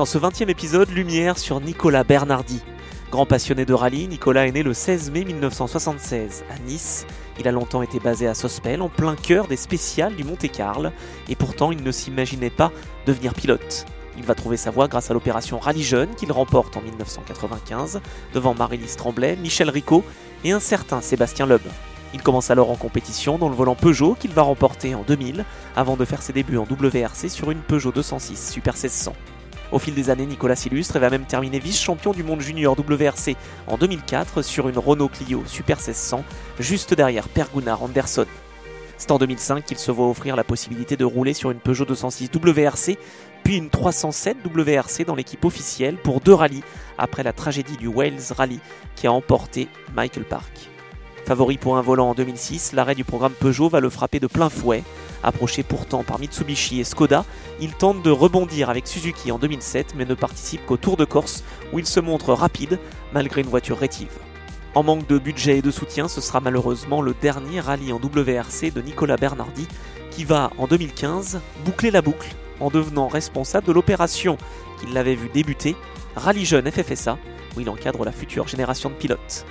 Dans ce 20e épisode, lumière sur Nicolas Bernardi. Grand passionné de rallye, Nicolas est né le 16 mai 1976 à Nice. Il a longtemps été basé à Sospel, en plein cœur des spéciales du Monte-Carlo, et pourtant il ne s'imaginait pas devenir pilote. Il va trouver sa voie grâce à l'opération Rallye Jeune qu'il remporte en 1995 devant Marie-Lise Tremblay, Michel Ricot et un certain Sébastien Loeb. Il commence alors en compétition dans le volant Peugeot qu'il va remporter en 2000 avant de faire ses débuts en WRC sur une Peugeot 206 Super 1600. Au fil des années, Nicolas s'illustre et va même terminer vice-champion du monde junior WRC en 2004 sur une Renault Clio Super 1600, juste derrière Per Gunnar Anderson. C'est en 2005 qu'il se voit offrir la possibilité de rouler sur une Peugeot 206 WRC, puis une 307 WRC dans l'équipe officielle pour deux rallyes après la tragédie du Wales Rally qui a emporté Michael Park. Favori pour un volant en 2006, l'arrêt du programme Peugeot va le frapper de plein fouet Approché pourtant par Mitsubishi et Skoda, il tente de rebondir avec Suzuki en 2007 mais ne participe qu'au Tour de Corse où il se montre rapide malgré une voiture rétive. En manque de budget et de soutien, ce sera malheureusement le dernier rallye en WRC de Nicolas Bernardi qui va en 2015 boucler la boucle en devenant responsable de l'opération qu'il l'avait vu débuter, Rallye Jeune FFSA, où il encadre la future génération de pilotes.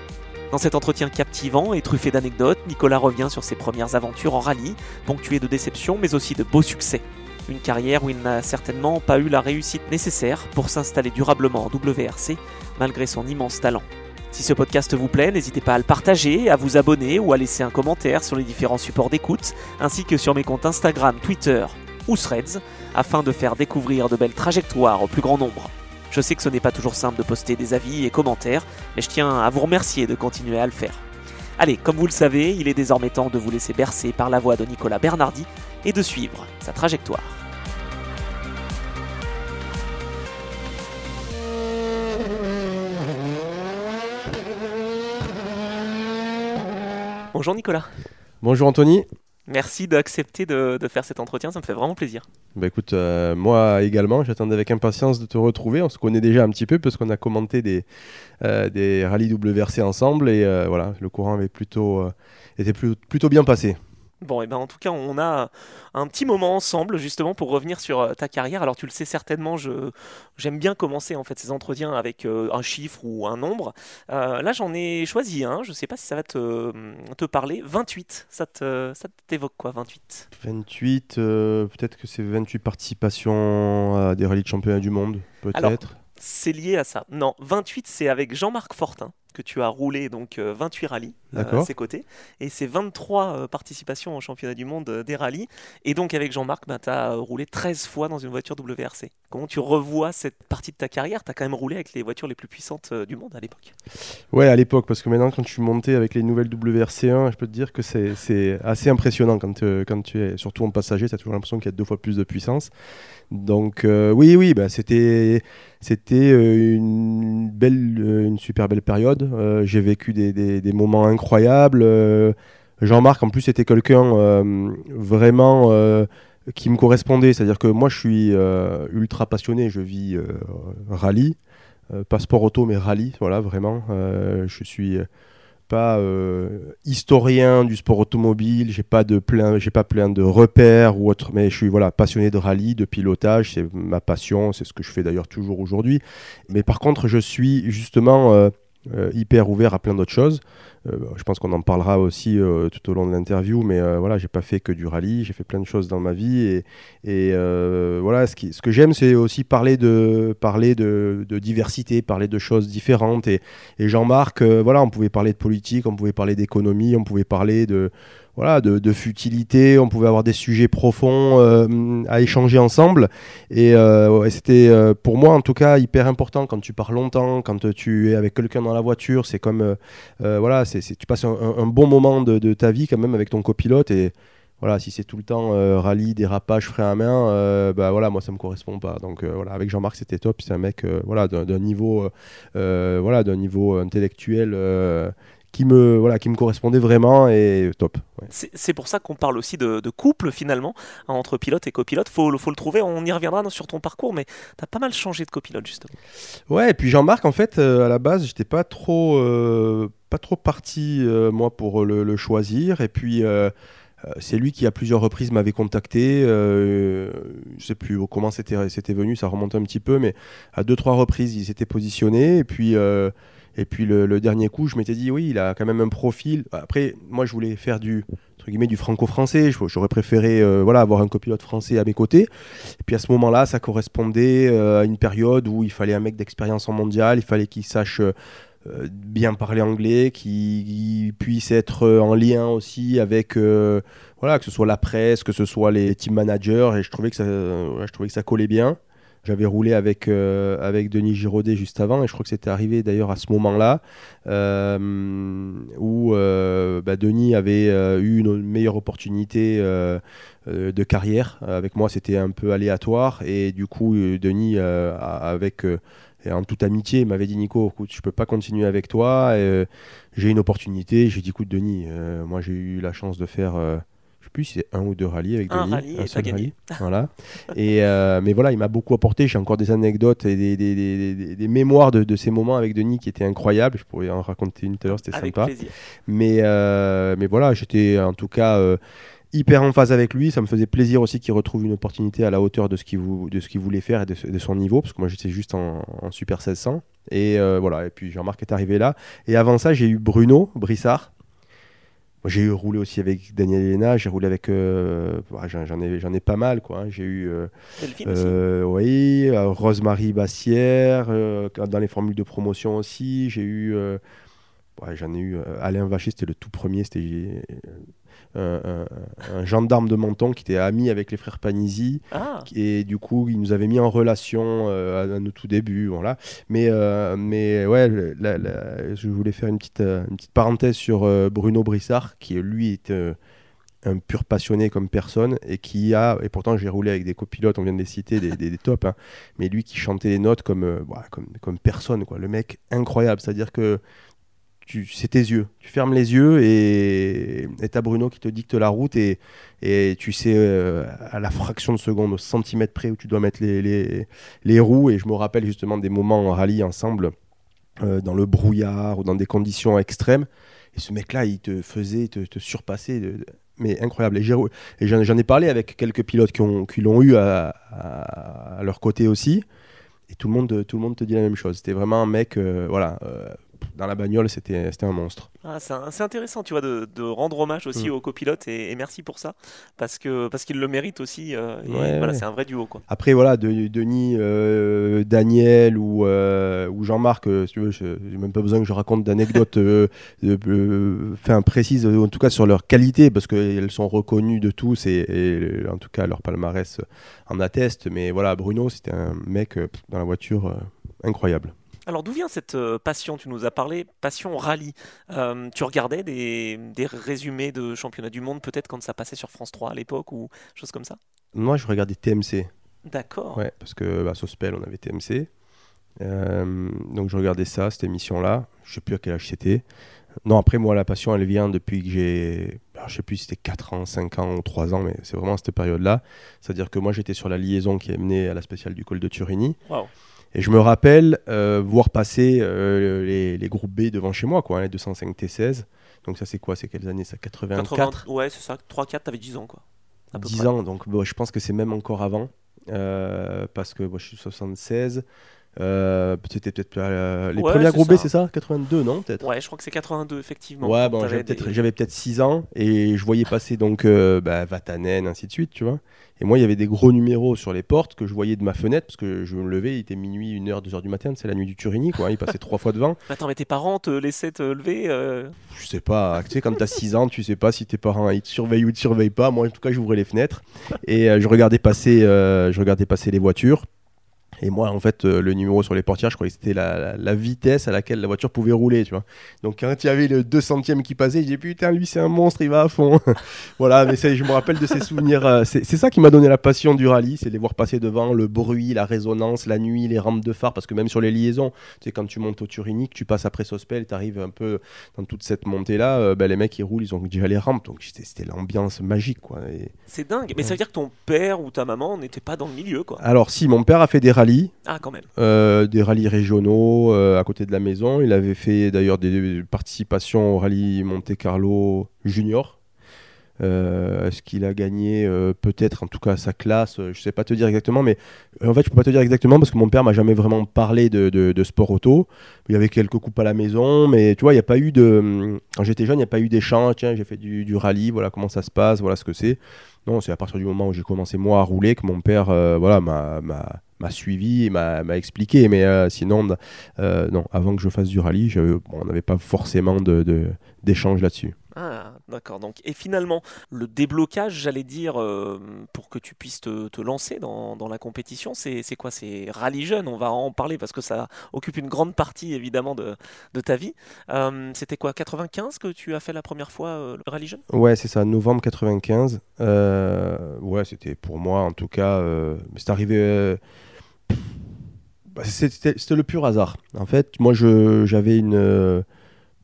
Dans cet entretien captivant et truffé d'anecdotes, Nicolas revient sur ses premières aventures en rallye, ponctuées de déceptions mais aussi de beaux succès. Une carrière où il n'a certainement pas eu la réussite nécessaire pour s'installer durablement en WRC malgré son immense talent. Si ce podcast vous plaît, n'hésitez pas à le partager, à vous abonner ou à laisser un commentaire sur les différents supports d'écoute, ainsi que sur mes comptes Instagram, Twitter ou Threads, afin de faire découvrir de belles trajectoires au plus grand nombre. Je sais que ce n'est pas toujours simple de poster des avis et commentaires, mais je tiens à vous remercier de continuer à le faire. Allez, comme vous le savez, il est désormais temps de vous laisser bercer par la voix de Nicolas Bernardi et de suivre sa trajectoire. Bonjour Nicolas. Bonjour Anthony. Merci d'accepter de, faire cet entretien, ça me fait vraiment plaisir. Bah écoute, euh, moi également, j'attendais avec impatience de te retrouver. On se connaît déjà un petit peu parce qu'on a commenté des, euh, des rallyes ensemble et euh, voilà, le courant avait plutôt, était plutôt bien passé. Bon, et ben en tout cas, on a un petit moment ensemble justement pour revenir sur euh, ta carrière. Alors tu le sais certainement, je j'aime bien commencer en fait ces entretiens avec euh, un chiffre ou un nombre. Euh, là, j'en ai choisi un. Je sais pas si ça va te, te parler. 28. Ça te ça t'évoque quoi 28 28. peut-être que c'est 28 participations à des rallyes de championnat du monde. Peut-être? C'est lié à ça. Non, 28, c'est avec Jean-Marc Fortin que tu as roulé donc 28 euh, rallyes euh, à ses côtés et c'est 23 euh, participations au championnat du monde des rallyes et donc avec Jean-Marc bah, tu as roulé 13 fois dans une voiture WRC. Comment tu revois cette partie de ta carrière? Tu as quand même roulé avec les voitures les plus puissantes du monde à l'époque. Ouais, à l'époque parce que maintenant quand je suis monté avec les nouvelles WRC1, je peux te dire que c'est assez impressionnant quand, quand tu es surtout en passager, tu as toujours l'impression qu'il y a deux fois plus de puissance. Donc oui oui, bah, c'était c'était euh, une belle, euh, une super belle période. Euh, j'ai vécu des, moments incroyables. Jean-Marc, en plus, était quelqu'un vraiment qui me correspondait. C'est-à-dire que moi, je suis ultra passionné. Je vis rallye, pas sport auto, mais rallye. Voilà, vraiment. je suis pas euh, historien du sport automobile, j'ai pas de plein, j'ai pas plein de repères ou autre, mais je suis voilà passionné de rallye, de pilotage, c'est ma passion, c'est ce que je fais d'ailleurs toujours aujourd'hui. Mais par contre, je suis justement euh, euh, hyper ouvert à plein d'autres choses. Euh, je pense qu'on en parlera aussi euh, tout au long de l'interview, mais voilà, j'ai pas fait que du rallye, j'ai fait plein de choses dans ma vie et, voilà, ce, que j'aime, c'est aussi parler de parler de, diversité, parler de choses différentes. Et Jean-Marc, voilà, on pouvait parler de politique, on pouvait parler d'économie, on pouvait parler de voilà, de, futilité, on pouvait avoir des sujets profonds euh, à échanger ensemble. Et, euh, c'était euh, pour moi en tout cas hyper important quand tu pars longtemps, quand tu es avec quelqu'un dans la voiture, c'est comme voilà, tu passes un, bon moment de, ta vie quand même avec ton copilote et voilà, si c'est tout le temps rallye, dérapage, frein à main, bah voilà, moi ça me correspond pas. Donc voilà, avec Jean-Marc c'était top. C'est un mec voilà d'un niveau voilà d'un niveau intellectuel qui me, voilà, qui me correspondait vraiment et top. C'est pour ça qu'on parle aussi de, couple finalement hein, entre pilote et copilote. Faut, faut le trouver, on y reviendra sur ton parcours, mais tu as pas mal changé de copilote justement. Ouais, et puis Jean-Marc, en fait, euh, à la base, j'étais pas trop, euh, pas trop parti euh, moi pour le, choisir. Et puis. c'est lui qui à plusieurs reprises m'avait contacté. je sais plus comment c'était, c'était venu, ça remonte un petit peu, mais à deux trois reprises il s'était positionné. Et puis et puis le, dernier coup, je m'étais dit, oui, il a quand même un profil. Après, moi, je voulais faire du, entre guillemets, du franco-français. J'aurais préféré euh, voilà, avoir un copilote français à mes côtés. Et puis à ce moment-là, ça correspondait euh, à une période où il fallait un mec d'expérience en mondial, il fallait qu'il sache euh, bien parler anglais, qu'il puisse être en lien aussi avec, voilà, que ce soit la presse, que ce soit les team managers. Et je trouvais que ça, je trouvais que ça collait bien. J'avais roulé avec, euh, avec Denis Giraudet juste avant, et je crois que c'était arrivé d'ailleurs à ce moment-là, euh, où euh, bah, Denis avait eu une meilleure opportunité de carrière. Avec moi, c'était un peu aléatoire, et du coup, Denis, avec en toute amitié, m'avait dit Nico, écoute, je peux pas continuer avec toi. j'ai une opportunité. J'ai dit écoute Denis, moi j'ai eu la chance de faire plus si c'est un ou deux rallyes avec un Denis. Rallye un seul rallye. voilà. Et, euh, mais voilà, il m'a beaucoup apporté. J'ai encore des anecdotes et des, des, des, des mémoires de, de, ces moments avec Denis qui étaient incroyables. Je pourrais en raconter une tout à l'heure, c'était sympa. Plaisir. Mais, euh, mais voilà, j'étais en tout cas euh, hyper en phase avec lui. Ça me faisait plaisir aussi qu'il retrouve une opportunité à la hauteur de ce qu'il qu voulait faire et de, de, son niveau, parce que moi j'étais juste en, en, Super 1600. Et voilà, et puis Jean-Marc est arrivé là. Et avant ça, j'ai eu Bruno Brissard j'ai roulé aussi avec Daniel Elena, j'ai roulé avec. Euh, j'en ai, ai pas mal, quoi. Hein. J'ai eu. Euh, euh, oui, Rosemary Bassière, dans les formules de promotion aussi. J'ai eu. J'en ai eu. Alain Vacher, c'était le tout premier. C'était un, gendarme de Menton qui était ami avec les frères Panisi. Ah. Et du coup, il nous avait mis en relation euh, à, nos tout débuts. Voilà. Mais, euh, mais ouais, je voulais faire une petite, euh, une petite parenthèse sur Bruno Brissard, qui lui est un pur passionné comme personne et qui a, et pourtant j'ai roulé avec des copilotes, on vient de les citer, des, des, tops, hein, mais lui qui chantait les notes comme, comme, comme personne, quoi. le mec incroyable, c'est-à-dire que c'est tes yeux. Tu fermes les yeux et t'as Bruno qui te dicte la route et, et tu sais euh, à la fraction de seconde, au centimètre près où tu dois mettre les, les, roues. Et je me rappelle justement des moments en rallye ensemble, euh, dans le brouillard ou dans des conditions extrêmes. Et ce mec-là, il te faisait te, surpasser. mais incroyable. Et j'en ai parlé avec quelques pilotes qui l'ont eu à, à, leur côté aussi. Et tout le monde, tout le monde te dit la même chose. C'était vraiment un mec, euh, voilà dans la bagnole, c'était un monstre. Ah, c'est intéressant, tu vois, de, de rendre hommage aussi mm. aux copilotes et, merci pour ça, parce que parce qu'ils le méritent aussi. Euh, voilà, c'est un vrai duo, quoi. Après, voilà, Denis, euh, Daniel ou, euh, ou Jean-Marc, si tu veux, j'ai même pas besoin que je raconte d'anecdotes enfin, précises, en tout cas sur leur qualité, parce qu'elles sont reconnues de tous et, et, en tout cas leur palmarès en atteste. Mais voilà, Bruno, c'était un mec dans la voiture incroyable. Alors d'où vient cette euh, passion? Tu nous as parlé passion rallye. Euh, tu regardais des, résumés de championnat du monde peut-être quand ça passait sur France 3 à l'époque ou chose comme ça? Moi je regardais TMC. D'accord. Ouais, parce que à Sospel on avait TMC. Euh, donc je regardais ça, cette émission-là. Je sais plus à quel âge c'était. Non, après moi la passion elle vient depuis que j'ai, je sais plus si c'était 4 ans, 5 ans ou 3 ans, mais c'est vraiment cette période-là. C'est-à-dire que moi j'étais sur la liaison qui est menée à la spéciale du col de Turini. Wow. Et je me rappelle euh, voir passer euh, les, les, groupes B devant chez moi, quoi, hein, les 205 T16. Donc ça c'est quoi? C'est quelles années? Ça 84 Ouais, c'est ça, 3-4, t'avais 10 ans quoi. 10 ans, donc je pense que c'est même encore avant. Euh, parce que je suis 76. Euh, c'était peut-être euh, les premiers groupés, c'est ça 82, non peut-être? Ouais, je crois que c'est 82, effectivement. Ouais, bon, j'avais peut-être 6 ans et je voyais passer donc euh, bah, Vatanen, ainsi de suite, tu vois. Et moi, il y avait des gros numéros sur les portes que je voyais de ma fenêtre parce que je me levais, il était minuit, 1h, 2h du matin, c'est la nuit du Turini, quoi. Il passait trois fois devant. Attends, mais tes parents te laissaient te lever Je sais pas, tu sais, quand t'as 6 ans, tu sais pas si tes parents ils te surveillent ou te surveillent pas. Moi, en tout cas, j'ouvrais les fenêtres et je regardais passer, je regardais passer les voitures. Et moi, en fait, euh, le numéro sur les portières, je croyais que c'était la, la, vitesse à laquelle la voiture pouvait rouler, tu vois. Donc, quand il y avait le 200 e qui passait, j'ai dit putain, lui, c'est un monstre, il va à fond. voilà, mais je me rappelle de ces souvenirs. Euh, c'est ça qui m'a donné la passion du rallye, c'est les voir passer devant, le bruit, la résonance, la nuit, les rampes de phare, parce que même sur les liaisons, tu sais, quand tu montes au Turinique, tu passes après Sospel, tu arrives un peu dans toute cette montée-là, euh, ben, les mecs, ils roulent, ils ont déjà les rampes, donc c'était l'ambiance magique, quoi. C'est dingue, mais ça veut dire que ton père ou ta maman n'était pas dans le milieu, quoi. Alors, si, mon père a fait des rallyes. Ah, quand même. Euh, des rallyes régionaux euh, à côté de la maison. Il avait fait d'ailleurs des participations au rallye Monte Carlo Junior. Euh, est-ce qu'il a gagné peut-être en tout cas sa classe? Je ne sais pas te dire exactement, mais en fait je peux pas te dire exactement parce que mon père m'a jamais vraiment parlé de, sport auto. Il y avait quelques coupes à la maison, mais tu vois il n'y a pas eu de quand j'étais jeune il n'y a pas eu d'échange. Tiens j'ai fait du, du, rallye, voilà comment ça se passe, voilà ce que c'est. Non c'est à partir du moment où j'ai commencé moi à rouler que mon père voilà m'a m'a suivi et m'a expliqué. Mais euh, sinon, euh, non, avant que je fasse du rallye, on n'avait pas forcément d'échange de, là-dessus. Ah, d'accord. Donc, et finalement, le déblocage, j'allais dire, euh, pour que tu puisses te, lancer dans, la compétition, c'est quoi? C'est Rallye Jeune, on va en parler parce que ça occupe une grande partie, évidemment, de, ta vie. C'était quoi, 95 que tu as fait la première fois le Rallye Jeune? Ouais, c'est ça, novembre 95. ouais, c'était pour moi, en tout cas, c'est arrivé c'était le pur hasard. En fait, moi, j'avais une euh,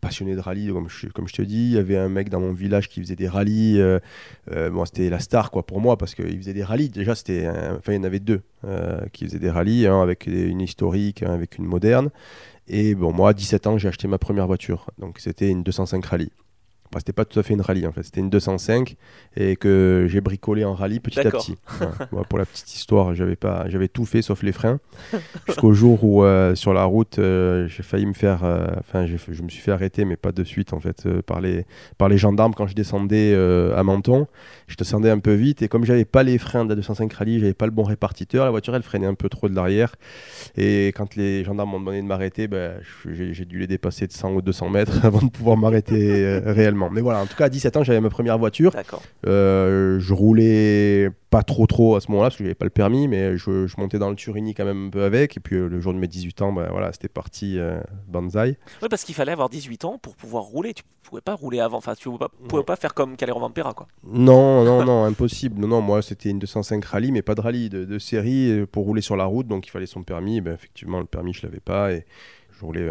passionnée de rallye, comme je, te dis. Il y avait un mec dans mon village qui faisait des rallyes. Euh, euh, c'était la star quoi pour moi parce qu'il faisait des rallyes. Déjà, c'était, enfin, il y en avait deux qui faisaient des rallyes, avec une historique, avec une moderne. Et bon, moi, à 17 ans, j'ai acheté ma première voiture. Donc, c'était une 205 rallye c'était pas tout à fait une rallye en fait, c'était une 205 et que j'ai bricolé en rallye petit à petit. pour la petite histoire, j'avais pas, j'avais tout fait sauf les freins. Jusqu'au jour où euh, sur la route, euh, j'ai failli me faire, euh, enfin, je me suis fait arrêter, mais pas de suite en fait, par les par les gendarmes quand je descendais à Menton. Je descendais un peu vite et comme j'avais pas les freins de la 205 rallye, j'avais pas le bon répartiteur, la voiture elle freinait un peu trop de l'arrière. Et quand les gendarmes m'ont demandé de m'arrêter, ben, j'ai dû les dépasser de 100 ou 200 mètres avant de pouvoir m'arrêter réellement. Mais voilà, en tout cas, à 17 ans, j'avais ma première voiture. Euh, je roulais pas trop trop à ce moment-là parce que j'avais pas le permis, mais je, montais dans le Turini quand même un peu avec. Et puis euh, le jour de mes 18 ans, ben, voilà, c'était parti euh, banzai. Oui, parce qu'il fallait avoir 18 ans pour pouvoir rouler. Tu pouvais pas rouler avant. Enfin, tu pouvais pas, pouvais pas faire comme Calero Vampera, quoi. Non, non, non, impossible. Non, non, moi c'était une 205 rallye, mais pas de rallye, de, série pour rouler sur la route. Donc il fallait son permis. Ben, effectivement, le permis, je l'avais pas et je roulais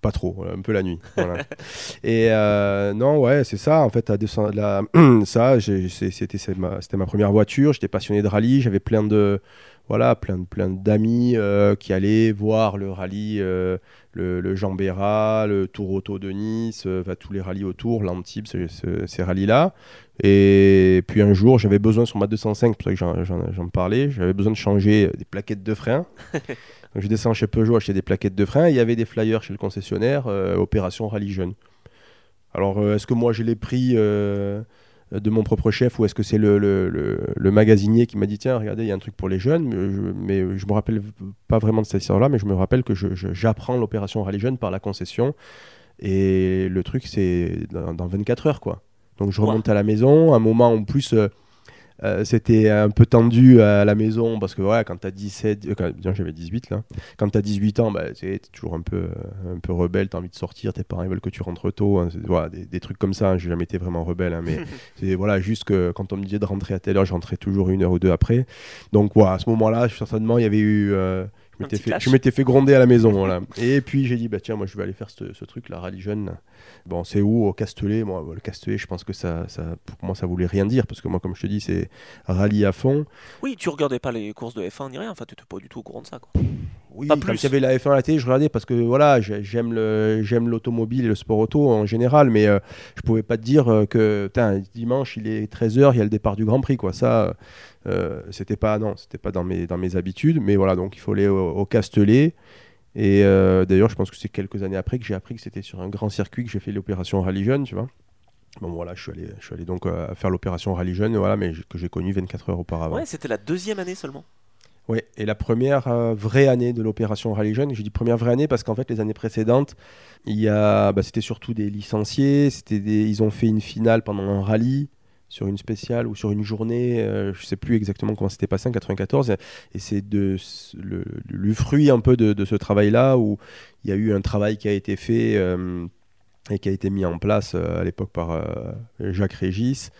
pas trop, un peu la nuit. et euh, non, ouais, c'est ça. En fait, à la, ça, c'était ma, première voiture. J'étais passionné de rallye. J'avais plein de, voilà, plein de, plein d'amis euh, qui allaient voir le rallye, euh, le, le le Tour Auto de Nice, tous les rallyes autour, l'Antibes, ces, rallyes-là. Et puis un jour, j'avais besoin sur ma 205, pour ça que j'en parlais, j'avais besoin de changer des plaquettes de frein. Donc je descends chez Peugeot acheter des plaquettes de frein. il y avait des flyers chez le concessionnaire, euh, opération Rallye Jeune. Alors euh, est-ce que moi j'ai les prix euh, de mon propre chef ou est-ce que c'est le, le, le, magasinier qui m'a dit tiens regardez il y a un truc pour les jeunes mais je, ne me rappelle pas vraiment de cette histoire là mais je me rappelle que j'apprends l'opération Rallye Jeune par la concession et le truc c'est dans, 24 heures quoi. Donc je remonte à la maison, un moment en plus euh, c'était un peu tendu à la maison parce que voilà, quand tu as 17, bien j'avais 18 là, quand tu as 18 ans, bah, tu es toujours un peu, un peu rebelle, tu as envie de sortir, tes parents veulent que tu rentres tôt, hein, voilà, des, trucs comme ça, hein, j'ai jamais été vraiment rebelle, hein, mais c'est voilà, juste que quand on me disait de rentrer à telle heure, je rentrais toujours une heure ou deux après. Donc voilà, à ce moment-là, certainement, il y avait eu. Euh, je m'étais fait, gronder à la maison. voilà. Et puis j'ai dit, bah, tiens, moi je vais aller faire ce, truc, la rallye jeune. Bon, c'est où Au Castellet? Moi, le Castellet, je pense que ça, ça, pour moi, ça voulait rien dire. Parce que moi, comme je te dis, c'est rallye à fond. Oui, tu regardais pas les courses de F1 ni rien. Enfin, tu n'étais pas du tout au courant de ça. Quoi. Oui, pas plus. il y avait la F1 à la télé, je regardais parce que voilà, j'aime le j'aime l'automobile et le sport auto en général, mais euh, je pouvais pas te dire euh, que dimanche il est 13h, il y a le départ du Grand Prix quoi. Ça euh, c'était pas non, c'était pas dans mes dans mes habitudes, mais voilà, donc il faut aller au, Castellet. Et d'ailleurs, je pense que c'est quelques années après que j'ai appris que c'était sur un grand circuit que j'ai fait l'opération Rallye Jeune, tu vois. Bon voilà, je suis allé, je suis allé donc faire l'opération Rallye Jeune, voilà, mais que j'ai connu 24 heures auparavant. Ouais, c'était la deuxième année seulement. Oui, et la première euh, vraie année de l'opération Rallye Jeune, je dis première vraie année parce qu'en fait les années précédentes, il y a, bah, c'était surtout des licenciés, c'était des, ils ont fait une finale pendant un rallye sur une spéciale ou sur une journée, euh, je sais plus exactement comment c'était passé en 94, et c'est de le, fruit un peu de, ce travail-là où il y a eu un travail qui a été fait euh, et qui a été mis en place euh, à l'époque par euh, Jacques Régis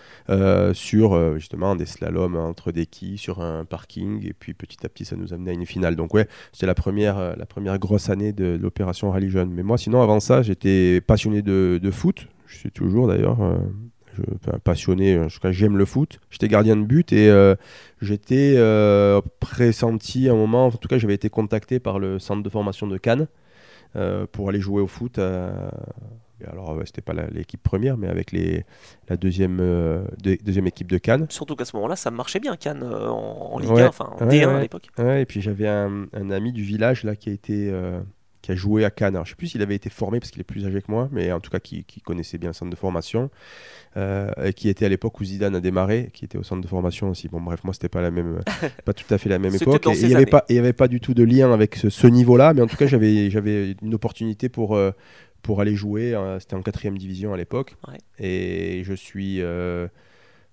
sur justement des slaloms entre des quilles sur un parking et puis petit à petit ça nous amenait à une finale. Donc ouais c'était la première la première grosse année de, l'opération Rallye Jeune. Mais moi sinon avant ça j'étais passionné de, foot. Je suis toujours d'ailleurs je, passionné, en tout cas j'aime le foot. J'étais gardien de but et euh, j'étais euh, pressenti à un moment, en tout cas j'avais été contacté par le centre de formation de Cannes euh, pour aller jouer au foot. alors c'était pas l'équipe première, mais avec les, la deuxième, deux- deuxième équipe de Cannes. Surtout qu'à ce moment-là, ça marchait bien, Cannes, en, en Ligue Ouais. 1, enfin en Ouais, D1 ouais. à l'époque. Et puis j'avais un, un ami du village là qui a été qui a joué à Cannes. Alors, je sais plus s'il avait été formé parce qu'il est plus âgé que moi, mais en tout cas qui, qui connaissait bien le centre de formation euh, et qui était à l'époque où Zidane a démarré, qui était au centre de formation aussi. Bon bref, moi c'était pas la même, pas tout à fait la même époque. Et il y avait pas, il y avait pas du tout de lien avec ce, ce niveau-là, mais en tout cas j'avais j'avais une opportunité pour euh, pour aller jouer. euh, c'était en quatrième division à l'époque, Ouais. et je suis euh,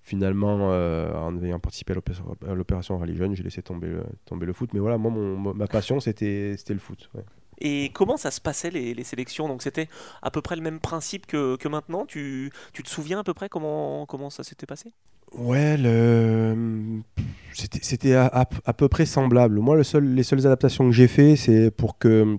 finalement, euh, en ayant participé à l'opération- Rallye Jeune, j'ai laissé tomber le, tomber le foot. Mais voilà, moi, mon- ma passion, c'était c'était le foot. ouais. Et comment ça se passait les, sélections? Donc c'était à peu près le même principe que, maintenant? Tu, te souviens à peu près comment, ça s'était passé? Ouais, c'était à, peu près semblable. Moi, les seules adaptations que j'ai fait, c'est pour que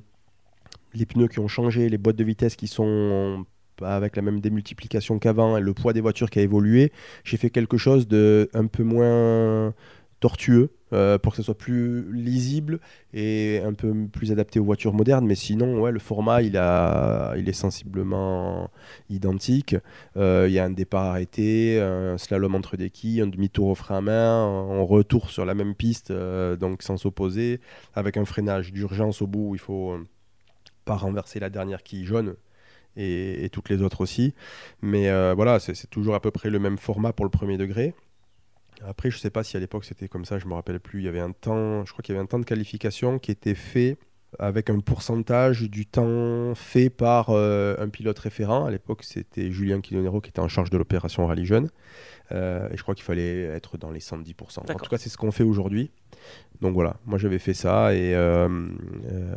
les pneus qui ont changé, les boîtes de vitesse qui sont avec la même démultiplication qu'avant, et le poids des voitures qui a évolué, j'ai fait quelque chose de un peu moins tortueux euh, pour que ce soit plus lisible et un peu plus adapté aux voitures modernes. Mais sinon, ouais, le format, il, a, il est sensiblement identique. Euh, Il y a un départ arrêté, un slalom entre des quilles, un demi-tour au frein à main, un retour sur la même piste, euh, donc sans s'opposer, avec un freinage d'urgence au bout où il faut pas renverser la dernière quille jaune. Et, toutes les autres aussi. Mais voilà, c'est toujours à peu près le même format pour le premier degré. Après, je sais pas si à l'époque c'était comme ça, je me rappelle plus. Il y avait un temps, je crois qu'il y avait un temps de qualification qui était fait avec un pourcentage du temps fait par euh, un pilote référent. À l'époque, c'était Julien Quilonero qui était en charge de l'opération Rallye Jeune. Euh, et je crois qu'il fallait être dans les 110%. En tout cas, c'est ce qu'on fait aujourd'hui. Donc voilà, moi j'avais fait ça et euh, euh,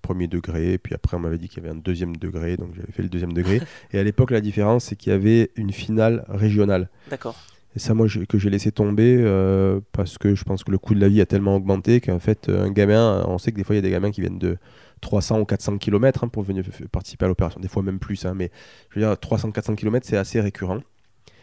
premier degré, puis après on m'avait dit qu'il y avait un deuxième degré, donc j'avais fait le deuxième degré. et à l'époque, la différence, c'est qu'il y avait une finale régionale. D'accord. Et ça, moi, que j'ai laissé tomber euh, parce que je pense que le coût de la vie a tellement augmenté qu'en fait, un gamin, on sait que des fois, il y a des gamins qui viennent de 300 ou 400 km pour venir participer à l'opération. Des fois, même plus. hein, mais je veux dire, 300-400 km, c'est assez récurrent.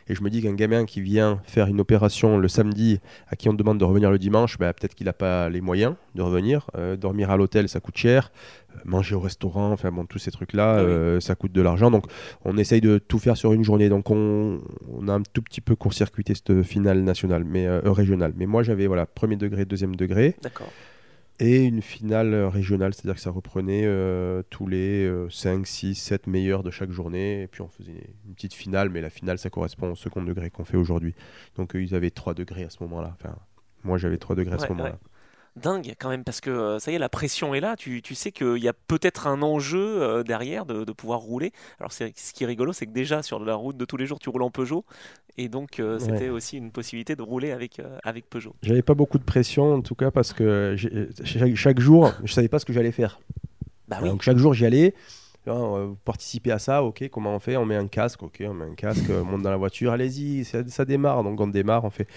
Et je me dis qu'un gamin qui vient faire une opération le samedi, à qui on demande de revenir le dimanche, bah, peut-être qu'il n'a pas les moyens de revenir. Euh, dormir à l'hôtel, ça coûte cher. Euh, manger au restaurant, enfin bon, tous ces trucs-là, Ah oui. euh, ça coûte de l'argent. Donc, on essaye de tout faire sur une journée. Donc, on, on a un tout petit peu court-circuité cette finale nationale, mais régionale. Mais moi, j'avais voilà, premier degré, deuxième degré, D'accord. Et une finale euh, régionale, c'est-à-dire que ça reprenait euh, tous les 5, 6, 7 meilleurs de chaque journée, et puis on faisait une petite finale, mais la finale, ça correspond au second degré qu'on fait aujourd'hui. Donc, euh, ils avaient 3 degrés à ce moment-là. Enfin, moi, j'avais 3 degrés à ce moment-là. ouais. Dingue quand même, parce que euh, ça y est, la pression est là. Tu, tu sais qu'il y a peut-être un enjeu euh, derrière de, de pouvoir rouler. Alors, ce qui est rigolo, c'est que déjà sur la route de tous les jours, tu roules en Peugeot. Et donc, euh, Ouais. c'était aussi une possibilité de rouler avec, euh, avec Peugeot. J'avais pas beaucoup de pression, en tout cas, parce que chaque, chaque jour, je savais pas ce que j'allais faire. Bah oui, Donc chaque jour j'y allais. On va participer à ça, ok, comment on fait? On met un casque, ok, on met un casque, on monte dans la voiture, allez-y, ça, ça démarre. Donc on démarre, on fait,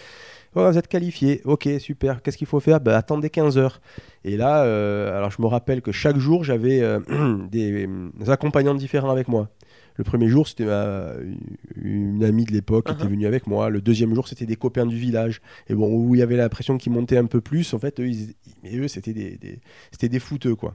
oh, vous êtes qualifié, ok, super, qu'est-ce qu'il faut faire? Bah, Attendez 15 heures. Et là, euh, alors je me rappelle que chaque jour j'avais euh, des, des accompagnants différents avec moi. Le premier jour, c'était une amie de l'époque qui était Uh-huh. venue avec moi. Le deuxième jour, c'était des copains du village. Et bon, où il y avait l'impression qu'ils montaient un peu plus, en fait, eux, ils- mais eux c'était des, des- c'était des fouteux, quoi.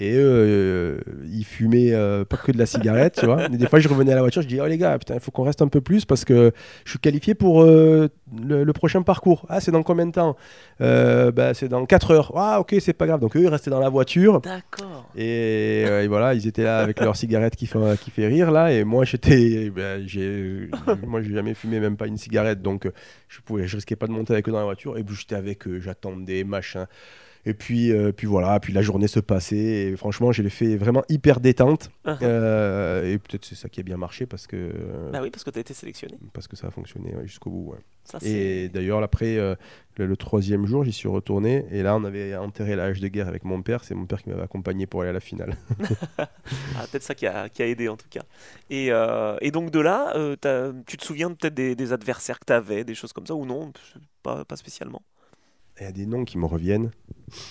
Et eux, euh, ils fumaient euh, pas que de la cigarette, tu vois. Et des fois, je revenais à la voiture, je dis, oh les gars, putain, il faut qu'on reste un peu plus parce que je suis qualifié pour euh, le, le prochain parcours. Ah, c'est dans combien de temps? Bah, C'est dans 4 heures. Ah, ok, c'est pas grave. Donc eux, ils restaient dans la voiture. d'accord. Et, et voilà, ils étaient là avec leur cigarette qui fait, qui fait rire là. Et moi, j'étais, ben, j'ai, moi, j'ai jamais fumé même pas une cigarette, donc je pouvais, je risquais pas de monter avec eux dans la voiture. Et puis j'étais avec eux, j'attendais, machin. Et puis, euh, puis voilà, puis la journée se passait. Et franchement, j'ai fait vraiment hyper détente. Uh-huh. Euh, et peut-être c'est ça qui a bien marché parce que, Bah oui, parce que tu as été sélectionné. parce que ça a fonctionné ouais, jusqu'au bout. ouais. Ça, c'est- Et d'ailleurs, après, euh, le, le troisième jour, j'y suis retourné. Et là, on avait enterré la hache de guerre avec mon père. C'est mon père qui m'avait accompagné pour aller à la finale. Ah, peut-être ça qui a, qui a aidé en tout cas. Et, euh, et donc de là, euh, tu te souviens peut-être des, des adversaires que tu avais, des choses comme ça, ou non? Pas, pas spécialement. Il y a des noms qui me reviennent.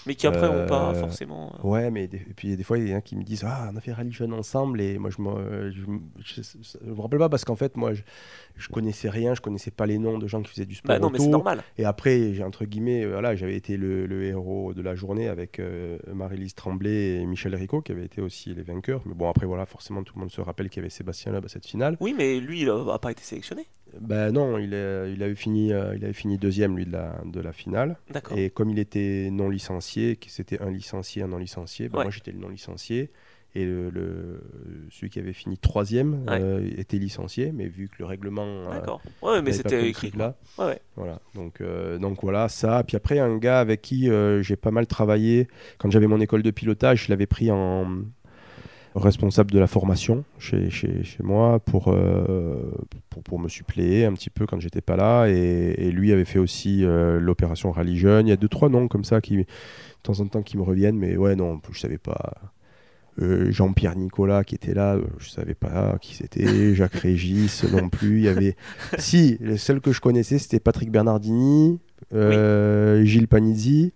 Mais qui après ont pas Euh, forcément. euh, Ouais, mais des- et puis des fois, il y en a qui me disent Ah, on a fait Rallye Jeune ensemble. Et moi, je me, je, je- je me rappelle pas parce qu'en fait, moi, je, connaissais rien. Je connaissais pas les noms de gens qui faisaient du sport. Bah non, mais c'est normal. Et après, j'ai entre guillemets, euh, voilà, j'avais été le, le héros de la journée avec euh, Marie-Lise Tremblay et Michel Ricot qui avaient été aussi les vainqueurs. Mais bon, après, voilà, forcément, tout le monde se rappelle qu'il y avait Sébastien Loeb à cette finale. Oui, mais lui, il a pas été sélectionné. Ben non, il, avait fini, euh, il avait fini deuxième lui de la, de la finale. D'accord. Et comme il était non licencié, que c'était un licencié, un non licencié, ben Ouais. moi j'étais le non licencié. Et le, le- celui qui avait fini troisième Ouais. euh, était licencié, mais vu que le règlement. euh, D'accord. Ouais, mais c'était écrit. Ouais, ouais. Voilà. Donc, euh, donc voilà, ça. Puis après, un gars avec qui euh, j'ai pas mal travaillé, quand j'avais mon école de pilotage, je l'avais pris en responsable de la formation chez, chez, chez moi pour, euh, pour, pour me suppléer un petit peu quand j'étais pas là. Et, et lui avait fait aussi euh, l'opération Rallye Jeune. Il y a deux, trois noms comme ça qui, de temps en temps, qui me reviennent. Mais ouais, non, je savais pas. Euh, Jean-Pierre Nicolas qui était là, euh, je savais pas qui c'était. Jacques Régis non plus. Il y avait. Si, le seul que je connaissais, c'était Patrick Bernardini, euh, Gilles Panizzi.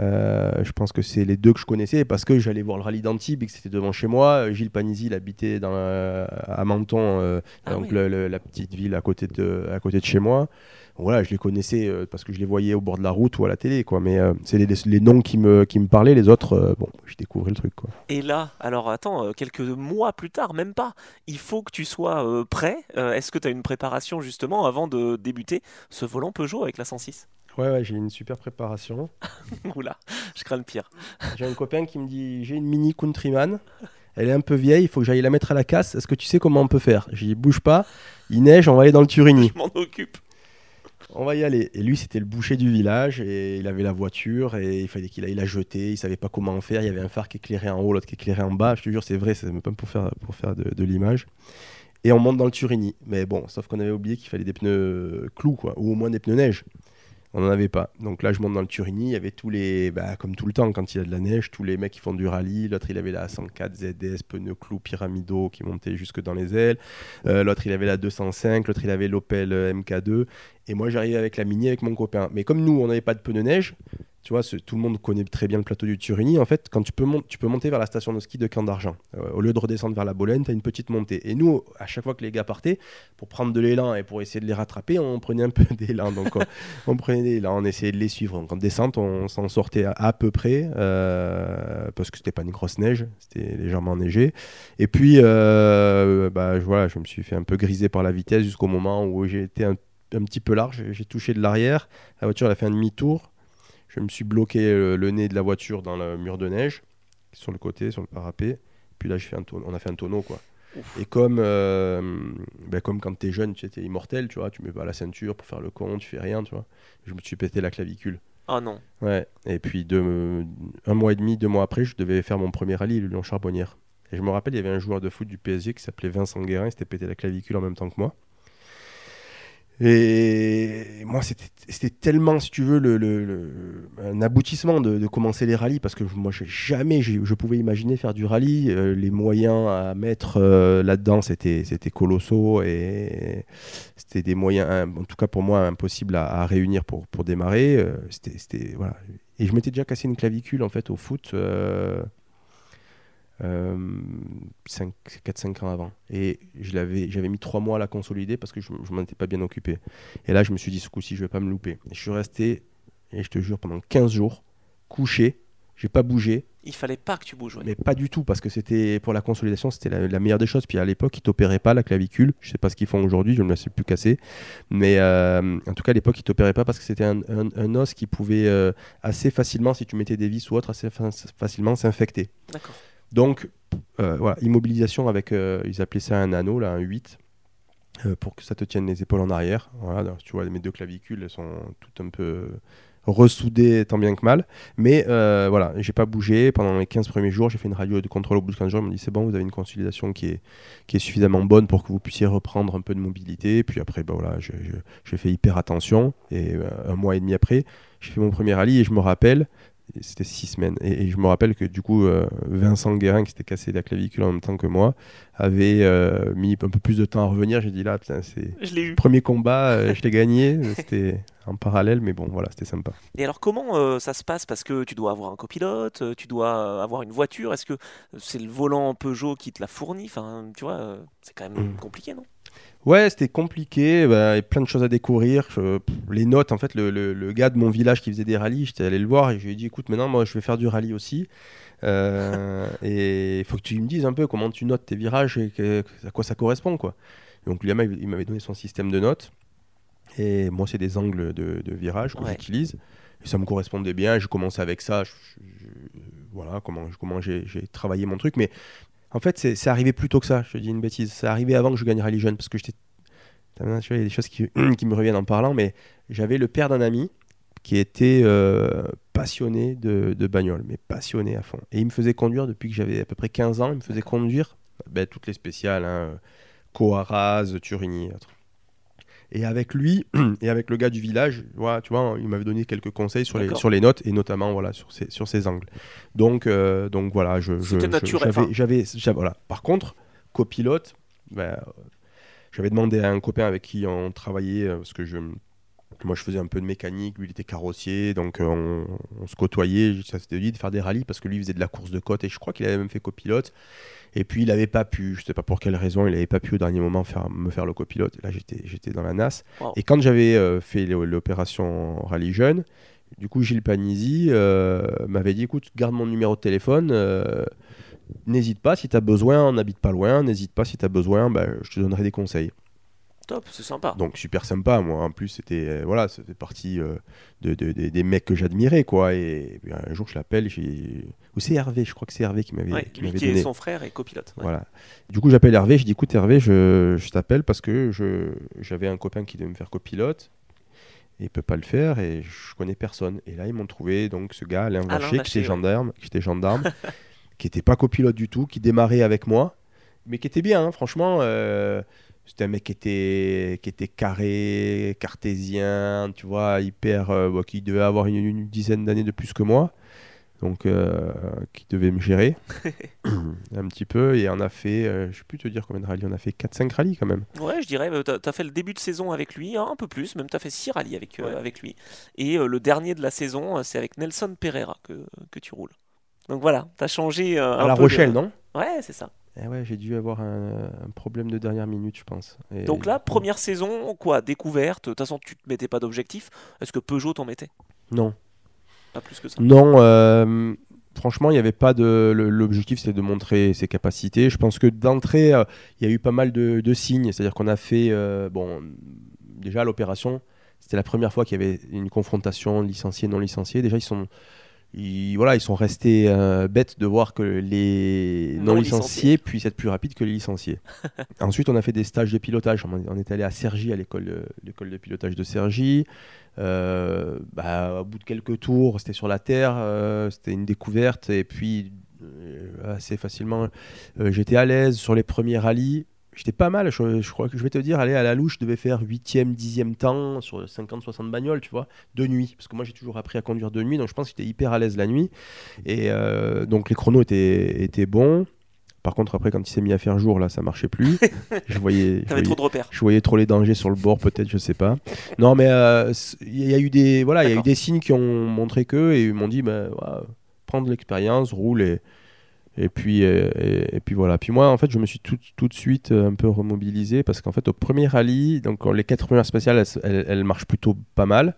Euh, je pense que c'est les deux que je connaissais parce que j'allais voir le rallye d'Antibes et que c'était devant chez moi. Euh, Gilles Panizzi, il habitait dans la- à Menton, euh, Ah donc oui. le- le- la petite ville à côté de, à côté de chez moi. Voilà, je les connaissais euh, parce que je les voyais au bord de la route ou à la télé, quoi. Mais euh, c'est les, les noms qui me, qui me parlaient, les autres, euh, bon, je découvrais le truc, quoi. Et là, alors attends, euh, quelques mois plus tard, même pas, il faut que tu sois euh, prêt. Euh, Est-ce que tu as une préparation justement avant de débuter ce volant Peugeot avec la 106 Ouais, ouais, j'ai une super préparation. Oula, je crains le pire. J'ai un copain qui me dit j'ai une mini Countryman. Elle est un peu vieille, il faut que j'aille la mettre à la casse. Est-ce que tu sais comment on peut faire? J'ai dit bouge pas, il neige, on va aller dans le Turini. Je m'en occupe. On va y aller. Et lui, c'était le boucher du village et il avait la voiture et il fallait qu'il aille la jeter. Il savait pas comment faire. Il y avait un phare qui éclairait en haut, l'autre qui éclairait en bas. Je te jure, c'est vrai, c'est même pas pour faire, pour faire de, de l'image. Et on monte dans le Turini. Mais bon, sauf qu'on avait oublié qu'il fallait des pneus clous, quoi, ou au moins des pneus neige. On n'en avait pas. Donc là, je monte dans le Turini. Il y avait tous les. Bah, comme tout le temps, quand il y a de la neige, tous les mecs qui font du rallye. L'autre, il avait la 104 ZS, pneus clous pyramidaux qui montaient jusque dans les ailes. Euh, l'autre, il avait la 205. L'autre, il avait l'Opel euh, MK2. Et moi, j'arrivais avec la Mini avec mon copain. Mais comme nous, on n'avait pas de pneus neige, tu vois, tout le monde connaît très bien le plateau du Turini. En fait, quand tu peux, tu peux monter vers la station de ski de Camp d'Argent, euh, au lieu de redescendre vers la Bolène, tu as une petite montée. Et nous, à chaque fois que les gars partaient, pour prendre de l'élan et pour essayer de les rattraper, on prenait un peu d'élan. Donc, on, on prenait de l'élan, on essayait de les suivre. Donc, en descente, on s'en sortait à, peu près, euh, parce que c'était pas une grosse neige, c'était légèrement enneigé. Et puis, euh, bah, je me suis fait un peu griser par la vitesse jusqu'au moment où j'ai été un, un petit peu large. J'ai touché de l'arrière. La voiture elle a fait un demi-tour. Je me suis bloqué le, le nez de la voiture dans le mur de neige, sur le côté, sur le parapet. Puis là, fait un tonneau- on a fait un tonneau, quoi. Ouf. Et comme, euh, ben, comme quand tu es jeune, tu étais immortel, tu vois, tu mets pas la ceinture pour faire le con, tu fais rien, tu vois. Je me suis pété la clavicule. Ah non. Ouais. Et puis deux, un mois et demi, deux mois après, je devais faire mon premier rallye, le Lyon Charbonnière. Et je me rappelle, il y avait un joueur de foot du PSG qui s'appelait Vincent Guérin, il s'était pété la clavicule en même temps que moi. Et moi, c'était tellement, si tu veux, le, un aboutissement de, commencer les rallyes, parce que moi, jamais je pouvais imaginer faire du rallye. Euh, les moyens à mettre euh, là-dedans, c'était colossaux et c'était des moyens, en tout cas pour moi, impossibles à, réunir pour, démarrer. Euh, c'était- voilà. Et je m'étais déjà cassé une clavicule en fait au foot. Euh, 4-5 ans avant. Et j'avais mis 3 mois à la consolider parce que je ne m'en étais pas bien occupé. Et là, je me suis dit, ce coup-ci, je vais pas me louper. Et je suis resté, et je te jure, pendant 15 jours, couché. J'ai pas bougé, Il fallait pas que tu bouges. ouais. mais pas du tout, parce que c'était pour la consolidation, c'était la, la meilleure des choses. Puis à l'époque, ils t'opéraient pas la clavicule. Je sais pas ce qu'ils font aujourd'hui, je ne me la suis plus cassée. Mais euh, en tout cas, à l'époque, ils t'opéraient pas parce que c'était un, un- un os qui pouvait euh, assez facilement, si tu mettais des vis ou autre, assez fa- facilement s'infecter. D'accord. Donc, euh, immobilisation avec, euh, ils appelaient ça un anneau, là, un 8, euh, pour que ça te tienne les épaules en arrière. Tu vois, mes deux clavicules, elles sont toutes un peu ressoudé tant bien que mal. Mais voilà, j'ai pas bougé. Pendant les 15 premiers jours, j'ai fait une radio de contrôle au bout de 15 jours. Ils m'ont dit c'est bon, vous avez une consolidation qui est, suffisamment bonne pour que vous puissiez reprendre un peu de mobilité. Puis après, bah, voilà, j'ai fait hyper attention. Et un mois et demi après, j'ai fait mon premier rallye et je me rappelle, c'était six semaines. Et, je me rappelle que du coup, euh, Vincent Guérin, qui s'était cassé la clavicule en même temps que moi, avait euh, mis un peu plus de temps à revenir. J'ai dit là, c'est le premier combat, euh, je l'ai gagné. C'était en parallèle, mais bon, voilà, c'était sympa. Et alors, comment ça se passe? Parce que tu dois avoir un copilote, tu dois avoir une voiture. Est-ce que c'est le volant Peugeot qui te l'a fourni? Enfin, tu vois, c'est quand même mmh. compliqué, non? Ouais, c'était compliqué, bah, a plein de choses à découvrir. les notes, en fait, le, gars de mon village qui faisait des rallyes, j'étais allé le voir et je lui ai dit écoute, maintenant, moi, je vais faire du rallye aussi. Euh, et il faut que tu me dises un peu comment tu notes tes virages et à quoi ça correspond. quoi. Donc, lui, il m'avait donné son système de notes. Et moi, c'est des angles de, virage que j'utilise. Et ça me correspondait bien. J'ai commencé avec ça. voilà comment, comment j'ai travaillé mon truc. Mais en fait, c'est arrivé plus tôt que ça, je dis une bêtise. C'est arrivé avant que je gagne Rally Jeune, parce que j'étais. Il y a des choses qui, qui, me reviennent en parlant, mais j'avais le père d'un ami qui était euh, passionné de, de, bagnole, mais passionné à fond. Et il me faisait conduire depuis que j'avais à peu près 15 ans, il me faisait conduire ben, toutes les spéciales, hein, Coaraz, Turini. Et avec lui et avec le gars du village, voilà, tu vois, il m'avait donné quelques conseils sur les, sur les notes et notamment voilà, sur, ces, sur ces angles. Donc, euh, donc voilà, je, j'avais, voilà. Par contre, copilote, ben, j'avais demandé à un copain avec qui on travaillait, euh, parce que je, moi je faisais un peu de mécanique, lui il était carrossier, donc euh, on, on, se côtoyait, ça s'était dit de faire des rallyes parce que lui il faisait de la course de côte et je crois qu'il avait même fait copilote. Et puis il n'avait pas pu, je ne sais pas pour quelle raison, il n'avait pas pu au dernier moment faire, me faire le copilote. Là j'étais, dans la NAS. Et quand j'avais euh, fait l'opération Rallye Jeune, du coup Gilles Panisi euh, m'avait dit écoute, garde mon numéro de téléphone. N'hésite pas si tu as besoin, on n'habite pas loin, n'hésite pas si tu as besoin, bah, je te donnerai des conseils. Top, c'est sympa. Donc super sympa, moi. En plus, c'était euh, voilà, c'était partie euh, de, des mecs que j'admirais, quoi. Et, un jour, je l'appelle, j'ai ou c'est Hervé, je crois que c'est Hervé qui m'avait ouais, qui, qui est son frère et copilote. Voilà. Du coup, j'appelle Hervé, je dis écoute Hervé, je, je t'appelle parce que je j'avais un copain qui devait me faire copilote. Et il peut pas le faire et je connais personne. Et là, ils m'ont trouvé donc ce gars, Alain Vacher, qui était gendarme, qui était gendarme, qui était pas copilote du tout, qui démarrait avec moi, mais qui était bien, hein, franchement. Euh, c'était un mec qui était, qui était carré, cartésien, tu vois, hyper. Euh, qui devait avoir une, dizaine d'années de plus que moi. Donc, euh, qui devait me gérer un petit peu. Et on a fait, euh, je ne sais plus te dire combien de rallyes, on a fait 4-5 rallyes quand même. Ouais, je dirais, tu as, fait le début de saison avec lui, hein, un peu plus, même tu as fait 6 rallyes avec, avec lui. Et le dernier de la saison, c'est avec Nelson Pereira que, que tu roules. Donc voilà, tu as changé. à La Rochelle, non? Ouais, c'est ça. Eh ouais, j'ai dû avoir un, problème de dernière minute, je pense. Donc là, première saison, quoi, découverte. De toute façon, tu te mettais pas d'objectif. Est-ce que Peugeot t'en mettait? Non. Pas plus que ça. Non. Euh, franchement, il n'y avait pas de. L'objectif, c'était de montrer ses capacités. Je pense que d'entrée, euh, il y a eu pas mal de, signes. C'est-à-dire qu'on a fait. Euh, bon, déjà, l'opération, c'était la première fois qu'il y avait une confrontation licencié-non licencié. Déjà, ils sont ils, voilà, ils sont restés euh, bêtes de voir que les non-licenciés puissent être plus rapides que les licenciés. Ensuite, on a fait des stages de pilotage. On, est allé à Sergi, à l'école de, de pilotage de Sergi. Euh, bah, au bout de quelques tours, c'était sur la terre, euh, c'était une découverte. Et puis, assez facilement, j'étais à l'aise sur les premiers rallyes j'étais pas mal. Je, crois que je vais te dire, aller à la louche, je devais faire 8e, 10e temps sur 50-60 bagnoles, tu vois, de nuit. Parce que moi, j'ai toujours appris à conduire de nuit, donc je pense que j'étais hyper à l'aise la nuit. Et euh, donc, les chronos étaient, étaient bons. Par contre, après, quand il s'est mis à faire jour, là, ça marchait plus. je voyais, je trop de repères. Je voyais trop les dangers sur le bord, peut-être, je sais pas. Non, mais euh, il y a eu des, voilà, il y a eu des signes qui ont montré que et ils m'ont dit, bah, prendre l'expérience, roule et et puis, euh, et, puis voilà. Puis moi, en fait, je me suis tout, tout de suite euh, un peu remobilisé parce qu'en fait, au premier rallye, donc les quatre premières spéciales, elles, marchent plutôt pas mal.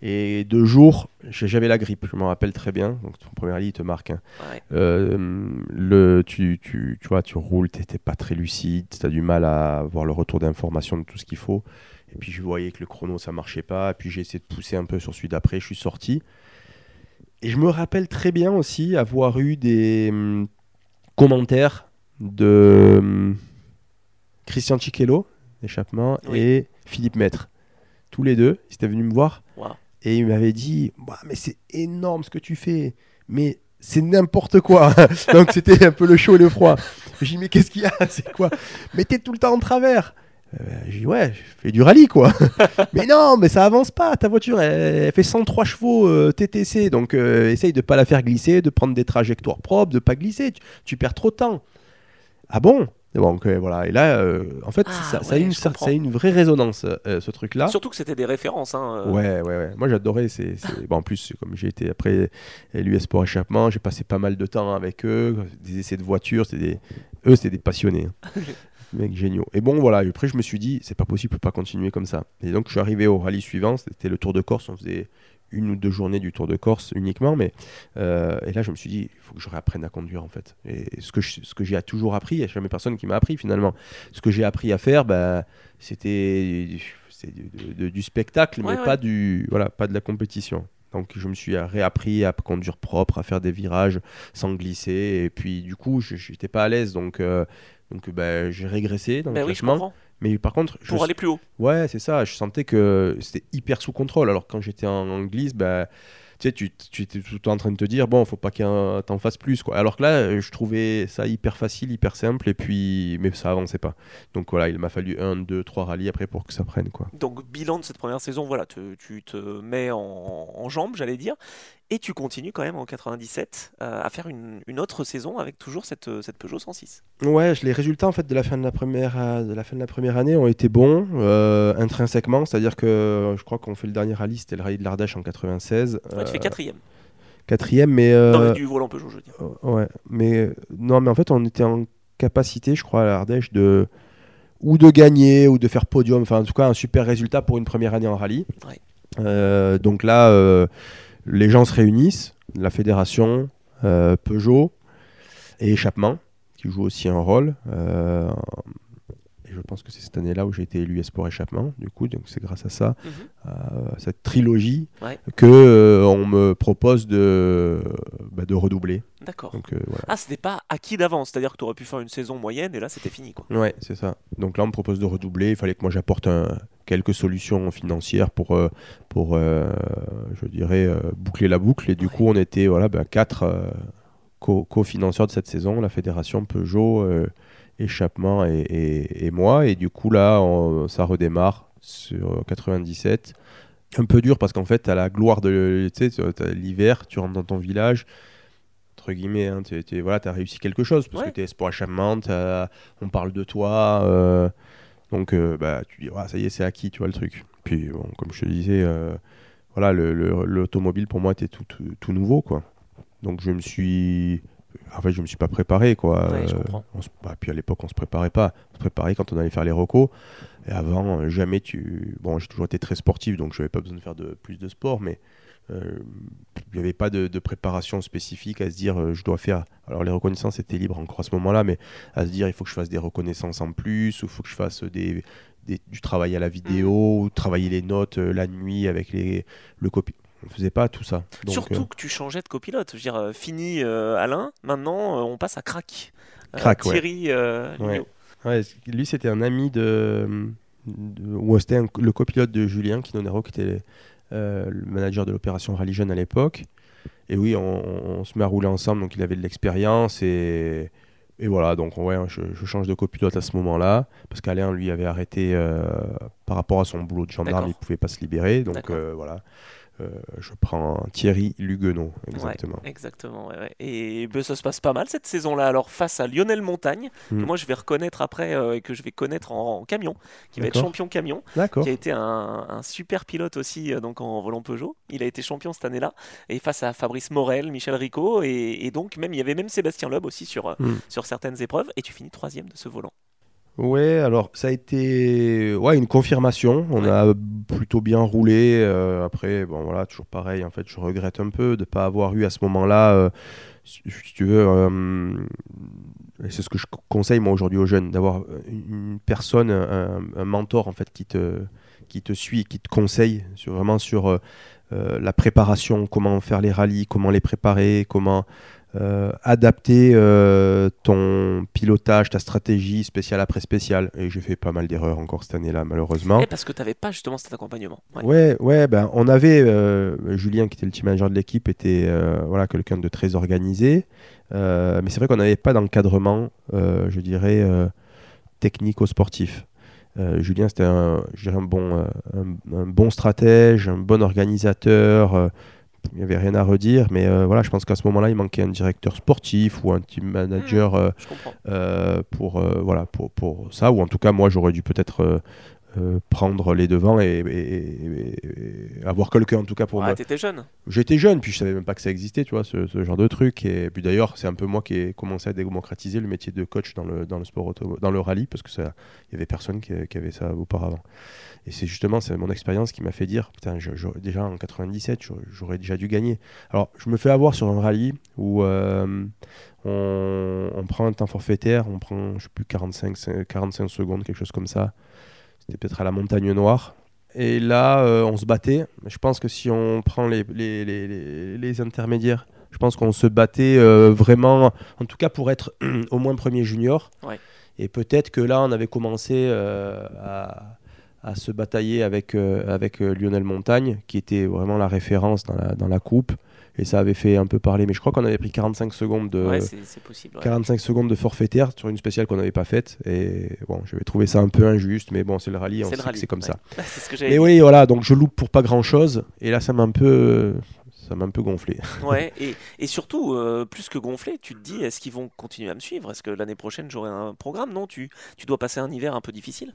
Et deux jours, j'avais la grippe, je m'en rappelle très bien. Donc ton premier rallye, il te marque. Hein. Euh, le, tu, tu, tu, vois, tu roules, tu n'étais pas très lucide, tu as du mal à avoir le retour d'information de tout ce qu'il faut. Et puis je voyais que le chrono, ça marchait pas. Et puis j'ai essayé de pousser un peu sur celui d'après, je suis sorti. Et je me rappelle très bien aussi avoir eu des hum, commentaires de hum, Christian Cichello, échappement, et Philippe Maître. Tous les deux, ils étaient venus me voir. et il m'avait dit bah, Mais c'est énorme ce que tu fais, mais c'est n'importe quoi. Donc c'était un peu le chaud et le froid. J'ai dit Mais qu'est-ce qu'il y a? C'est quoi? Mais t'es tout le temps en travers. Euh, j'ai dit ouais, je fais du rallye quoi. mais non, mais ça avance pas. Ta voiture, elle, fait 103 chevaux euh, TTC, donc euh, essaye de pas la faire glisser, de prendre des trajectoires propres, de pas glisser. Tu, perds trop de temps. Ah bon? Donc voilà, et là, en fait, Ah, ça, a ouais, une, ça, a une vraie résonance, ce truc-là. Surtout que c'était des références. Hein, euh. Ouais, ouais, ouais. Moi, j'adorais. C'est, c'est- bon, en plus, comme j'ai été après l'US Sport Échappement, j'ai passé pas mal de temps avec eux, des essais de voiture. C'était des... Eux, c'était des passionnés. hein. Mecs géniaux. Et bon, voilà. Et après, je me suis dit, c'est pas possible, je peux pas continuer comme ça. Et donc, je suis arrivé au rallye suivant. C'était le Tour de Corse. On faisait une ou deux journées du Tour de Corse uniquement. Mais, euh, et là, je me suis dit, il faut que je réapprenne à conduire, en fait. Et ce que, je- ce que j'ai toujours appris, il n'y a jamais personne qui m'a appris finalement. Ce que j'ai appris à faire, bah, c'était du, du spectacle, Ouais, mais ouais. pas du voilà, pas de la compétition. Donc je me suis réappris à conduire propre, à faire des virages sans glisser, et puis du coup je n'étais pas à l'aise, donc euh, donc bah, j'ai régressé dans Ben le oui, classement. mais par contre, je, Pour aller plus haut. ouais c'est ça, je sentais que c'était hyper sous contrôle. Alors quand j'étais en, en glisse, bah, tu sais, tu, tu étais tout le temps en train de te dire bon, faut pas en- t'en fasses plus quoi. Alors que là, euh, je trouvais ça hyper facile, hyper simple, et puis mais ça avançait pas. Donc voilà, il m'a fallu un, deux, trois rallyes après pour que ça prenne quoi. Donc, bilan de cette première saison, voilà, te- tu te mets en, en jambes, j'allais dire, et tu continues quand même en 97 euh, à faire une, une autre saison avec toujours cette, cette Peugeot 106. Ouais, les résultats en fait de la fin de la première, euh, de la fin de la première année ont été bons euh, intrinsèquement, c'est-à-dire que euh, je crois qu'on fait le dernier rallye, c'était le rallye de l'Ardèche en 96, Ouais, tu fais euh, quatrième. quatrième, mais euh, Non, mais du volant Peugeot, je veux dire. euh, ouais, mais euh, non, mais en fait on était en capacité, je crois, à l'Ardèche de ou de gagner ou de faire podium, enfin en tout cas un super résultat pour une première année en rallye. Ouais. Euh, donc là, euh, les gens se réunissent, la fédération, euh, Peugeot et Échappement, qui jouent aussi un rôle. Je pense que c'est cette année-là où j'ai été élu Esport Échappement, du coup, donc c'est grâce à ça, Mhm. à cette trilogie, Ouais. que euh, on me propose de, bah, de redoubler. D'accord. Donc euh, voilà. Ah, c'était pas acquis d'avance, c'est-à-dire que tu aurais pu faire une saison moyenne et là c'était fini quoi. Ouais, c'est ça. Donc là, on me propose de redoubler. Il fallait que moi j'apporte un- quelques solutions financières pour, euh, pour je dirais, boucler la boucle. Et du Ouais. coup, on était voilà, ben, quatre co- co-financeurs de cette saison, la fédération Peugeot, Échappement et, et- et moi. Et du coup, là, on- ça redémarre sur 97. Un peu dur parce qu'en fait, tu as la gloire de tu l'hiver, tu rentres dans ton village. Entre guillemets, hein, tu voilà, as réussi quelque chose parce Ouais. que tu es Esport Échappement, on parle de toi. euh, donc, euh, bah, tu dis, Ah, ça y est, c'est acquis, tu vois le truc. Puis, bon, comme je te disais, euh, voilà, le- le- l'automobile pour moi était tout, tout, tout nouveau, quoi. Donc, je me suis. En fait, je me suis pas préparé, quoi. Ouais, je Euh, comprends. on se- bah, puis à l'époque, on se préparait pas. On se préparait quand on allait faire les recos. Et avant, jamais tu. Bon, j'ai toujours été très sportif, donc je n'avais pas besoin de faire de, plus de sport, mais euh, il n'y avait pas de, de préparation spécifique à se dire euh, je dois faire. Alors les reconnaissances étaient libres encore à ce moment-là, mais à se dire il faut que je fasse des reconnaissances en plus, ou il faut que je fasse des, des- du travail à la vidéo, ou travailler les notes euh, la nuit avec les, le copie. On ne faisait pas tout ça. Donc, Surtout euh, que tu changeais de copilote. Je veux dire, euh, fini euh, Alain, maintenant euh, on passe à Crac. Crac. Thierry Ouais. Lui, c'était un ami de. de- ou c'était un- le copilote de Julien Quinonero, qui était le manager de l'opération Rallye Jeune à l'époque. Et oui, on, on se met à rouler ensemble, donc il avait de l'expérience. Et, et voilà, donc ouais, je, je change de copilote à ce moment-là. Parce qu'Alain, lui, avait arrêté par rapport à son boulot de gendarme, il pouvait pas se libérer. Donc voilà. Euh, je prends Thierry Luguenot, exactement. Exactement, ouais, ouais. Et ben, ça se passe pas mal cette saison-là. Alors face à Lionel Montagne, que Hmm. moi je vais reconnaître après euh, et que je vais connaître en, en camion, qui va être champion camion, qui a été un, un super pilote aussi euh, donc en volant Peugeot. Il a été champion cette année-là. Et face à Fabrice Morel, Michel Rico, et, et donc même il y avait même Sébastien Loeb aussi sur, Hmm. sur certaines épreuves. Et tu finis troisième de ce volant. Ouais, alors ça a été ouais, une confirmation. On Ouais. a plutôt bien roulé. euh, après, bon voilà, toujours pareil. En fait, je regrette un peu de ne pas avoir eu à ce moment-là, euh, si tu veux, euh, c'est ce que je co- conseille moi aujourd'hui aux jeunes, d'avoir une personne, un, un mentor en fait qui te, qui te suit, qui te conseille sur, vraiment sur la préparation, comment faire les rallyes, comment les préparer, comment euh, adapter euh, ton pilotage, ta stratégie spéciale après spéciale. Et j'ai fait pas mal d'erreurs encore cette année-là, malheureusement. Et parce que tu n'avais pas justement cet accompagnement. Ouais. Ouais, ouais, ben, on avait euh, Julien qui était le team manager de l'équipe, était voilà quelqu'un de très organisé, mais c'est vrai qu'on n'avait pas d'encadrement, je dirais euh, technico-sportif. Julien, c'était un, un bon, un, un bon stratège, un bon organisateur. Euh, il n'y avait rien à redire, mais euh, voilà, je pense qu'à ce moment-là, il manquait un directeur sportif ou un team manager euh, Je comprends. euh, pour, euh, voilà, pour, pour ça, ou en tout cas, moi, j'aurais dû peut-être euh, prendre les devants et, et- et- et avoir quelqu'un, en tout cas, pour Ouais, me... t'étais jeune. J'étais jeune, puis je savais même pas que ça existait, tu vois, ce, ce genre de truc. Et puis d'ailleurs, c'est un peu moi qui ai commencé à démocratiser le métier de coach dans le, dans le sport auto, dans le rallye, parce que ça, il y avait personne qui, qui avait ça auparavant. Et c'est justement c'est mon expérience qui m'a fait dire, putain, je- je- déjà en 97, j'aurais- déjà dû gagner. Alors, je me fais avoir sur un rallye où euh, on, on prend un temps forfaitaire, on prend, je sais plus, 45, cin- 45 secondes, quelque chose comme ça. C'était peut-être à la Montagne Noire. Et là, euh, on se battait. Je pense que si on prend les, les, les, les- les intermédiaires, je pense qu'on se battait euh, vraiment, en tout cas pour être au moins premier junior. Ouais. Et peut-être que là, on avait commencé euh, à, à se batailler avec, avec Lionel Montagne, qui était vraiment la référence dans la, dans la coupe. Et ça avait fait un peu parler. Mais je crois qu'on avait pris 45 secondes de, Ouais, possible. 45 secondes de forfaitaire sur une spéciale qu'on n'avait pas faite. Et bon, j'avais trouvé ça un peu injuste, mais bon, c'est le rallye, on sait que c'est comme ouais. ça. c'est ce que j'avais Mais dit. oui, voilà, donc je loupe pour pas grand chose. Et là, ça m'a un peu, ça m'a un peu gonflé. Ouais, et, et surtout, euh, plus que gonflé, tu te dis, est-ce qu'ils vont continuer à me suivre? Est-ce que l'année prochaine, j'aurai un programme? Non, tu, tu dois passer un hiver un peu difficile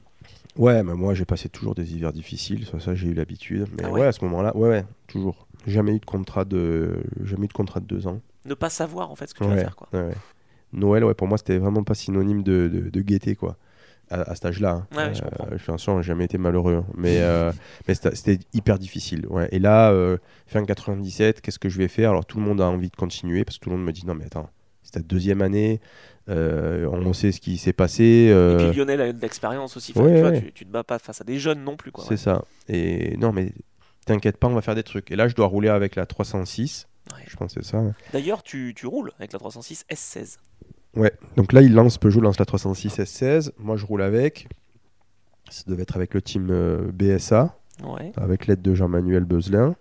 Ouais, mais moi, j'ai passé toujours des hivers difficiles. Ça, ça j'ai eu l'habitude. Mais Ah ouais. ouais? à ce moment-là, ouais, ouais, toujours. Jamais eu de contrat de, jamais eu de contrat de deux ans. Ne pas savoir en fait ce que tu Ouais, vas faire. Quoi. ouais, ouais. Noël, ouais, pour moi, c'était vraiment pas synonyme de, de, de gaieté, quoi. À, à cet âge-là. hein. Ouais, je comprends. je suis sûr, j'ai jamais été malheureux. hein. Mais, euh, mais c'était hyper difficile. Ouais. Et là, euh, fin 97, qu'est-ce que je vais faire? Alors, tout le monde a envie de continuer parce que tout le monde me dit non, mais attends, c'est ta deuxième année. euh, on sait ce qui s'est passé. Et euh, puis Lionel a de l'expérience aussi. Enfin, ouais, tu, vois, ouais. tu, tu te bats pas face à des jeunes non plus. C'est ouais. ça. Et non, mais t'inquiète pas, on va faire des trucs. Et là, je dois rouler avec la 306. Ouais. Je pense que c'est ça. ouais. D'ailleurs, tu, tu roules avec la 306 S16. Ouais, donc là, il lance, Peugeot lance la 306 S16. Moi, je roule avec. Ça devait être avec le team euh, BSA, Ouais. avec l'aide de Jean-Manuel Beuzelin.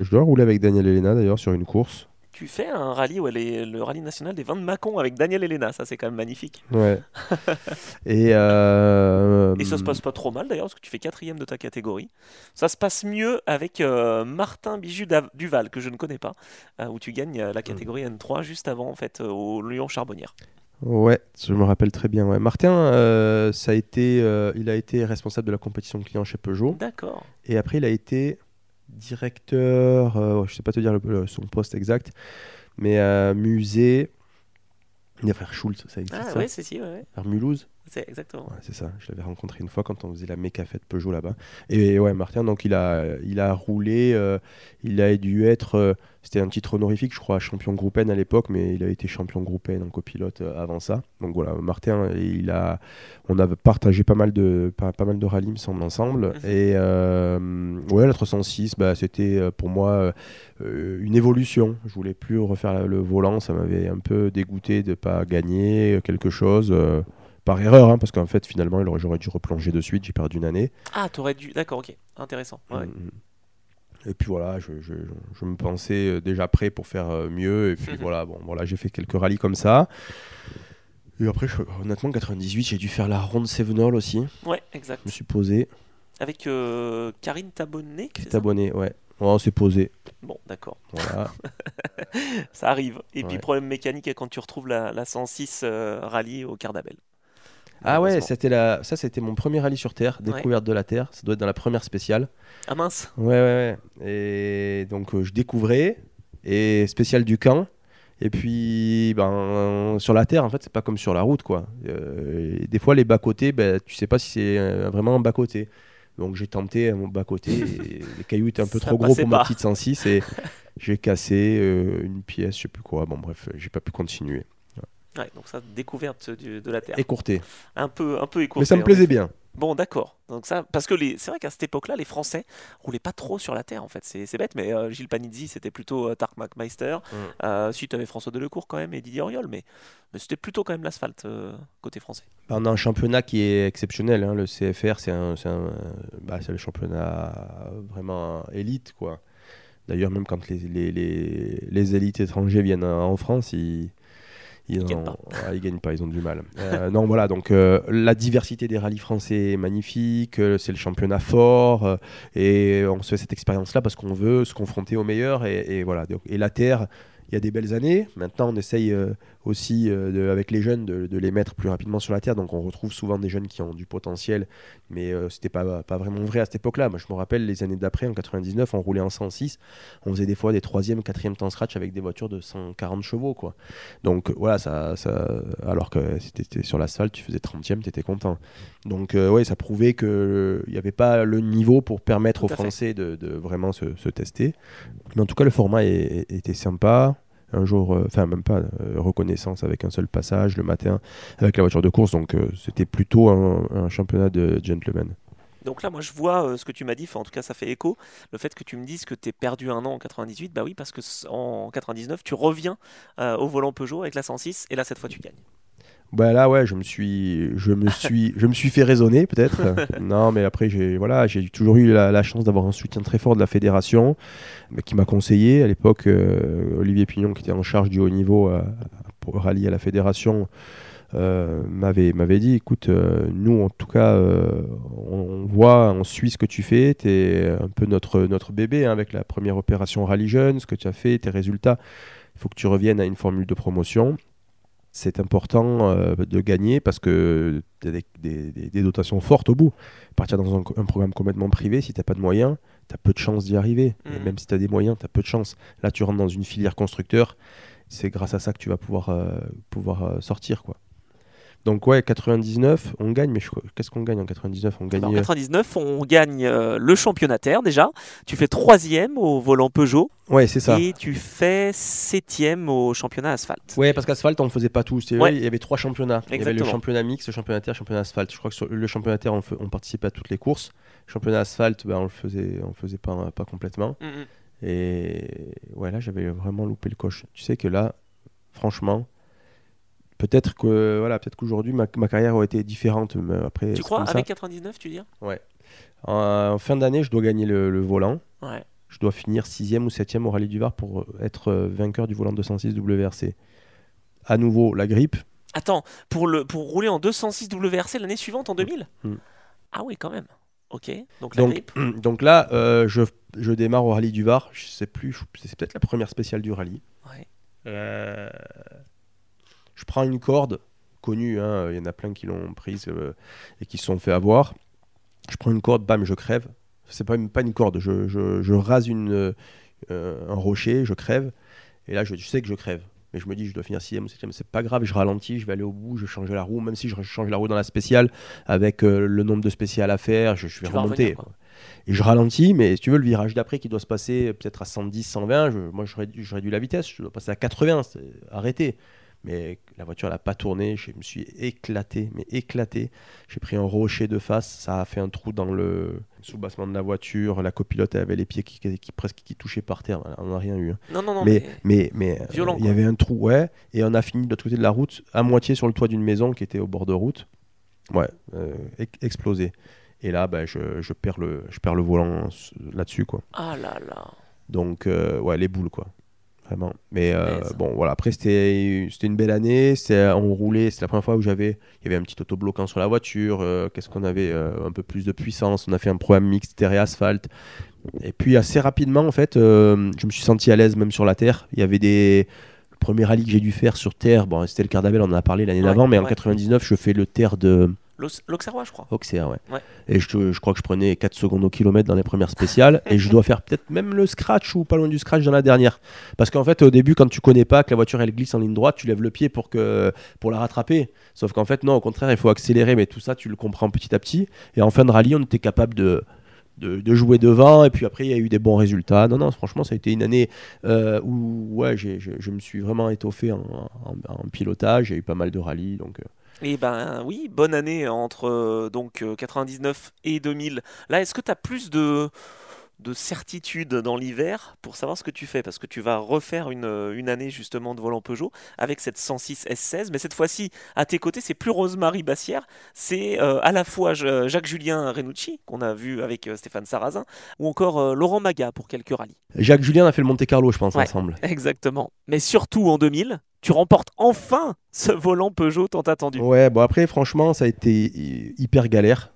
Je dois rouler avec Daniel Elena d'ailleurs sur une course. Tu fais un rallye, ouais, les- le rallye national des vins de Mâcon avec Daniel Elena. Ça, c'est quand même magnifique. Ouais. Et, euh, Et ça se passe pas trop mal d'ailleurs, parce que tu fais quatrième de ta catégorie. Ça se passe mieux avec euh, Martin Bijou Duval, que je ne connais pas, euh, où tu gagnes la catégorie N3 juste avant, en fait, au Lyon Charbonnière. Ouais, je me rappelle très bien. Ouais. Martin, euh, ça a été, euh, il a été responsable de la compétition client chez Peugeot. D'accord. Et après, il a été directeur, euh, je sais pas te dire le- son poste exact, mais euh, musée des frères Schultz, ça existe Ah ça ouais, c'est si, ouais. Vers Mulhouse C'est exactement. Ouais, c'est ça. Je l'avais rencontré une fois quand on faisait la méca fête Peugeot là-bas. Et ouais, Martin, donc il a, il a roulé, euh, il a dû être, euh, c'était un titre honorifique, je crois, champion groupe N à l'époque, mais il a été champion groupe N en copilote euh, avant ça. Donc voilà, Martin, il a, on a partagé pas mal de, pas, pas mal de rallyes, me semble, ensemble. Mhm. Et ouais, la 306, bah, c'était pour moi une évolution. Je voulais plus refaire le volant, ça m'avait un peu dégoûté de pas gagner quelque chose. Par erreur, hein, parce qu'en fait, finalement, il aurait- j'aurais dû replonger de suite. J'ai perdu une année. Ah, t'aurais dû. D'accord, ok. Intéressant. Ouais. Mm. Et puis voilà, je, je- je me pensais euh, déjà prêt pour faire euh, mieux. Et puis voilà, bon, voilà, j'ai fait quelques rallyes comme ça. Et après, je- honnêtement, 98, j'ai dû faire la ronde Sevenol aussi. Ouais, exact. Je me suis posé. Avec euh, Karine Tabonnet. ça? Abonné, ouais. On s'est posé. Bon, d'accord. Voilà. Ça arrive. Et puis, problème mécanique quand tu retrouves la, la 106 euh, rallye au Cardabel. Ah ouais, c'était la... ça, c'était mon premier rallye sur Terre, découverte de la Terre. Ça doit être dans la première spéciale. Ah mince. Ouais, ouais, ouais. Et donc, euh, je découvrais, et spécial du camp. Et puis, ben, sur la terre, en fait, c'est pas comme sur la route, quoi. Euh, des fois, les bas-côtés, ben, tu sais pas si c'est euh, vraiment un bas-côté. Donc, j'ai tenté mon bas-côté. les cailloux étaient un peu Ça trop gros pour ma petite 106 et j'ai cassé euh, une pièce, je sais plus quoi. Bon, bref, j'ai pas pu continuer. Ouais, donc ça, découverte du- de la Terre. Écourté. Un peu, un peu écourté. Mais ça me plaisait bien. Bon, d'accord. Donc ça, parce que les, c'est vrai qu'à cette époque-là, les Français roulaient pas trop sur la terre en fait. C'est, bête, mais euh, Gilles Panizzi, c'était plutôt euh, Tarmac Meister. Mm. Euh, si tu avais François Delecourt quand même et Didier Auriol, mais, mais c'était plutôt quand même l'asphalte euh, côté français. Bah, On a un championnat qui est exceptionnel. hein. Le CFR, c'est un, c'est un- bah, c'est le championnat vraiment élite. quoi. D'ailleurs, même quand les, les, élites étrangers viennent en en France, ils. Ils, gagnent pas. ouais, ils gagnent pas, ils ont du mal. Euh, non, voilà, donc euh, la diversité des rallyes français est magnifique, euh, c'est le championnat fort, et on se fait cette expérience-là parce qu'on veut se confronter aux meilleurs, et, et voilà. Et la Terre, il y a des belles années. Maintenant, on essaye euh, aussi, euh, de- avec les jeunes, de, de les mettre plus rapidement sur la Terre. Donc, on retrouve souvent des jeunes qui ont du potentiel, mais euh, c'était pas, pas vraiment vrai à cette époque-là. Moi, je me rappelle les années d'après, en 99, on roulait en 106. On faisait des fois des 3e, 4e temps scratch avec des voitures de 140 chevaux. Quoi. Donc, euh, voilà, ça, ça, alors que si t'étais sur l'asphalte, tu faisais 30e, tu étais content. Donc, euh, ouais, ça prouvait qu'il n'y avait pas le niveau pour permettre aux. Français de, de vraiment se, se tester. Mais en tout cas, le format est- était sympa. Un jour, euh, enfin, même pas, euh, reconnaissance avec un seul passage le matin avec la voiture de course. Donc, euh, c'était plutôt un, championnat de gentlemen. Donc là, moi, je vois ce que tu m'as dit, en tout cas, ça fait écho. Le fait que tu me dises que tu es perdu un an en 98, bah oui, parce que en 99, tu reviens au volant Peugeot avec la 106, et là, cette fois, tu gagnes. Bah là, ouais, je me suis, je me suis, je me suis fait raisonner peut-être. non, mais après, j'ai, voilà, j'ai toujours eu la, la chance d'avoir un soutien très fort de la fédération, mais qui m'a conseillé à l'époque. euh, Olivier Pignon, qui était en charge du haut niveau euh, pour rallier à la fédération, euh, m'avait, m'avait dit, écoute, euh, nous, en tout cas, euh, on, on voit, on suit ce que tu fais. Tu es un peu notre, notre bébé hein, avec la première opération Rallye Jeune, ce que tu as fait, tes résultats. Il faut que tu reviennes à une formule de promotion c'est important euh, de gagner parce que tu as des, des- des- des dotations fortes au bout. Partir dans un, un programme complètement privé, si tu n'as pas de moyens, tu as peu de chances d'y arriver. Et Mhm. même si tu as des moyens, tu as peu de chances. Là, tu rentres dans une filière constructeur, c'est grâce à ça que tu vas pouvoir, euh, pouvoir euh, sortir. quoi. Donc, ouais, 99, on gagne, mais je qu'est-ce qu'on gagne en 99 On gagne. Alors, en euh, 99, on gagne euh, le championnat terre déjà. Tu fais troisième au volant Peugeot Ouais, c'est ça. et tu fais septième au championnat asphalte. Ouais, parce qu'asphalte, on ne faisait pas Ouais. vrai, Il y avait trois championnats. Il y avait le championnat mix, le championnat terre, le championnat asphalte. Je crois que sur le championnat terre, on, on participait à toutes les courses. Le championnat asphalte, ben, on le faisait, on le faisait pas, pas complètement. Et ouais, là, j'avais vraiment loupé le coche. Tu sais que là, franchement, peut-être que voilà, peut-être qu'aujourd'hui ma, ma carrière aurait été différente. Mais après, Tu crois ça. avec 99, tu dis? En, en fin d'année, je dois gagner le, le volant. Ouais. Je dois finir 6 ou 7 au rallye du Var pour euh, être euh, vainqueur du volant 206 WRC. À nouveau, la grippe. Attends, pour, le, pour rouler en 206 WRC l'année suivante, en 2000 Mm. Ah oui, quand même. Ok, donc la Donc, grippe. donc là, euh, je, je démarre au rallye du Var. Je sais plus, c'est peut-être la première spéciale du rallye. Ouais. Euh, je prends une corde connue, hein, il y en a plein qui l'ont prise euh, et qui se sont fait avoir. Je prends une corde, bam, je crève. C'est pas, pas une corde, je, je- je rase une, euh, un rocher, je crève. Et là, je, je sais que je crève. Mais je me dis, je dois finir 6 ou 7 c'est pas grave, je ralentis, je vais aller au bout, je change la roue, même si je change la roue dans la spéciale, avec euh, le nombre de spéciales à faire, je, vais remonter. revenir. Et je ralentis, mais si tu veux, le virage d'après qui doit se passer peut-être à 110, 120, je- moi je réduis, je réduis la vitesse, je dois passer à 80, c'est arrêté. Mais la voiture n'a pas tourné, je me suis éclaté, mais éclaté. J'ai pris un rocher de face, ça a fait un trou dans le sous-bassement de la voiture, la copilote avait les pieds qui, qui- qui- presque qui touchaient par terre, on n'a rien eu. hein. Non, non, non, mais mais, mais, mais euh, Violent, il y avait un trou, ouais, et on a fini de l'autre côté de la route, à moitié sur le toit d'une maison qui était au bord de route. Ouais, euh, ex- explosé. Et là, ben, je, je perds le, je perds le volant là-dessus, quoi. Ah là là. Donc, euh, ouais, les boules, quoi. Vraiment. Mais euh, Punaise. bon, voilà. Après, c'était une belle année. On roulait. C'était la première fois où j'avais. Il y avait un petit autobloquant sur la voiture. euh, Qu'est-ce qu'on avait euh, Un peu plus de puissance. On a fait un programme mixte terre et asphalte. Et puis, assez rapidement, en fait, je me suis senti à l'aise même sur la terre. Il y avait des. Le premier rallye que j'ai dû faire sur terre, bon, c'était le Cardabel, on en a parlé l'année Ouais, d'avant, mais en ouais. 99, je fais le terre de. L'Aux- L'Auxerrois, je crois. Auxerre, ouais. Ouais. Et je, crois que je prenais 4 secondes au kilomètre dans les premières spéciales. et je dois faire peut-être même le scratch ou pas loin du scratch dans la dernière. Parce qu'en fait, au début, quand tu connais pas que la voiture elle glisse en ligne droite, tu lèves le pied pour, que, pour la rattraper. Sauf qu'en fait, non, au contraire, il faut accélérer. Mais tout ça, tu le comprends petit à petit. Et en fin de rallye, on était capable de. De, de jouer devant et puis après il y a eu des bons résultats non non franchement ça a été une année euh, où ouais j'ai- je, je me suis vraiment étoffé en, en- en pilotage il y a eu pas mal de rallyes donc euh, Et ben oui, bonne année entre euh, donc euh, 99 et 2000. Là, est-ce que tu as plus de, de certitude dans l'hiver pour savoir ce que tu fais? Parce que tu vas refaire une, euh, une année justement de volant Peugeot avec cette 106 S16, mais cette fois-ci, à tes côtés, c'est plus Rosemary Bassière, c'est euh, à la fois Jacques-Julien Renucci, qu'on a vu avec euh, Stéphane Sarrazin, ou encore euh, Laurent Maga pour quelques rallyes. Jacques Julien a fait le Monte Carlo, je pense, Ouais. ensemble. Exactement. Mais surtout en 2000, tu remportes enfin ce volant Peugeot tant attendu. Ouais, bon après, franchement, ça a été hy- hyper galère.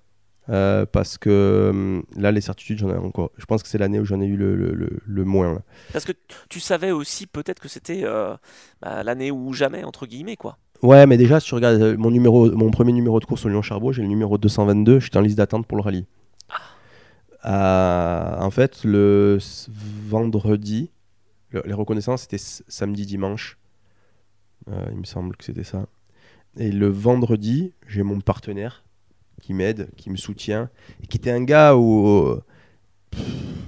euh, parce que hum, là, les certitudes, j'en ai encore. Je pense que c'est l'année où j'en ai eu le, le- le- le moins. là. Parce que tu savais aussi peut-être que c'était euh, bah, l'année ou jamais, entre guillemets, quoi. Ouais, mais déjà, si tu regardes euh, mon, numéro, mon premier numéro de course au Lyon-Charbot, j'ai le numéro 222, j'étais en liste d'attente pour le rallye. Euh, en fait, le vendredi, le- les reconnaissances, c'était s- samedi-dimanche. Euh, il me semble que c'était ça. Et le vendredi, j'ai mon partenaire qui m'aide, qui me soutient, et qui était un gars où,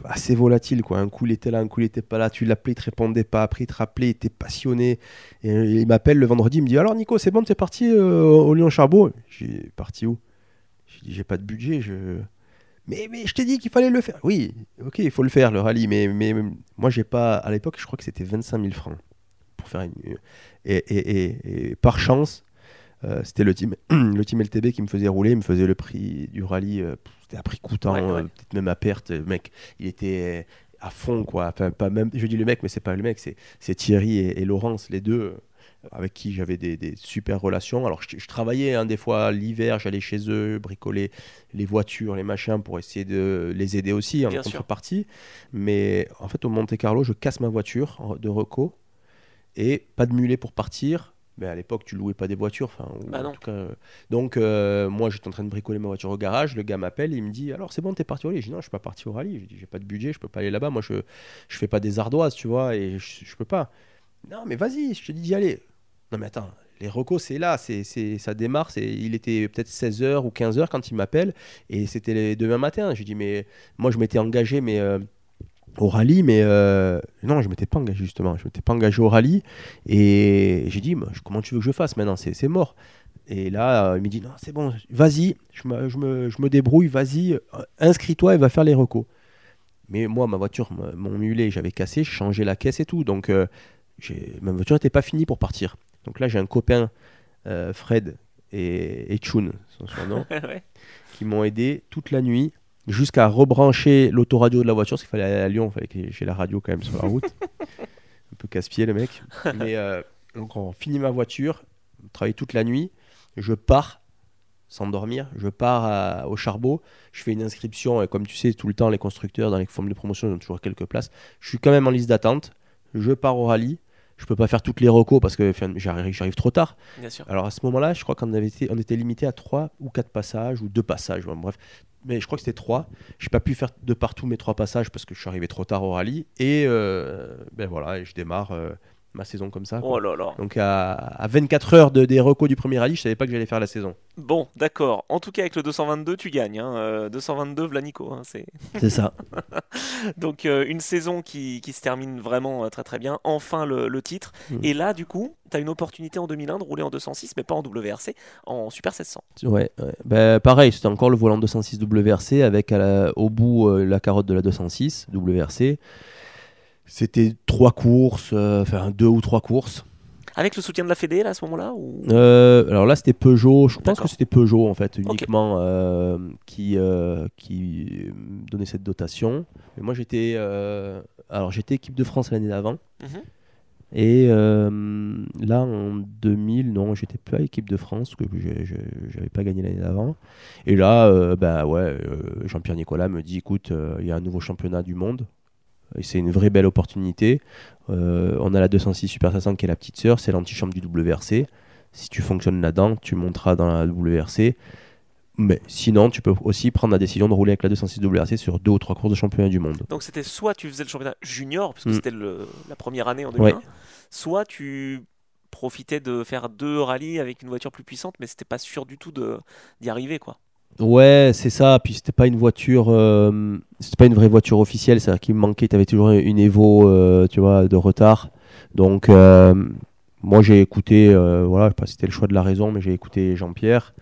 assez volatile. Quoi. Un coup, il était là, un coup, il était pas là. Tu l'appelais, il te répondait pas. Après, il te rappelait, il était passionné. Et il m'appelle le vendredi, il me dit Alors, Nico, c'est bon, t'es parti euh, au Lyon-Charbot J'ai parti où? J'ai dit J'ai pas de budget. Je... Mais, mais je t'ai dit qu'il fallait le faire. Oui, ok, il faut le faire, le rallye. Mais, mais moi, j'ai pas. À l'époque, je crois que c'était 25 000 francs pour faire une. Et, et- et- et par chance, euh, c'était le team, le team LTB qui me faisait rouler, il me faisait le prix du rallye. euh, c'était à prix coûtant, Ouais, ouais. euh, peut-être même à perte. Le mec, il était à fond, quoi. Enfin, pas même, je dis le mec, mais c'est pas le mec, c'est c'est Thierry et, Laurence, les deux, avec qui j'avais des, des super relations. Alors, je, je travaillais hein, des fois l'hiver, j'allais chez eux, bricoler les voitures, les machins, pour essayer de les aider aussi en contrepartie. Mais en fait, au Monte Carlo, je casse ma voiture de reco et pas de mulet pour partir. Mais à l'époque, tu louais pas des voitures. Enfin, Bah en non. tout cas, euh, donc, euh, moi, j'étais en train de bricoler ma voiture au garage. Le gars m'appelle, il me dit Alors, c'est bon, t'es parti au rallye Je dis Non, je suis pas parti au rallye. Je dis J'ai pas de budget, je peux pas aller là-bas. Moi, je, je fais pas des ardoises, tu vois, et je, je peux pas. Non, mais vas-y, je te dis d'y aller. Non, mais attends, les recos, c'est là, c'est, c'est, ça démarre. C'est, il était peut-être 16h ou 15h quand il m'appelle, et c'était demain matin. J'ai dit Mais moi, je m'étais engagé, mais. euh, au rallye, mais euh, non, je m'étais pas engagé justement. Je m'étais pas engagé au rallye et j'ai dit, Moi, je- comment tu veux que je fasse maintenant? C'est c'est mort. Et là, euh, il me dit, non, c'est bon, vas-y, je me, je me- je me débrouille, vas-y, euh, inscris-toi et va faire les recos. Mais moi, ma voiture, mon mulet, j'avais cassé, j'ai changé la caisse et tout. Donc, euh, j'ai- ma voiture n'était pas finie pour partir. Donc là, j'ai un copain, Fred et, et Chun, son surnom, Ouais. qui m'ont aidé toute la nuit jusqu'à rebrancher l'autoradio de la voiture, parce qu'il fallait aller à Lyon, il fallait que j'ai la radio quand même sur la route. un peu casse-pied le mec. Mais euh, donc on finit ma voiture, on travaille toute la nuit, je pars sans dormir, je pars à- au charbot, je fais une inscription, et comme tu sais, tout le temps les constructeurs dans les formes de promotion ils ont toujours quelques places. Je suis quand même en liste d'attente, je pars au rallye, je peux pas faire toutes les recos parce que j'arrive trop tard. Bien sûr. Alors à ce moment-là, je crois qu'on avait été, on était limité à 3 ou 4 passages, ou 2 passages, bon, bref. Mais je crois que c'était 3. Je n'ai pas pu faire de partout mes 3 passages parce que je suis arrivé trop tard au rallye. Et euh, ben voilà, je démarre euh, ma saison comme ça. quoi. Oh là là. Donc à, à 24 heures de, des recos du premier rallye, je savais pas que j'allais faire la saison. Bon, d'accord. En tout cas, avec le 222, tu gagnes. Hein. Euh, 222, Vlanico. Hein, c'est... C'est ça. Donc, euh, une saison qui, qui se termine vraiment euh, très très bien. Enfin, le, le titre. Mhm. Et là, du coup, tu as une opportunité en 2001 de rouler en 206, mais pas en WRC, en Super 1600. Ouais, ouais. Ben, pareil, c'était encore le volant 206 WRC avec à la- au bout euh, la carotte de la 206 WRC. C'était trois courses, euh, enfin deux ou trois courses. Avec le soutien de la Fédé, là, à ce moment-là ou... Euh, alors là, c'était Peugeot. Je pense que c'était Peugeot en fait uniquement euh, qui euh, qui donnait cette dotation. Mais moi, j'étais alors j'étais équipe de France l'année d'avant. Mhm. Et là, en 2000, non, j'étais pas équipe de France, parce que j'avais pas gagné l'année d'avant. Et là, bah ouais, Jean-Pierre Nicolas me dit, écoute, il y a un nouveau championnat du monde, et c'est une vraie belle opportunité. Euh, on a la 206 Super 500 qui est la petite sœur, c'est l'antichambre du WRC. Si tu fonctionnes là-dedans, tu monteras dans la WRC. Mais sinon, tu peux aussi prendre la décision de rouler avec la 206 WRC sur deux ou trois courses de championnat du monde. Donc, c'était soit tu faisais le championnat junior, parce que Mm. c'était la première année en 2001, Ouais. soit tu profitais de faire deux rallyes avec une voiture plus puissante, mais c'était pas sûr du tout d'y arriver, quoi. Ouais, c'est ça. Puis c'était pas une voiture, euh, c'était pas une vraie voiture officielle. C'est-à-dire qu'il me manquait, tu avais toujours une Evo, euh, tu vois, de retard. Donc, euh, moi j'ai écouté, voilà, je sais pas si c'était le choix de la raison, mais j'ai écouté Jean-Pierre.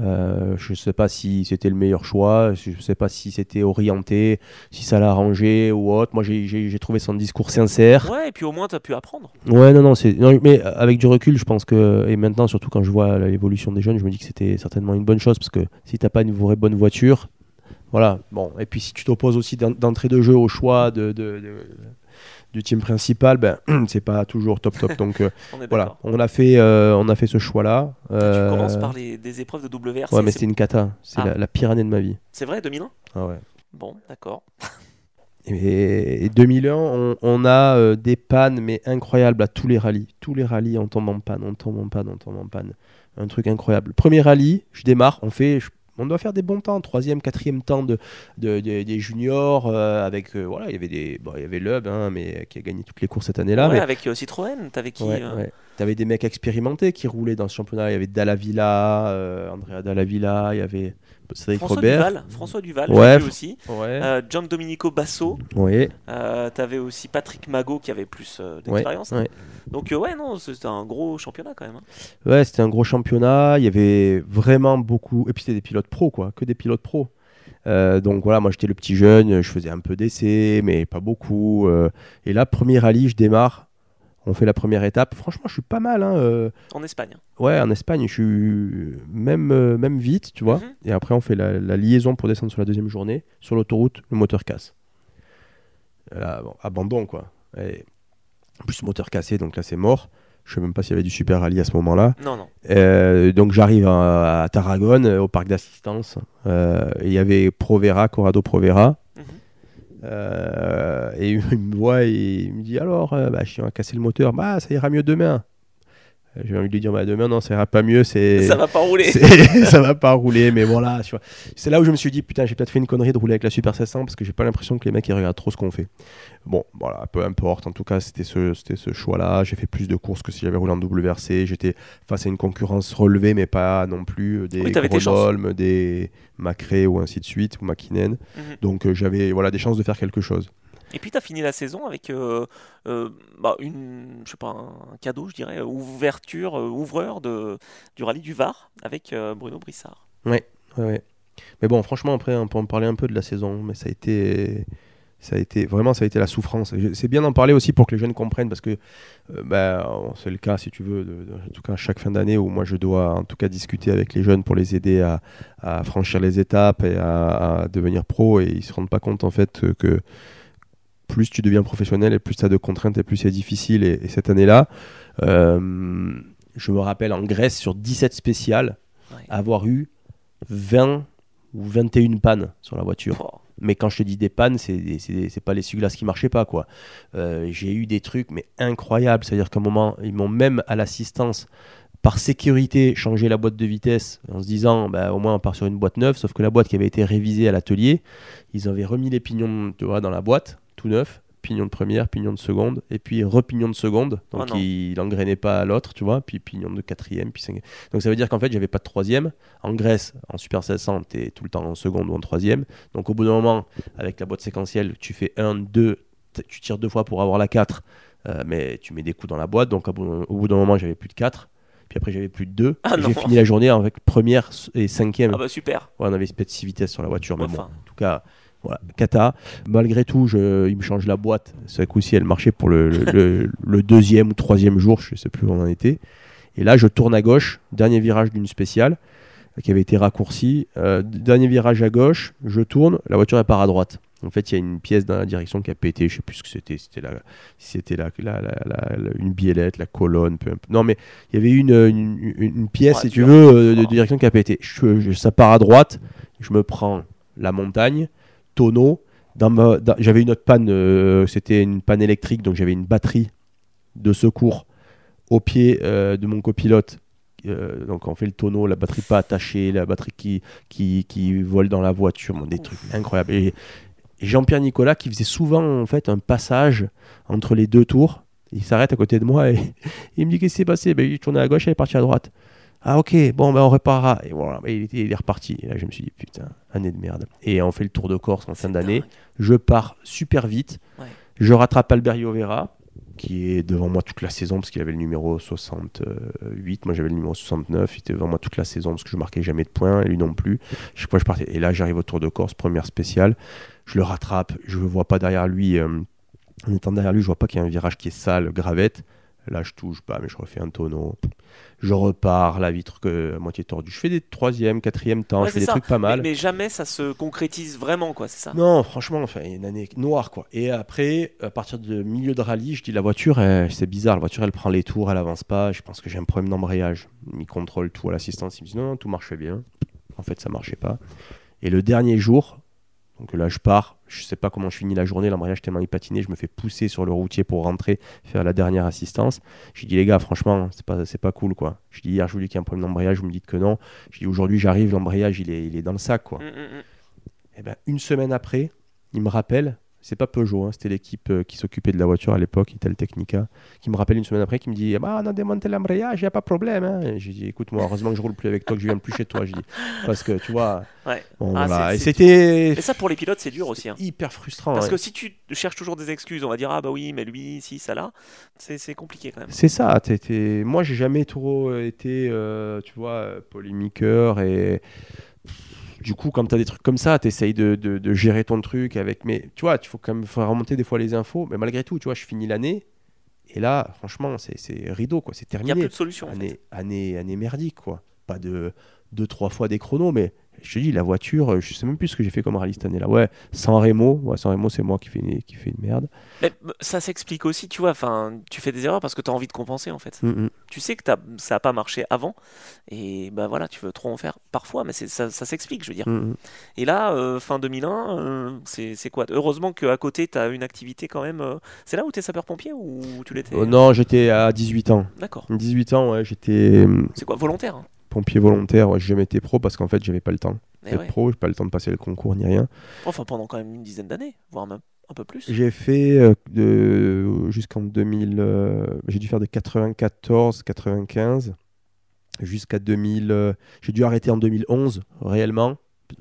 Euh, je ne sais pas si c'était le meilleur choix, je ne sais pas si c'était orienté, si ça l'a arrangé ou autre. Moi, j'ai- trouvé son discours sincère. Ouais, et puis au moins, tu as pu apprendre. Ouais, non, non, non, mais avec du recul, je pense que. Et maintenant, surtout quand je vois l'évolution des jeunes, je me dis que c'était certainement une bonne chose parce que si t'as pas une vraie bonne voiture, voilà. Bon, et puis si tu t'opposes aussi d'en- d'entrée de jeu au choix de, de- de- du team principal, ben c'est pas toujours top top. Donc euh, On voilà, on a fait, euh, on a fait ce choix-là. Tu Euh, commences par les, des épreuves de WRC. Ouais, mais c'est- c'était une cata. C'est Ah. la, la pire année de ma vie. c'est vrai, 2001 Ah ouais. Bon, d'accord. Et, et 2001, on, on a euh, des pannes, mais incroyables à tous les rallyes. Tous les rallyes, on tombe en panne, on tombe en panne, on tombe en panne. Un truc incroyable. Premier rallye, je démarre, on fait. je- on doit faire des bons temps, troisième, quatrième temps de, de- de- des juniors. euh, avec euh, voilà, il y avait des, bon, il y avait Lub, hein, mais qui a gagné toutes les courses cette année-là. ouais, mais avec euh, Citroën, t'avais qui Ouais, euh, ouais. T'avais des mecs expérimentés qui roulaient dans ce championnat. Il y avait Dallavilla, euh, Andrea Dallavilla, il y avait Cédric François Robert. Duval, François Duval, Ouais, aussi. Ouais. Euh, Gian Domenico Basso, ouais. euh, t'avais aussi Patrick Magot qui avait plus euh, Ouais, d'expérience. hein. ouais. Donc euh, ouais, non, c'était un gros championnat quand même. hein. Ouais, c'était un gros championnat. Il y avait vraiment beaucoup. Et puis c'était des pilotes pros, quoi. Que des pilotes pros. Euh, donc voilà, moi j'étais le petit jeune, je faisais un peu d'essais, mais pas beaucoup. euh. Et là, premier rallye, je démarre. On fait la première étape. Franchement, je suis pas mal. hein, euh. En Espagne. Ouais, en Espagne, je suis même, euh, même vite, tu vois. Mhm. Et après, on fait la, la liaison pour descendre sur la deuxième journée. Sur l'autoroute, le moteur casse. Là, bon, abandon, quoi. Et en plus, moteur cassé, donc là, c'est mort. Je sais même pas s'il y avait du super rallye à ce moment-là. Non, non. Euh, donc j'arrive à, à Tarragone, euh, au parc d'assistance. Euh, Il y avait Provera, Corrado Provera. Euh, et il me voit et il me dit alors, euh, bah, je suis à casser le moteur. Bah, ça ira mieux demain. Euh, J'ai envie de lui dire, bah, demain, non, ça ira pas mieux. C'est, Ça va pas rouler. ça va pas rouler, mais vois. C'est là où je me suis dit, putain, j'ai peut-être fait une connerie de rouler avec la Super 700 parce que j'ai pas l'impression que les mecs ils regardent trop ce qu'on fait. Bon, voilà, peu importe. En tout cas, c'était ce, c'était ce choix-là. J'ai fait plus de courses que si j'avais roulé en WRC. J'étais face à une concurrence relevée, mais pas non plus euh, des Oui. Gronholm, des Macré ou ainsi de suite, ou Makinen. Mhm. Donc euh, j'avais voilà, des chances de faire quelque chose. Et puis tu as fini la saison avec euh, euh, bah, une, je sais pas, un cadeau, je dirais, ouverture, euh, ouvreur de, du rallye du Var avec Bruno Brissard. Ouais, ouais. Mais bon, franchement, après, on peut en parler un peu de la saison, mais ça a été, ça a été vraiment, ça a été la souffrance. C'est bien d'en parler aussi pour que les jeunes comprennent, parce que euh, bah, c'est le cas, si tu veux, en tout cas chaque fin d'année où moi je dois, en tout cas, discuter avec les jeunes pour les aider à, franchir les étapes et à, à devenir pro, et ils se rendent pas compte en fait que plus tu deviens professionnel et plus tu as de contraintes et plus c'est difficile. Et, et cette année-là, euh, je me rappelle en Grèce sur 17 spéciales, Ouais. avoir eu 20 ou 21 pannes sur la voiture. Oh. Mais quand je te dis des pannes, c'est pas les suglasses qui marchaient pas quoi. Euh, J'ai eu des trucs mais incroyables, c'est-à-dire qu'à un moment ils m'ont même à l'assistance par sécurité changé la boîte de vitesse en se disant bah, au moins on part sur une boîte neuve, sauf que la boîte qui avait été révisée à l'atelier, ils avaient remis les pignons tu vois, dans la boîte tout neuf, pignon de première, pignon de seconde, et puis repignon de seconde, donc Oh il n'engrainait pas à l'autre, tu vois, puis pignon de quatrième, puis cinquième. Donc ça veut dire qu'en fait, j'avais pas de troisième. En Grèce, en Super 700, tu es tout le temps en seconde ou en troisième. Donc au bout d'un moment, avec la boîte séquentielle, tu fais 1, 2, tu tires deux fois pour avoir la 4, euh, mais tu mets des coups dans la boîte. Donc au bout, d'un moment, j'avais plus de 4. Puis après, j'avais plus de 2. Ah. J'ai fini la journée avec première et cinquième. Ah bah super. Ouais, on avait peut-être 6 vitesses sur la voiture, mais bon, Enfin. en tout cas, voilà, cata. Malgré tout, je, il me change la boîte. Ce coup-ci, elle marchait pour le, le- le- le deuxième ou troisième jour, je sais plus où on en était. Et là, je tourne à gauche, dernier virage d'une spéciale euh, qui avait été raccourci. Euh, dernier virage à gauche, je tourne, la voiture elle part à droite. En fait, il y a une pièce dans la direction qui a pété, je sais plus ce que c'était, c'était la, c'était la, une biellette, la colonne, peu importe. Non, mais il y avait une, une, une- une pièce, Ouais, si tu veux, euh, de direction qui a pété. Je- je- ça part à droite, je me prends la montagne, tonneau. J'avais une autre panne, euh, c'était une panne électrique, donc j'avais une batterie de secours au pied euh, de mon copilote. Euh, donc on fait le tonneau, la batterie pas attachée, la batterie qui, qui, qui vole dans la voiture, des trucs incroyables. Et, et Jean-Pierre Nicolas qui faisait souvent en fait un passage entre les deux tours, il s'arrête à côté de moi et il me dit qu'est-ce qui s'est passé? Ben, Il tourné à gauche, il est parti à droite. Ah ok, bon ben on réparera. Et voilà, ben, il, était- il est reparti. Et là je me suis dit putain, année de merde. Et on fait le tour de Corse en fin d'année. Je pars super vite. Ouais. Je rattrape Albert Vera. qui est devant moi toute la saison parce qu'il avait le numéro 68, moi j'avais le numéro 69, il était devant moi toute la saison parce que je marquais jamais de points, et lui non plus. Chaque fois je partais. Et là j'arrive au Tour de Corse, première spéciale, je le rattrape, je ne vois pas derrière lui, euh, en étant derrière lui, je vois pas qu'il y a un virage qui est sale, gravette. Là je touche pas, mais je refais un tonneau. Je repars, la vitre que, à moitié tordue. Je fais des troisième, quatrième temps, Ouais, je fais c'est des ça. trucs pas mal. Mais, mais jamais ça se concrétise vraiment, quoi, c'est ça? Non, franchement, enfin, une année noire, quoi. Et après, à partir du milieu de rallye, je dis la voiture, c'est bizarre, la voiture, elle prend les tours, elle avance pas. Je pense que j'ai un problème d'embrayage. Il contrôle tout à l'assistance, il me dit non, non, tout marchait bien. En fait, ça marchait pas. Et le dernier jour, donc là, je pars, je sais pas comment je finis la journée, l'embrayage tellement il patinait, je me fais pousser sur le routier pour rentrer, faire la dernière assistance. Je dis les gars, franchement, c'est pas, c'est pas cool, quoi. Je dis hier, je vous dis qu'il y a un problème d'embrayage, vous me dites que non. Je dis aujourd'hui, j'arrive, l'embrayage, il est, il est dans le sac, quoi. Mm, mm, mm. Et ben, une semaine après, il me rappelle, c'est pas Peugeot, hein, c'était l'équipe euh, qui s'occupait de la voiture à l'époque, Ital Technica, qui me rappelle une semaine après, qui me dit ah bah, On a démonté l'embrayage, il n'y a pas de problème. Hein. J'ai dit Écoute, moi, heureusement que je roule plus avec toi, que je viens plus chez toi. J'ai dit Parce que tu vois, Ouais. bon, Ah, voilà. Et c'était Et ça, pour les pilotes, c'est dur aussi. hein. hyper frustrant. Parce que si tu cherches toujours des excuses, on va dire ah bah oui, mais lui, si, ça là, c'est compliqué quand même. C'est ça. Moi, j'ai jamais trop été, euh, tu vois, polémiqueur et. Du coup, quand tu as des trucs comme ça, tu essayes de, de- de gérer ton truc avec. Mais tu vois, il faut quand même faire remonter des fois les infos. Mais malgré tout, tu vois, je finis l'année. Et là, franchement, c'est c'est rideau, quoi. C'est Il n'y a terminé. plus de solution. en fait. année, année, année merdique, quoi. Pas de deux, trois fois des chronos, mais je te dis, la voiture, euh, je sais même plus ce que j'ai fait comme rallye cette année-là. Ouais, sans Remo, ouais, sans Remo, c'est moi qui fais, une, qui fais une merde. Mais euh, ça s'explique aussi, tu vois, enfin, tu fais des erreurs parce que tu as envie de compenser en fait. Mm. Tu sais que t'as- ça n'a pas marché avant et bah voilà, tu veux trop en faire parfois, mais ça, ça s'explique, je veux dire. Mm. Et là, euh, fin 2001, euh, c'est quoi? Heureusement qu'à côté, tu as une activité quand même. euh, C'est là où tu es sapeur-pompier ou tu l'étais? Non, j'étais à 18 ans. D'accord. 18 ans, ouais, j'étais C'est quoi Volontaire hein? Pompier volontaire. Ouais, j'ai jamais été pro parce qu'en fait, j'avais pas le temps Eh d'être ouais. pro. J'ai pas le temps de passer le concours ni rien. Enfin, pendant quand même une dizaine d'années, voire même un peu plus. J'ai fait euh, de, jusqu'en 2000. euh, j'ai dû faire de 94, 95 jusqu'à 2000. euh, j'ai dû arrêter en 2011 réellement.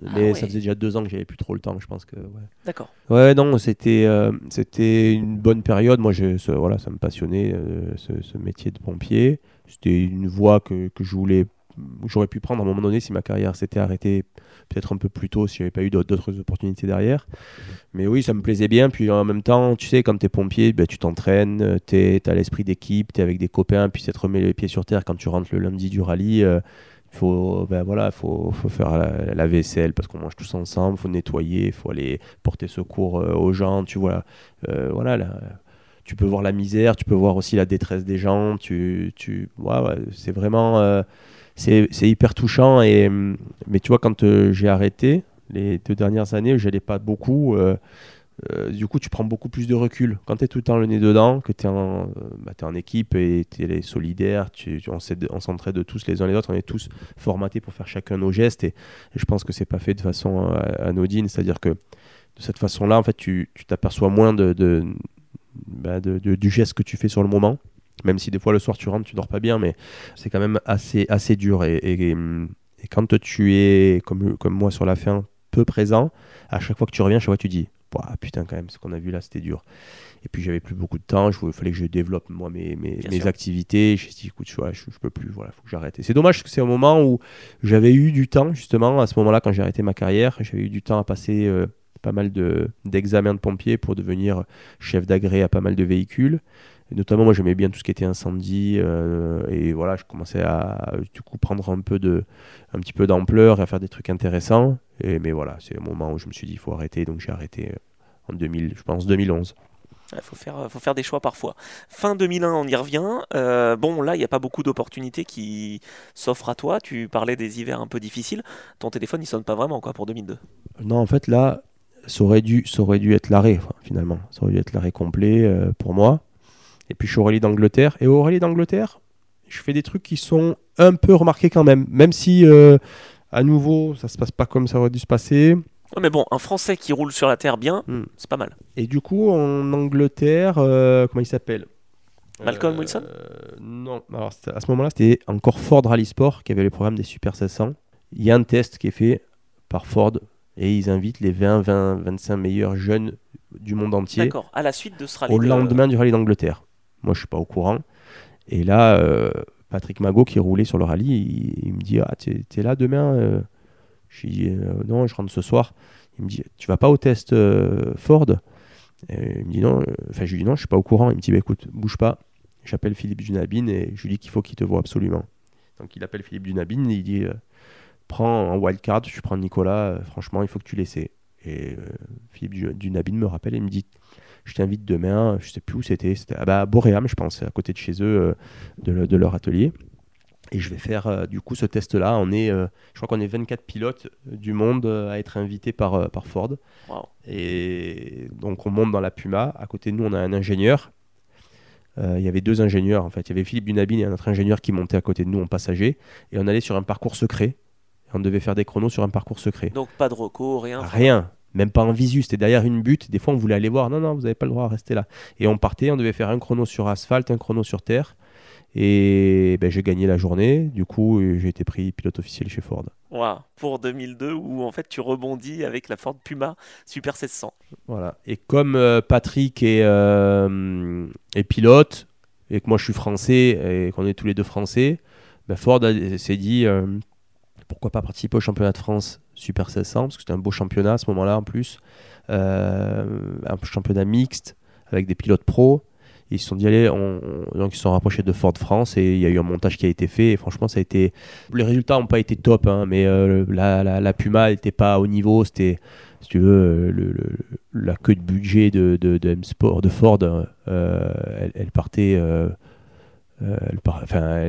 Ah Mais ouais. ça faisait déjà deux ans que j'avais plus trop le temps. Je pense que. Ouais, D'accord. ouais non, c'était euh, c'était une bonne période. Moi, je, ce- voilà, ça me passionnait euh, ce, ce métier de pompier. C'était une voie que, que je voulais. J'aurais pu prendre à un moment donné si ma carrière s'était arrêtée peut-être un peu plus tôt, si j'avais pas eu d'autres- opportunités derrière. Mais oui, ça me plaisait bien. Puis en même temps, tu sais, quand tu es pompier, ben, tu t'entraînes, tu as l'esprit d'équipe, tu es avec des copains, puis ça te remet les pieds sur terre quand tu rentres le lundi du rallye. euh, faut, ben voilà, faut, faut faire la, vaisselle parce qu'on mange tous ensemble, faut nettoyer, faut aller porter secours euh, aux gens, tu vois. euh, voilà, là, tu peux voir la misère, tu peux voir aussi la détresse des gens, tu, tu, ouais, c'est vraiment, euh, c'est hyper touchant. Et, hum, mais tu vois, quand euh, j'ai arrêté, les deux dernières années, j'allais pas beaucoup. euh, euh, du coup, tu prends beaucoup plus de recul. Quand tu es tout le temps le nez dedans, que tu es, en bah, en équipe et tu es solidaire, on s'entraide tous les uns les autres, on est tous formatés pour faire chacun nos gestes. Et, je pense que c'est pas fait de façon anodine. C'est-à-dire que de cette façon-là, en fait, tu t'aperçois moins bah, de- du geste que tu fais sur le moment. Même si des fois le soir tu rentres, tu dors pas bien, mais c'est quand même assez, assez dur. Et, et- et quand tu es, comme, comme moi sur la fin, peu présent, à chaque fois que tu reviens, chaque fois tu dis Ouah, putain, quand même, ce qu'on a vu là, c'était dur. Et puis j'avais plus beaucoup de temps, il fallait que je développe moi mes, mes, mes activités. J'ai dit écoute, je, vois, je, je peux plus, voilà, faut que j'arrête. Et c'est dommage parce que c'est un moment où j'avais eu du temps, justement, à ce moment-là, quand j'ai arrêté ma carrière, j'avais eu du temps à passer euh, pas mal de- d'examens de, pompiers pour devenir chef d'agré à pas mal de véhicules. Et notamment, moi, j'aimais bien tout ce qui était incendie. euh, et voilà, je commençais à, du coup, prendre un, peu de, un petit peu d'ampleur et à faire des trucs intéressants. Et, mais voilà, c'est un moment où je me suis dit, il faut arrêter. Donc, j'ai arrêté euh, en 2000, je pense 2011. Il faut faire, faut faire des choix parfois. Fin 2001, on y revient. Euh, bon, là, il n'y a pas beaucoup d'opportunités qui s'offrent à toi. Tu parlais des hivers un peu difficiles. Ton téléphone, il sonne pas vraiment quoi pour 2002. Non, en fait, là, ça aurait dû, ça aurait dû être l'arrêt, finalement. Ça aurait dû être l'arrêt complet euh, pour moi. Et puis, je suis au rallye d'Angleterre. Et au rallye d'Angleterre, je fais des trucs qui sont un peu remarqués quand même. Même si, euh, à nouveau, ça se passe pas comme ça aurait dû se passer. Ouais, mais bon, un Français qui roule sur la terre bien, Hmm. c'est pas mal. Et du coup, en Angleterre, euh, comment il s'appelle? Malcolm Wilson? Non, alors à ce moment-là, c'était encore Ford Rally Sport qui avait le programme des Super 700. Il y a un test qui est fait par Ford et ils invitent les 20, 20, 25 meilleurs jeunes du monde entier D'accord. À la suite de ce rallye. au de- lendemain du rallye d'Angleterre. Moi, je suis pas au courant. Et là, euh, Patrick Magot, qui roulait sur le rallye, il, me dit Ah, tu es, là demain Je dis Non, je rentre ce soir. Il me dit Tu vas pas au test Ford? Il me dit Non. Enfin, je lui dis Non, je suis pas au courant. Il me dit bah, Écoute, bouge pas. J'appelle Philippe Dunabine et je lui dis qu'il faut qu'il te voit absolument. Donc il appelle Philippe Dunabine et il dit Prends un wildcard, tu prends Nicolas, franchement, il faut que tu l'essaies. Et euh, Philippe Dunabine me rappelle et me dit Je t'invite demain, je sais plus où c'était, c'était à bah, Boréam, je pense, à côté de chez eux, euh, de, leur atelier. Et je vais faire euh, du coup ce test-là. On est, je crois qu'on est 24 pilotes du monde à être invités par, par Ford. Et donc on monte dans la Puma. À côté de nous, on a un ingénieur. Il y avait deux ingénieurs en fait. Il y avait Philippe Dunabine et un autre ingénieur qui montait à côté de nous en passager. Et on allait sur un parcours secret. On devait faire des chronos sur un parcours secret. Donc pas de recours, rien. Rien même pas en visu, c'était derrière une butte. Des fois, on voulait aller voir. Non, non, vous n'avez pas le droit à rester là. Et on partait, on devait faire un chrono sur asphalte, un chrono sur terre. Et ben, j'ai gagné la journée. Du coup, j'ai été pris pilote officiel chez Ford. Wow. Pour 2002, où en fait tu rebondis avec la Ford Puma Super 1600. Voilà. Et comme euh, Patrick euh, est, pilote, et que moi je suis français, et qu'on est tous les deux français, ben, Ford s'est dit euh, pourquoi pas participer au championnat de France Super 1600, parce que c'était un beau championnat à ce moment-là en plus. Euh, un championnat mixte avec des pilotes pros. Ils se sont dit, allez, on, donc ils se sont rapprochés de Ford France et il y a eu un montage qui a été fait. Et franchement, ça a été. Les résultats n'ont pas été top, hein, mais euh, la, la, Puma n'était pas au niveau. C'était, si tu veux, le, la queue de budget de, de, de M-Sport, de Ford, euh, elle, elle, partait euh, enfin,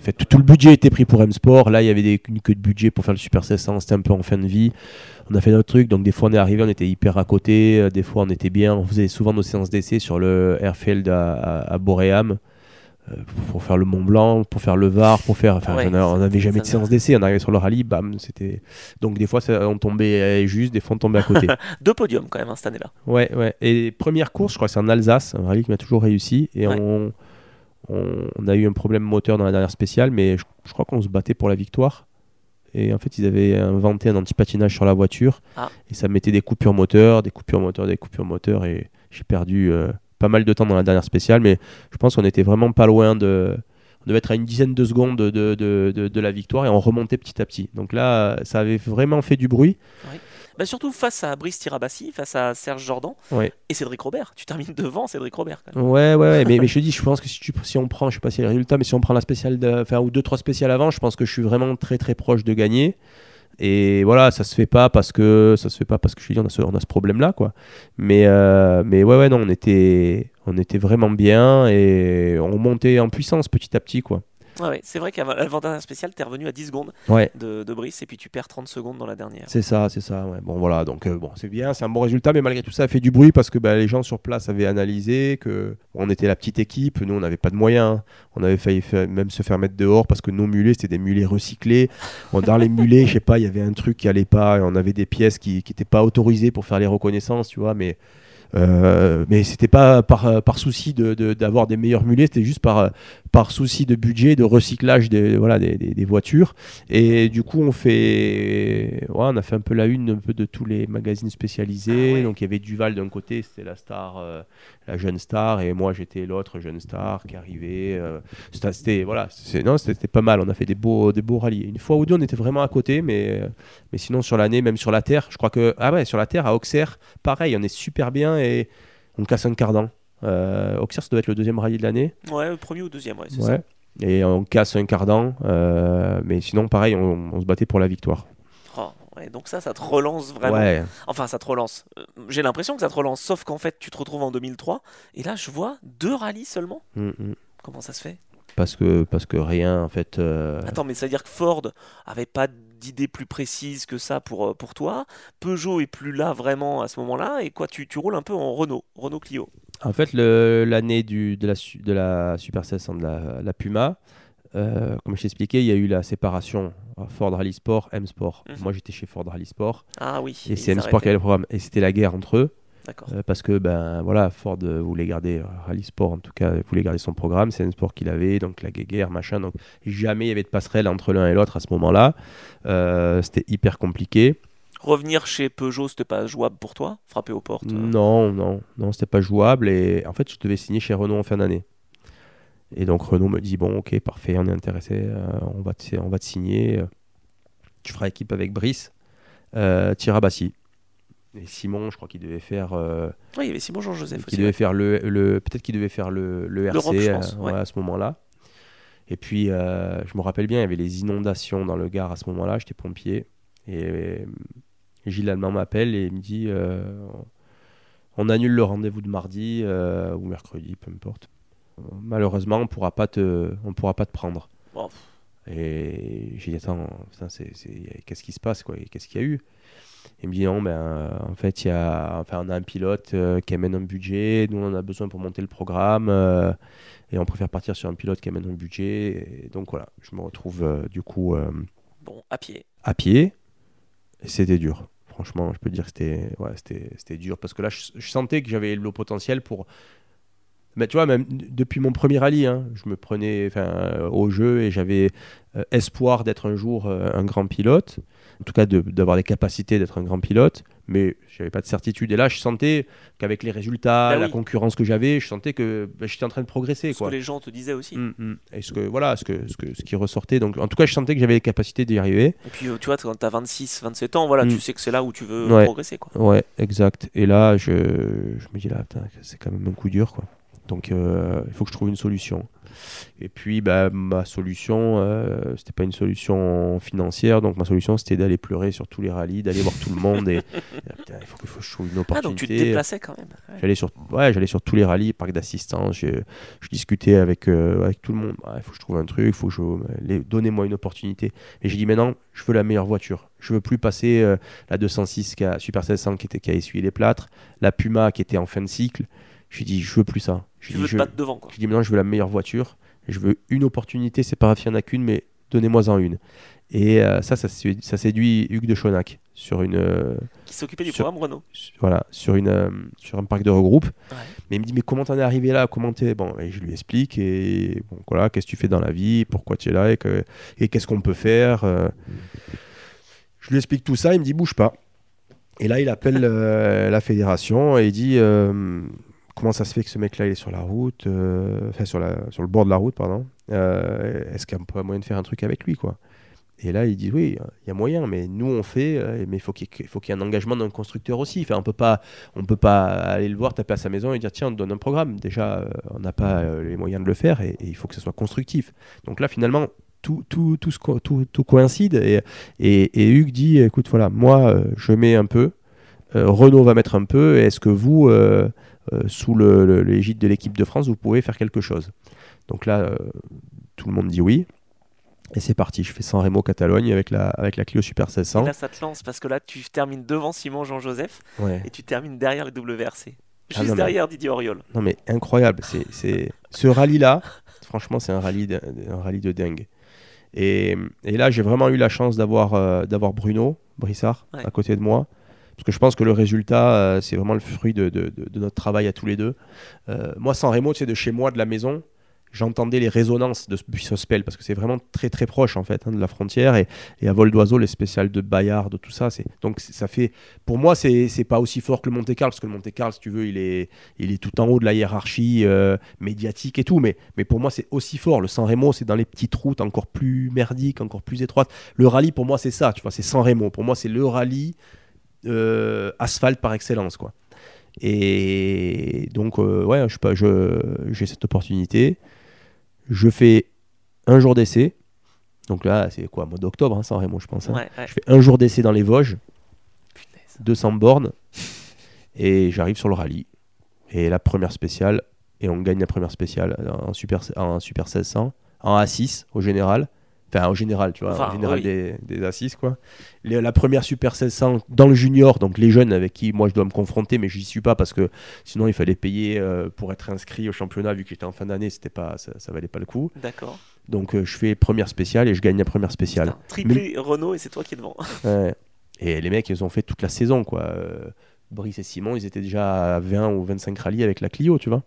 fait, tout, le budget était pris pour M-Sport. Là, il y avait des, une queue de budget pour faire le Super 1600. C'était un peu en fin de vie. On a fait notre truc. Donc, des fois, on est arrivé, on était hyper à côté. Euh, des fois, on était bien. On faisait souvent nos séances d'essai sur le Airfield à, à, Boréam euh, pour faire le Mont Blanc, pour faire le Var, pour faire. Enfin, on n'avait jamais de séance d'essai. On arrivait sur le rallye, bam, c'était. Donc des fois, ça, on tombait juste, des fois, on tombait à côté. Deux podiums quand même hein, cette année-là. Ouais, ouais. Et première course, je crois que c'est en Alsace, un rallye qui m'a toujours réussi. Et on on, a eu un problème moteur dans la dernière spéciale, mais je, crois qu'on se battait pour la victoire. Et en fait, ils avaient inventé un anti-patinage sur la voiture. Ah. Et ça mettait des coupures moteurs, des coupures moteurs, des coupures moteurs. Et j'ai perdu euh, pas mal de temps dans la dernière spéciale. Mais je pense qu'on était vraiment pas loin de. On devait être à une dizaine de secondes de, de, la victoire et on remontait petit à petit. Donc là, ça avait vraiment fait du bruit. Bah, surtout face à Brice Tirabassi, face à Serge Jordan et Cédric Robert. Tu termines devant Cédric Robert. Ouais, ouais, mais, mais, je te dis, je pense que si, tu, si on prend, je sais pas si les résultats, mais si on prend la spéciale, de, enfin, ou deux, trois spéciales avant, je pense que je suis vraiment très, très proche de gagner. Et voilà, ça se fait pas parce que ça se fait pas parce que je suis dit on a ce, on a ce problème là quoi. Mais euh, mais ouais ouais non, on était on était vraiment bien et on montait en puissance petit à petit quoi c'est vrai qu'avant dernière spéciale, tu es revenu à 10 secondes de, de, Brice et puis tu perds 30 secondes dans la dernière. C'est ça, c'est ça. Bon, voilà, donc euh, bon, c'est bien, c'est un bon résultat, mais malgré tout, ça a fait du bruit parce que bah, les gens sur place avaient analysé que on était la petite équipe, nous on n'avait pas de moyens, on avait failli même se faire mettre dehors parce que nos mulets c'était des mulets recyclés. dans les mulets, je sais pas, il y avait un truc qui allait pas, et on avait des pièces qui n'étaient pas autorisées pour faire les reconnaissances, tu vois, mais euh, mais c'était pas par, par souci d'avoir de, des meilleurs mulets, c'était juste par, par souci de budget, de recyclage des, voilà, des, des, voitures. Et du coup, on fait, ouais, on a fait un peu la une un peu de tous les magazines spécialisés. Ah Donc il y avait Duval d'un côté, c'était la star, euh, la jeune star, et moi j'étais l'autre jeune star qui arrivait. Euh, c'était voilà, non, c'était pas mal. On a fait des beaux, des beaux rallyes. Une fois ou deux, on était vraiment à côté, mais, mais sinon sur l'année, même sur la terre, je crois que ah ouais, sur la terre à Auxerre, pareil, on est super bien et on casse un cardan. Euh, Auxerre, ça doit être le deuxième rallye de l'année. Ouais, le premier ou deuxième, ouais, c'est ça. Et on casse un cardan, euh, mais sinon, pareil, on, se battait pour la victoire. Oh, donc ça, ça te relance vraiment. Enfin, ça te relance. Euh, j'ai l'impression que ça te relance, sauf qu'en fait, tu te retrouves en 2003, et là, je vois deux rallyes seulement. Mm, mm. Comment ça se fait? Parce que, parce que rien, en fait. Euh, Attends, mais ça veut dire que Ford avait pas d'idée plus précise que ça pour, euh, pour toi. Peugeot est plus là vraiment à ce moment-là. Et quoi, tu, tu roules un peu en Renault, Renault Clio. En fait, l'année de la, de la Super 1600 de la, la Puma, euh, comme je t'expliquais, il y a eu la séparation Ford Rally Sport, M Sport. Mhm. Moi, j'étais chez Ford Rally Sport. Ah oui. Et c'est M Sport qui avait le programme. Et c'était la guerre entre eux. Euh, parce que ben voilà, Ford voulait garder euh, Rally Sport en tout cas, voulait garder son programme, c'est un sport qu'il avait, donc la guerre, machin, donc jamais il y avait de passerelle entre l'un et l'autre à ce moment-là. Euh, c'était hyper compliqué. Revenir chez Peugeot, c'était pas jouable pour toi Frapper aux portes Non, non, non, c'était pas jouable et en fait je devais signer chez Renault en fin d'année. Et donc Renault me dit bon, ok, parfait, on est intéressé, euh, on, va te, on va te signer. Tu feras équipe avec Brice, euh, Tirabassi. Et Simon, je crois qu'il devait faire. euh, Oui, il y avait Simon Jean-Joseph qui aussi. devait ouais. faire le, le peut-être qu'il devait faire le, le RC L'Europe, je pense, euh, ouais. ouais, à ce moment-là. Et puis, euh, je me rappelle bien, il y avait les inondations dans le Gard à ce moment-là. J'étais pompier. Et Gilles Allemand m'appelle et il me dit On annule le rendez-vous de mardi ou mercredi, peu importe. Malheureusement, on on pourra pas te prendre. Et j'ai dit attends, qu'est-ce qui se passe quoi? Qu'est-ce qu'il y a eu? Il me dit non, ben euh, en fait il y a, enfin on a un pilote euh, qui amène un budget, nous on en a besoin pour monter le programme euh, et on préfère partir sur un pilote qui amène un budget. Et donc voilà, je me retrouve euh, du coup bon, à pied. à pied et c'était dur. Franchement, je peux dire que c'était, ouais, c'était, c'était dur parce que là je, je sentais que j'avais le potentiel pour mais tu vois, même depuis mon premier rallye, hein, je me prenais au jeu et j'avais espoir d'être un jour un grand pilote, en tout cas d'avoir les capacités d'être un grand pilote, mais j'avais pas de certitude. Et là, je sentais qu'avec les résultats, Bah la concurrence que j'avais, je sentais que bah, j'étais en train de progresser. Ce Quoi. que les gens te disaient aussi. Mm, mm. Et ce que voilà, ce que ce, que, ce qui ressortait. Donc, en tout cas, je sentais que j'avais les capacités d'y arriver. Et puis, euh, tu vois, quand t'as 26, 27 ans, voilà, Mm. tu sais que c'est là où tu veux Ouais. progresser, quoi. Ouais, exact. Et là, je, je me dis là, c'est quand même un coup dur, quoi. Donc, euh, il faut que je trouve une solution. Et puis, bah, ma solution, euh, c'était pas une solution financière. Donc, ma solution, c'était d'aller pleurer sur tous les rallyes, d'aller voir tout le monde. Et, putain, il faut que, je trouve une Ah, opportunité. donc tu te déplaçais quand même. Ouais. J'allais sur, ouais, j'allais sur tous les rallyes, parc d'assistance. Je, je discutais avec, euh, avec tout le monde. Il faut que je trouve un truc, faut que je. les- Donnez-moi une opportunité. Et j'ai dit maintenant, je veux la meilleure voiture. Je veux plus passer euh, la 206 qui a, Super 1600 qui, était, qui a essuyé les plâtres, la Puma qui était en fin de cycle. J'ai dit, je veux plus ça. Tu dit, veux je, te battre devant, quoi. j'ai dit maintenant, je veux la meilleure voiture. Je veux une opportunité. C'est pas grave, il n'y en a qu'une, mais donnez-moi-en une. Et euh, ça, ça, sé- ça séduit Hugues de Chonac sur une. euh, Qui s'occupait du Sur- programme Renault. sur- voilà, sur, une, euh, sur un parc de regroupe. Ouais. Mais il me dit, mais comment t'en es arrivé là Comment t'es Bon, et je lui explique, et bon, voilà, qu'est-ce que tu fais dans la vie? Pourquoi tu es là? Et, que- et qu'est-ce qu'on peut faire euh? Je lui explique tout ça, il me dit, bouge pas. Et là, il appelle la fédération et il dit, comment ça se fait que ce mec-là, il est sur la route, euh, enfin, sur, le bord de la route, pardon. Euh, Est-ce qu'il y a pas moyen de faire un truc avec lui, quoi? Et là, il dit oui, il y a moyen, mais nous on fait, euh, mais il faut qu'il y, ait- un engagement d'un constructeur aussi. Enfin, on peut pas, on peut pas aller le voir, taper à sa maison et dire tiens, on te donne un programme. Déjà, on n'a pas les moyens de le faire et, il faut que ce soit constructif. Donc là, finalement, tout, tout, tout, coïncide et, Hugues dit écoute, voilà, moi je mets un peu, Renault va mettre un peu, est-ce que vous, sous le- le- l'égide de l'équipe de France, vous pouvez faire quelque chose Donc là, euh, tout le monde dit oui. Et c'est parti, je fais San Remo Catalogne avec la, avec la Clio Super Et 1600. là, ça te lance parce que là, tu termines devant Simon Jean-Joseph Ouais. et tu termines derrière les WRC. Ah Juste mais- derrière Didier Auriol. Non mais incroyable, c'est, c'est... ce rallye-là, franchement c'est un rallye de, un rallye de dingue. Et, et là j'ai vraiment eu la chance d'avoir, euh, d'avoir Bruno Brissard Ouais. à côté de moi. Parce que je pense que le résultat, euh, c'est vraiment le fruit de, notre travail à tous les deux. Euh, moi, sans Remo, tu sais, de chez moi, de la maison, j'entendais les résonances de Buissospel, parce que c'est vraiment très très proche en fait hein, de la frontière. Et, à vol d'oiseau, les spéciales de Bayard, de tout ça, donc ça fait. Pour moi, c'est pas aussi fort que le Monte Carlo, parce que le Monte Carlo, si tu veux, il est, il est tout en haut de la hiérarchie euh, médiatique et tout. Mais, mais pour moi, c'est aussi fort. Le San Remo, c'est dans les petites routes encore plus merdiques, encore plus étroites. Le rallye, pour moi, c'est ça. Tu vois, c'est San Remo. Pour moi, c'est le rallye euh, asphalte par excellence, quoi. Et donc, euh, ouais, je sais pas, je- j'ai cette opportunité. Je fais un jour d'essai. Donc là, c'est quoi, mois d'octobre, hein, San Remo, je pense. hein. Ouais, ouais. Je fais un jour d'essai dans les Vosges, Punaise. 200 bornes, et j'arrive sur le rallye. Et la première spéciale, et on gagne la première spéciale en Super, en super 1600, en A6 au général. Enfin, au général, tu vois, Enfin, en général oui. des, des A6, quoi. Les- la première Super 1600 dans le junior, donc les jeunes avec qui moi je dois me confronter, mais j'y suis pas parce que sinon il fallait payer euh, pour être inscrit au championnat, vu que j'étais en fin d'année, c'était pas, ça, ça valait pas le coup. D'accord. Donc euh, je fais première spéciale et je gagne la première spéciale. Putain, Triplé Renault et c'est toi qui es devant. Ouais. Et les mecs, ils ont fait toute la saison, quoi. Euh, Brice et Simon, ils étaient déjà à 20 ou 25 rallyes avec la Clio, tu vois.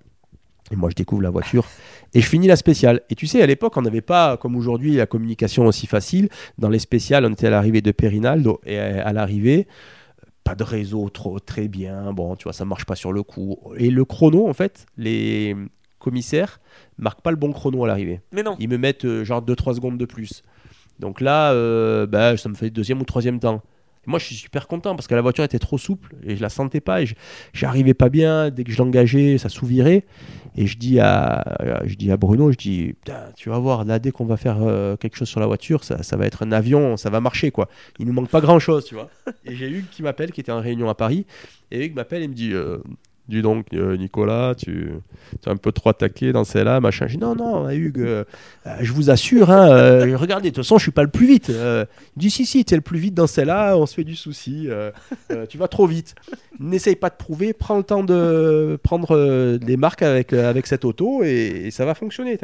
Et moi, je découvre la voiture et je finis la spéciale. Et tu sais, à l'époque, on n'avait pas, comme aujourd'hui, la communication aussi facile. Dans les spéciales, on était à l'arrivée de Perinaldo et à à l'arrivée, pas de réseau trop très bien. Bon, tu vois, ça marche pas sur le coup. Et le chrono, en fait, les commissaires marquent pas le bon chrono à l'arrivée. Mais non. Ils me mettent euh, genre 2-3 secondes de plus. Donc là, euh, bah, ça me fait deuxième ou troisième temps. Moi, je suis super content parce que la voiture était trop souple et je la sentais pas et j'arrivais pas bien. Dès que je l'engageais, ça souvirait. Et je dis à, je dis à Bruno, je dis, tu vas voir, là, dès qu'on va faire euh, quelque chose sur la voiture, ça, va être un avion, ça va marcher, quoi. Il nous manque pas grand chose, tu vois. Et j'ai Hugues qui m'appelle, qui était en réunion à Paris. Et Hugues m'appelle et me dit, euh, dis donc, euh, Nicolas, tu es un peu trop attaqué dans celle-là, machin. Je dis, non, non, Hugues, euh, euh, je vous assure, hein, euh, regardez, de toute façon, je suis pas le plus vite. Euh, il dit, si, si, tu es le plus vite dans celle-là, on se fait du souci. euh, euh, tu vas trop vite. N'essaye pas de prouver, prends le temps de prendre euh, des marques avec, euh, avec cette auto et ça va fonctionner.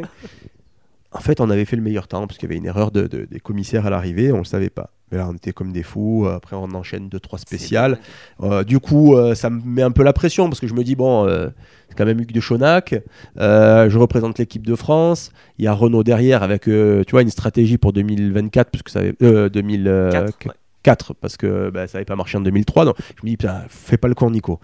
En fait, on avait fait le meilleur temps parce qu'il y avait une erreur de, de- des commissaires à l'arrivée, on le savait pas. Mais là, on était comme des fous. Après, on enchaîne deux, trois spéciales. Euh, du coup, euh, ça me met un peu la pression parce que je me dis, bon, euh, c'est quand même Hugues de Chonac. je représente l'équipe de France. Il y a Renault derrière avec, tu vois, une stratégie pour 2024, parce que ça avait, euh, 2004, Quatre, ouais. 4, parce que bah, ça n'avait pas marché en 2003. Donc, je me dis, putain, fais pas le con, Nico.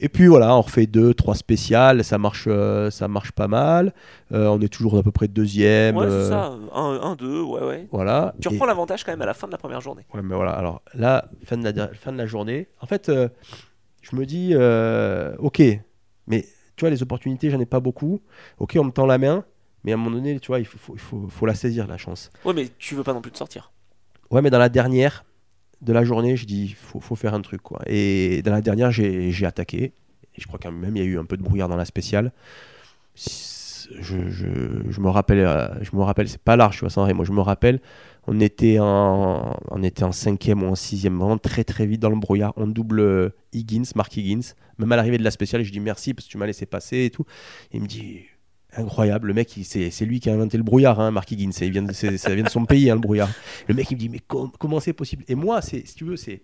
Et puis voilà, on refait deux, trois spéciales. Ça marche, euh, ça marche pas mal. Euh, on est toujours à peu près deuxième. Ouais, euh, c'est ça. 1, 2, ouais, ouais. Voilà. Tu Et- reprends l'avantage quand même à la fin de la première journée. Ouais, mais voilà. Alors là, fin de la, fin de la journée, en fait, euh, je me dis, euh, ok, mais tu vois, les opportunités, j'en ai pas beaucoup. Ok, on me tend la main, mais à un moment donné, tu vois, il faut, faut, faut, faut la saisir, la chance. Ouais, mais tu veux pas non plus te sortir. Ouais, mais dans la dernière de la journée, je dis, faut, faut faire un truc, quoi. Et dans la dernière, j'ai attaqué. Et je crois quand même, il y a eu un peu de brouillard dans la spéciale. Je, je, me rappelle, euh, je me rappelle, c'est pas large, tu vois, sans moi je me rappelle, on était en, on était en cinquième ou en sixième, vraiment très très vite dans le brouillard. On double Higgins, Mark Higgins. Même à l'arrivée de la spéciale, je dis merci parce que tu m'as laissé passer et tout. Il me dit incroyable, le mec, c'est lui qui a inventé le brouillard, hein, Mark Higgins. Il vient de, ça vient de son pays, hein, le brouillard. Le mec, il me dit mais com- comment c'est possible? Et moi, c'est si tu veux, c'est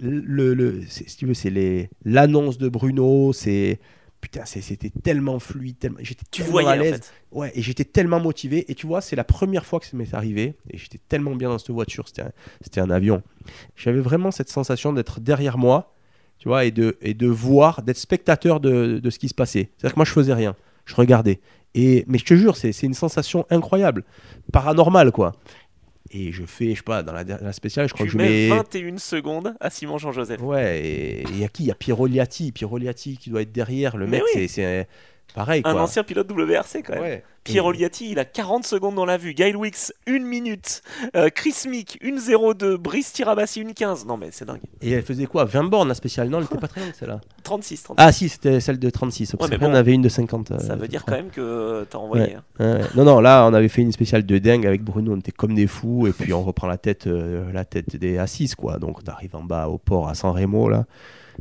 le, le si tu veux, c'est les l'annonce de Bruno, c'est putain, c'était tellement fluide, tellement j'étais Tu tellement voyais à en l'aise. fait. Ouais, et j'étais tellement motivé. Et tu vois, c'est la première fois que ça m'est arrivé. Et j'étais tellement bien dans cette voiture. C'était un, un avion. J'avais vraiment cette sensation d'être derrière moi, tu vois, et de, et de voir, d'être spectateur de, de ce qui se passait. C'est-à-dire que moi, je faisais rien. Je regardais. Et, mais je te jure, c'est c'est une sensation incroyable. Paranormale, quoi. Et je fais, je sais pas, dans la, la spéciale, je crois Tu que je mets mets. 21 secondes à Simon Jean-Joseph. Ouais, et il y a qui? Il y a Piroliati. Piroliati qui doit être derrière. Le Mais mec, oui. c'est- c'est pareil, Un quoi. ancien pilote WRC quand même. Ouais. Pierre Oliati, il a 40 secondes dans la vue. Gail Wicks, 1 minute. Euh, Chris Mick, 1.02. Brice Tirabassi, 1.15. Non, mais c'est dingue. Et elle faisait quoi? 20 bornes la spéciale? Non, elle était pas très longue celle-là. 36, 36. Ah si, c'était celle de 36. Parce Ouais, mais qu'après, bon, on avait une de 50. euh, Ça veut dire quand même que t'as envoyé. hein. Ouais. Non, non, là, on avait fait une spéciale de dingue avec Bruno. On était comme des fous. Et puis, on reprend la tête, euh, la tête des assises, quoi. Donc, on arrive en bas au port à San Remo, là.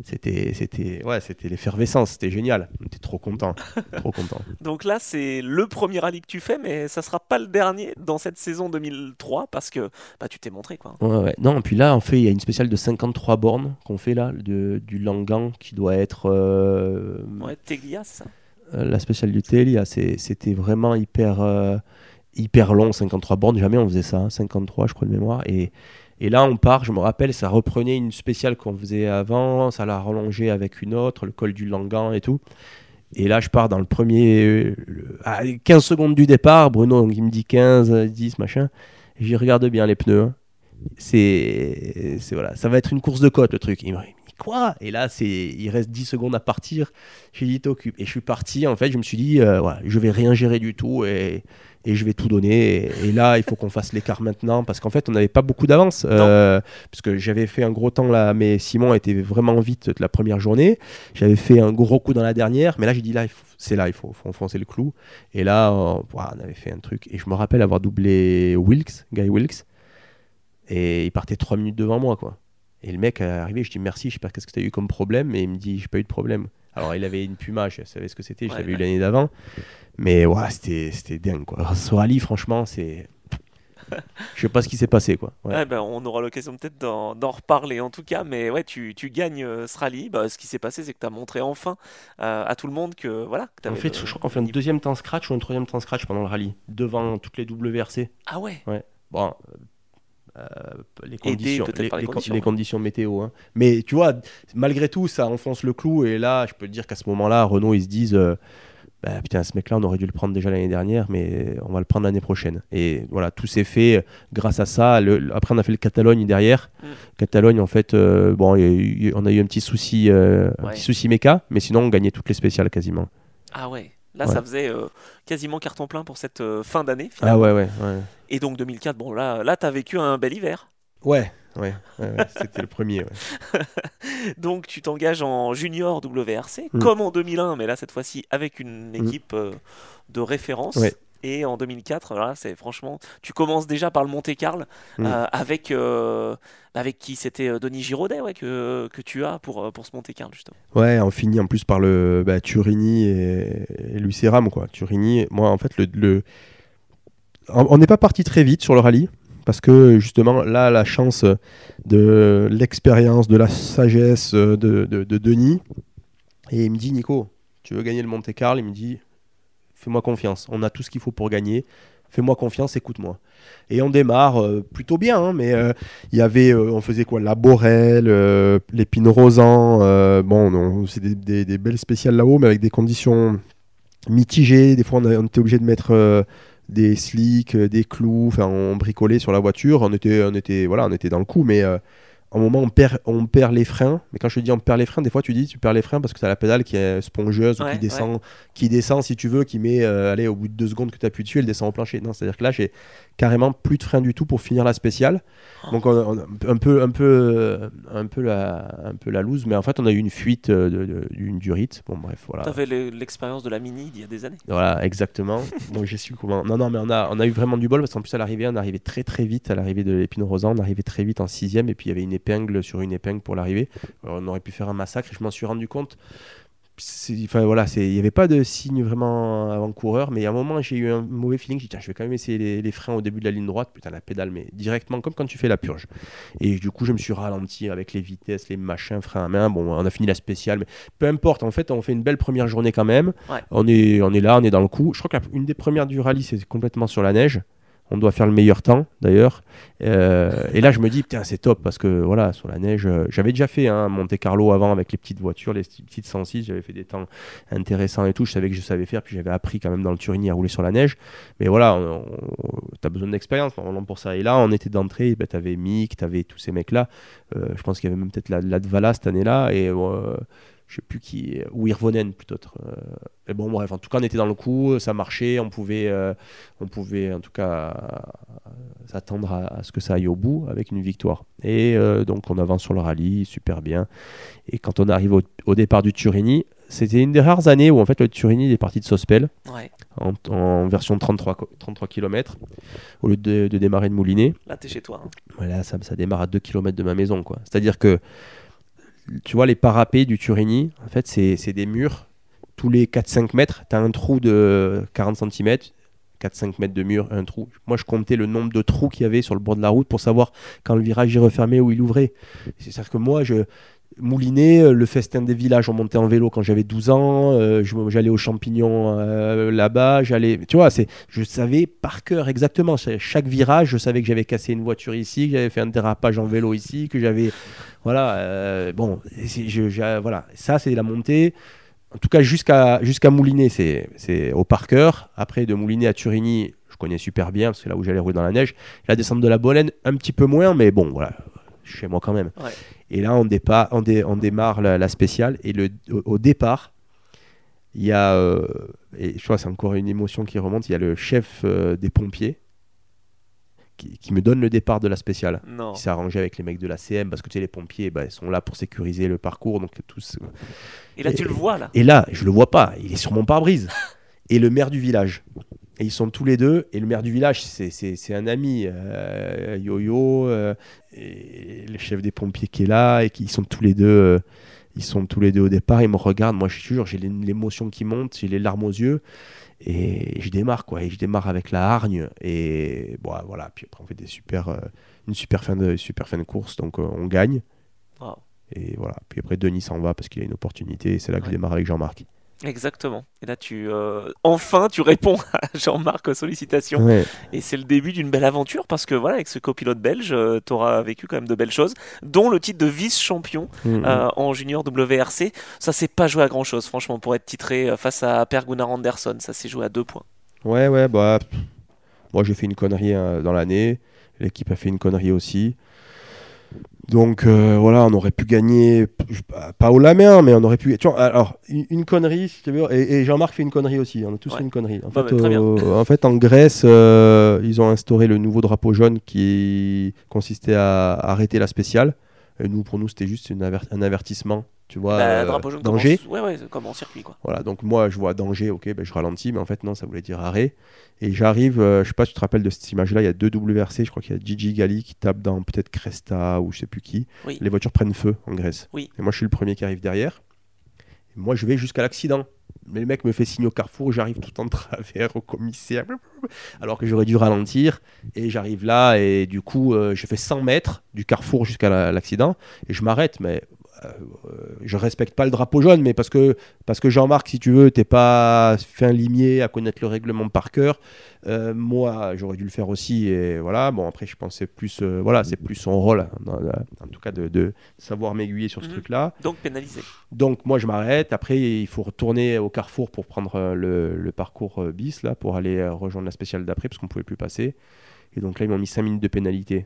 C'était, c'était, ouais, c'était l'effervescence. C'était génial. On était trop contents. trop contents. Donc là, c'est le premier rallye que tu fais, mais ça sera pas le dernier dans cette saison 2003 parce que bah, tu t'es montré quoi. Ouais, ouais. Non, puis là, en fait, il y a une spéciale de 53 bornes qu'on fait là, de, du Langan, qui doit être euh, Ouais, Teglia, c'est ça? Euh, la spéciale du c'est- c'était vraiment hyper, euh, hyper long, 53 bornes. Jamais on faisait ça, hein, 53, je crois de mémoire. Et, et là, on part, je me rappelle, ça reprenait une spéciale qu'on faisait avant, ça l'a rallongé avec une autre, le col du Langan et tout. Et là, je pars dans le premier. le- à 15 secondes du départ, Bruno, il me dit 15, 10, machin. J'y regarde bien les pneus. hein. C'est. Voilà, ça va être une course de côte, le truc. Il me dit quoi? Et là, c'est, il reste 10 secondes à partir. J'ai dit t'occupes. Et je suis parti. En fait, je me suis dit, euh, je vais rien gérer du tout et, et je vais tout donner. Et, et là, il faut qu'on fasse l'écart maintenant parce qu'en fait, on n'avait pas beaucoup d'avance. euh, parce que j'avais fait un gros temps là, mais Simon était vraiment vite la première journée. J'avais fait un gros coup dans la dernière, mais là, j'ai dit là, c'est là, il faut, faut enfoncer le clou. Et là, on avait fait un truc. Et je me rappelle avoir doublé Wilkes, Guy Wilkes. Et il partait 3 minutes devant moi, quoi. Et le mec est arrivé, je dis merci, je sais pas qu'est-ce que tu as eu comme problème. Et il me dit, j'ai pas eu de problème. Alors, il avait une Puma, je savais ce que c'était, je Ouais, l'avais eu ouais. l'année d'avant. Mais ouais, c'était c'était dingue, quoi. Ce rallye, franchement, c'est. Je sais pas ce qui s'est passé, quoi. Ouais. Ouais, ben, on aura l'occasion peut-être d'en reparler en tout cas, mais ouais, tu, tu gagnes euh, ce rallye. Bah, ce qui s'est passé, c'est que tu as montré enfin euh, à tout le monde que voilà. que En fait, le- je crois qu'on fait un deuxième temps scratch ou un troisième temps scratch pendant le rallye, devant toutes les WRC. Ah ouais Bon, euh, les conditions, peut-être les, par les les con- conditions, les conditions météo. hein. Mais tu vois, malgré tout, ça enfonce le clou. Et là, je peux te dire qu'à ce moment-là, Renault, ils se disent, euh, bah, putain, ce mec-là, on aurait dû le prendre déjà l'année dernière, mais on va le prendre l'année prochaine. Et voilà, tout s'est fait euh, grâce à ça. Le- après, on a fait le Catalogne derrière. Mm. Catalogne, en fait, euh, bon, il y a eu- on a eu un petit souci, euh, un petit souci méca, mais sinon, on gagnait toutes les spéciales quasiment. Ah ouais. Là, Ouais. ça faisait euh, quasiment carton plein pour cette euh, fin d'année. Ah ouais, ouais, ouais. Et donc 2004, bon là, là t'as vécu un bel hiver. Ouais, ouais, c'était le premier. Donc tu t'engages en junior WRC, Mm. comme en 2001, mais là cette fois-ci avec une équipe euh, de référence. Ouais. Et en 2004, là, c'est franchement, tu commences déjà par le Monte Carlo Mm. euh, avec euh, avec qui? C'était euh, Denis Giraudet, ouais, que, que tu as pour pour ce Monte Carlo justement. Ouais, on finit en plus par le bah, Turini et, et Luis Ram, quoi. Turini, moi, en fait, le, le- on on n'est pas parti très vite sur le rallye parce que justement, là, la chance de l'expérience, de la sagesse de, de- de Denis. Et il me dit, Nico, tu veux gagner le Monte Carlo Il me dit, fais-moi confiance. On a tout ce qu'il faut pour gagner. Fais-moi confiance, écoute-moi. Et on démarre euh, plutôt bien, hein, mais euh, il y avait, euh, on faisait quoi? La Borel, l'épine rosan. bon, on- c'est des, des- belles spéciales là-haut, mais avec des conditions mitigées. Des fois, on, on était obligé de mettre des slicks, des clous. Enfin, on bricolait sur la voiture. On était, on était, voilà, on était dans le coup, mais un moment, on perd, on perd les freins. Mais quand je te dis on perd les freins, des fois, tu dis tu perds les freins parce que tu as la pédale qui est spongieuse ou qui descend, qui descend, si tu veux, qui met, euh, allez, au bout de deux secondes que tu appuies dessus, elle descend au plancher. Non, c'est-à-dire que là, j'ai carrément plus de freins du tout pour finir la spéciale. Donc, on, on un peu, un peu, euh, un peu la, un peu la loose, mais en fait, on a eu une fuite euh, d'une durite. Bon, bref, voilà. T'avais le- l'expérience de la Mini d'il y a des années. Voilà, exactement. Donc j'ai su comment. Non, non, mais on a, on a eu vraiment du bol parce qu'en plus à l'arrivée, on arrivait très très vite à l'arrivée de l'épine rosan. On arrivait très vite en sixième et puis il y avait une épingle sur une épingle pour l'arrivée. Alors, On aurait pu faire un massacre et je m'en suis rendu compte. Enfin voilà, c'est- il n'y avait pas de signe vraiment avant-coureur, mais à un moment j'ai eu un mauvais feeling. J'ai dit, tiens, je vais quand même essayer les, les freins au début de la ligne droite. Putain, la pédale, mais directement comme quand tu fais la purge. Et du coup, je me suis ralenti avec les vitesses, les machins, freins à main. Bon, on a fini la spéciale, mais peu importe. En fait, on fait une belle première journée quand même. Ouais. On, est, on est là, on est dans le coup. Je crois qu'une des premières du rallye, c'est complètement sur la neige. On doit faire le meilleur temps d'ailleurs. Euh, et là, je me dis, putain, c'est top parce que voilà, sur la neige, euh, j'avais déjà fait un Monte Carlo avant avec les petites voitures, les petites 106. J'avais fait des temps intéressants et tout. Je savais que je savais faire. Puis j'avais appris quand même dans le Turini à rouler sur la neige. Mais voilà, tu as besoin d'expérience normalement pour ça. Et là, on était d'entrée. Ben, tu avais Mick, tu avais tous ces mecs-là. Euh, je pense qu'il y avait même peut-être la, la Dvala cette année-là. Je sais plus qui. Ou Irvonen peut-être. Euh, et bon, bref, en tout cas, on était dans le coup. Ça marchait. On pouvait, euh, on pouvait en tout cas euh, s'attendre à, à ce que ça aille au bout avec une victoire. Et euh, donc, on avance sur le rallye. Super bien. Et quand on arrive au, au départ du Turini, c'était une des rares années où en fait le Turini est parti de Sospel Ouais. en, en version 33, co- 33 km au lieu de, de démarrer de Moulinet. Là, t'es chez toi. hein. Voilà, ça, ça démarre à 2 km de ma maison. quoi. C'est-à-dire que, tu vois, les parapets du Turini, en fait, c'est des murs. Tous les 4-5 mètres, tu as un trou de 40 cm. 4-5 mètres de mur, un trou. Moi, je comptais le nombre de trous qu'il y avait sur le bord de la route pour savoir quand le virage est refermé ou il ouvrait. C'est-à-dire que moi, je, Moulinet, euh, le festin des villages, on montait en vélo quand j'avais 12 ans, euh, j'allais aux champignons euh, là-bas, j'allais, tu vois, c'est, je savais par cœur exactement, Cha- chaque virage, je savais que j'avais cassé une voiture ici, que j'avais fait un dérapage en vélo ici, que j'avais, voilà, bon, voilà, ça c'est la montée. En tout cas, jusqu'à jusqu'à Moulinet, c'est c'est au par cœur. Après, de Moulinet à Turini, je connais super bien, parce que là où j'allais rouler dans la neige. La descente de la Bolène, un petit peu moins, mais bon, voilà, chez moi quand même. Et là, on, dépa- on, dé- on démarre la, la spéciale. Et le, au, au départ, il y a, euh, et je crois que c'est encore une émotion qui remonte, il y a le chef euh, des pompiers qui, qui me donne le départ de la spéciale. Non. Il s'est arrangé avec les mecs de la CM parce que tu sais, les pompiers bah, ils sont là pour sécuriser le parcours. Donc tous, Et là, tu le vois, là. et là, je le vois pas, il est sur mon pare-brise. Et le maire du village. Et ils sont tous les deux. Et le maire du village, c'est- un ami, euh, Yo-Yo, euh, et le chef des pompiers qui est là, et qui ils sont tous les deux. euh, ils sont tous les deux au départ. Ils me regardent. Moi, je suis sûr, j'ai l'é- l'émotion qui monte, j'ai les larmes aux yeux. Et je démarre, quoi. Et je démarre avec la hargne. Et bon, voilà. Puis après, on fait des super, une super fin, de, super fin de course. Donc, on gagne. Wow. Et voilà. Puis après, Denis s'en va parce qu'il a une opportunité. Et c'est là que Ouais. je démarre avec Jean-Marc. Exactement. Et là, tu euh, enfin, tu réponds à Jean-Marc aux sollicitations. Ouais. Et c'est le début d'une belle aventure parce que voilà, avec ce copilote belge, tu auras vécu quand même de belles choses, dont le titre de vice-champion Mhm. euh, en junior WRC. Ça s'est pas joué à grand chose, franchement, pour être titré euh, face à Per Gunnar Anderson. Ça s'est joué à deux points. Ouais, ouais, bah. Moi, j'ai fait une connerie hein, dans l'année. L'équipe a fait une connerie aussi. Donc euh, voilà, on aurait pu gagner, pas- au la main, mais on aurait pu. Tu vois, alors, une, une connerie, si tu veux, et, et Jean-Marc fait une connerie aussi. On a tous Ouais. fait une connerie. Fait, euh, en fait, en Grèce, euh, ils ont instauré le nouveau drapeau jaune qui consistait à arrêter la spéciale. Et nous, pour nous, c'était juste une aver- un avertissement, tu vois, Bah, euh, drapeau jaune comme danger. en- Ouais, ouais, comme en circuit, quoi. Voilà, donc moi je vois danger, ok, ben je ralentis, mais en fait non, ça voulait dire arrêt. Et j'arrive, euh, je sais pas si tu te rappelles de cette image-là, il y a deux WRC, je crois qu'il y a Gigi Gali qui tape dans peut-être Cresta ou je sais plus qui. Oui. Les voitures prennent feu en Grèce. Oui. Et moi je suis le premier qui arrive derrière. Et moi je vais jusqu'à l'accident. Mais le mec me fait signe au carrefour, j'arrive tout en travers au commissaire, alors que j'aurais dû ralentir. Et j'arrive là, et du coup, euh, je fais 100 mètres du carrefour jusqu'à la- l'accident, et je m'arrête, mais je respecte pas le drapeau jaune, mais parce que, parce que Jean-Marc, si tu veux, t'es pas fin limier à connaître le règlement par cœur. Euh, moi, j'aurais dû le faire aussi, et voilà. Bon, après, je pensais plus, euh, voilà, c'est plus son rôle, hein, en tout cas, de, de savoir m'aiguiller sur ce Mhm. truc-là. Donc pénalisé. Donc moi je m'arrête, après il faut retourner au carrefour pour prendre euh, le, le parcours euh, bis là, pour aller euh, rejoindre la spéciale d'après parce qu'on pouvait plus passer. Et donc là ils m'ont mis 5 minutes de pénalité.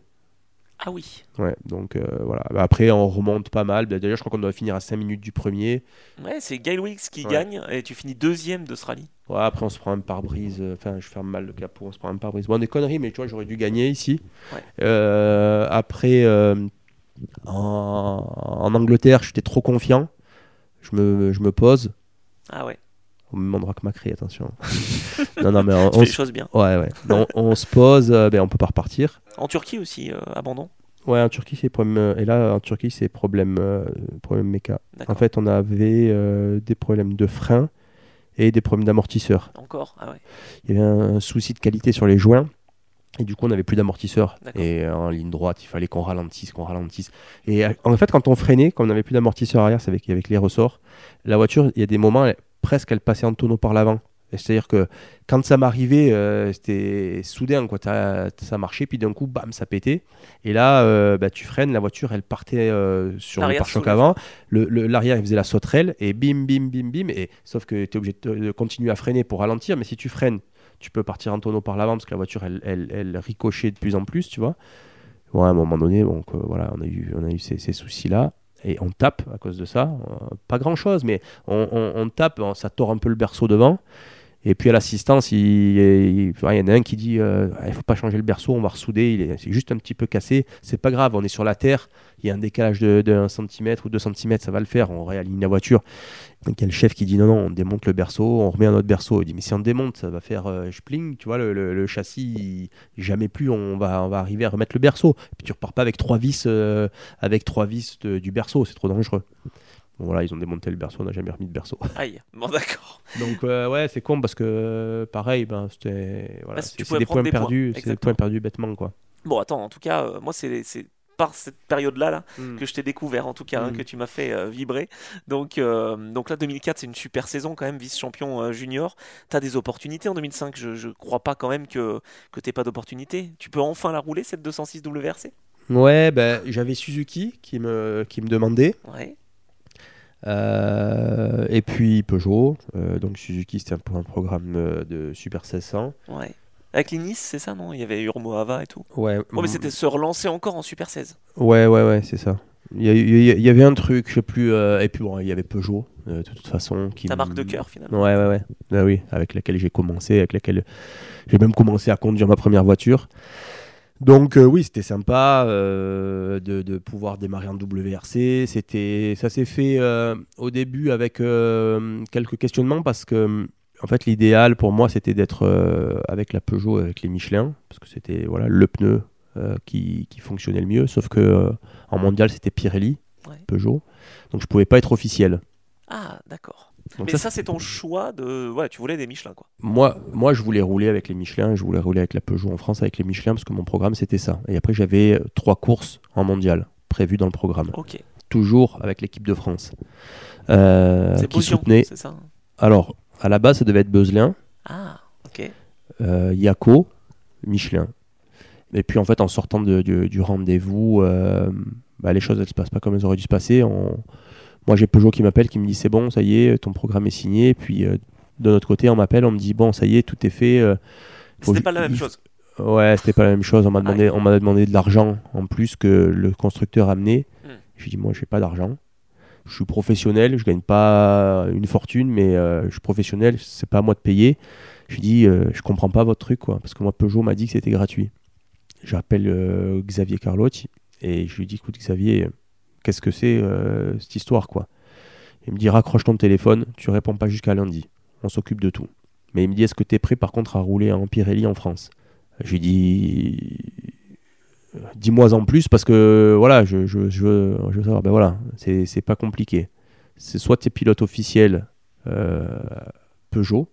Ah oui. Ouais, donc euh, voilà. Bah, après on remonte pas mal. Bah, D'ailleurs je crois qu'on doit finir à 5 minutes du premier. Ouais, c'est Gail Wicks qui Ouais. gagne et tu finis deuxième d'Australie. Ouais, après on se prend un pare-brise, euh, enfin je ferme mal le capot, on se prend un pare-brise. Bon des conneries mais tu vois j'aurais dû gagner ici. Ouais. Euh, après euh, en, en Angleterre j'étais trop confiant. Je me, je me pose. Ah ouais, On me demandera que Macri, attention. non, non, mais on, on les se- choses bien. ouais, ouais. On se pose, euh, ben, on peut pas repartir. En Turquie aussi, euh, abandon. Ouais, en Turquie, c'est problème. euh, et là, en Turquie, c'est problème, euh, problème méca. En fait, on avait euh, des problèmes de frein et des problèmes d'amortisseur. Encore? Ah ouais. Il y avait un souci de qualité sur les joints. Et du coup, on n'avait plus d'amortisseur. Et en ligne droite, il fallait qu'on ralentisse, qu'on ralentisse. Et en fait, quand on freinait, quand on n'avait plus d'amortisseur arrière, c'est avec, avec les ressorts, la voiture, il y a des moments, elle- presque, elle passait en tonneau par l'avant. C'est-à-dire que quand ça m'arrivait, euh, c'était soudain, quoi. Ça marchait, puis d'un coup, bam, ça pétait. Et là, euh, bah, tu freines, la voiture, elle partait euh, sur le pare-choc avant. L'arrière, il faisait la sauterelle, et bim, bim, bim, bim. Et, sauf que tu es obligé de, continuer à freiner pour ralentir, mais si tu freines, tu peux partir en tonneau par l'avant parce que la voiture, elle, elle, elle ricochait de plus en plus, tu vois. Bon, à un moment donné, donc, voilà, on a eu, on a eu ces, ces soucis-là. Et on tape à cause de ça. Euh, pas grand-chose, mais on, tape, ça tord un peu le berceau devant. Et puis à l'assistance, il, y en a un qui dit euh, Ah, il faut pas changer le berceau, on va ressouder, c'est juste un petit peu cassé. C'est pas grave, on est sur la terre, il y a un décalage de, de 1 cm ou 2 cm, ça va le faire, on réaligne la voiture. Donc il y a le chef qui dit non, non, on démonte le berceau, on remet un autre berceau. Il dit mais si on démonte, ça va faire euh, spling, tu vois, le, châssis, jamais plus on va, on va arriver à remettre le berceau. Puis tu repars pas avec trois vis, euh, avec trois vis du berceau, c'est trop dangereux. Bon, voilà, ils ont démonté le berceau, on n'a jamais remis de berceau. Aïe. Bon d'accord. Donc euh, ouais, c'est con parce que pareil, ben c'était voilà, tu c'est des points des perdus, c'est des points perdus bêtement quoi. Bon attends, en tout cas, euh, moi c'est par cette période-là là, que je t'ai découvert en tout cas, hein, Mm. que tu m'as fait euh, vibrer. Donc, euh, donc là 2004 c'est une super saison quand même, vice-champion euh, junior. T'as des opportunités en 2005, je, je crois pas quand même que, que t'aies pas d'opportunités. Tu peux enfin la rouler cette 206 WRC Ouais, ben j'avais Suzuki qui me qui me demandait Ouais. Euh, et puis Peugeot. euh, donc Suzuki c'était un, un programme euh, de Super 1600. Ouais. Avec Nice, c'est ça, non? Il y avait Urmoava et tout. Ouais. Oh, mais c'était se relancer encore en Super 16. Ouais, ouais, ouais, c'est ça. Il y, avait un truc, je sais plus. et puis bon, il y avait Peugeot de toute façon qui Ta marque de cœur, finalement. Ouais, ouais, ouais. Ah oui, avec laquelle j'ai commencé, avec laquelle j'ai même commencé à conduire ma première voiture. Donc euh, oui, c'était sympa euh, de, de pouvoir démarrer en WRC. C'était, ça s'est fait euh, au début avec quelques questionnements parce que en fait l'idéal pour moi c'était d'être avec la Peugeot, avec les Michelin, parce que c'était voilà le pneu qui, qui fonctionnait le mieux. Sauf que en mondial c'était Pirelli, Ouais. Peugeot, donc je pouvais pas être officiel. Ah, d'accord. Donc Mais ça, ça, c'est ton choix de. Ouais, tu voulais des Michelin, quoi. Moi, moi, je voulais rouler avec les Michelin, je voulais rouler avec la Peugeot en France avec les Michelin parce que mon programme c'était ça. Et après, j'avais euh, trois courses en mondial prévues dans le programme, Ok. toujours avec l'équipe de France euh, c'est qui soutenait. ça hein Alors, à la base, ça devait être Beuzelin, Ah, ok. euh, Yako, Michelin. Et puis, en fait, en sortant de- du, du rendez-vous, euh, bah, les choses, elles se passent pas comme elles auraient dû se passer. On- Moi, j'ai Peugeot qui m'appelle, qui me dit c'est bon, ça y est, ton programme est signé. Puis, euh, de notre côté, on m'appelle, on me dit bon, ça y est, tout est fait. euh, C'était pas la même chose. Ouais, c'était pas la même chose. On m'a Ah demandé, on m'a demandé de l'argent en plus que le constructeur a amené. Hmm. J'ai dit moi, j'ai pas d'argent. Je suis professionnel, je gagne pas une fortune, mais euh, je suis professionnel, c'est pas à moi de payer. J'ai dit, euh, je comprends pas votre truc, quoi, parce que moi Peugeot m'a dit que c'était gratuit. J'appelle euh, Xavier Carlotti et je lui dis, écoute Xavier, qu'est-ce que c'est euh, cette histoire, quoi Il me dit, raccroche ton téléphone, tu réponds pas jusqu'à lundi, on s'occupe de tout. Mais il me dit, est-ce que tu es prêt par contre à rouler en Pirelli en France? Je lui dis, dis-moi en plus parce que voilà, je, veux, savoir. Ben voilà, c'est pas compliqué. C'est soit tu es pilote officiel euh, Peugeot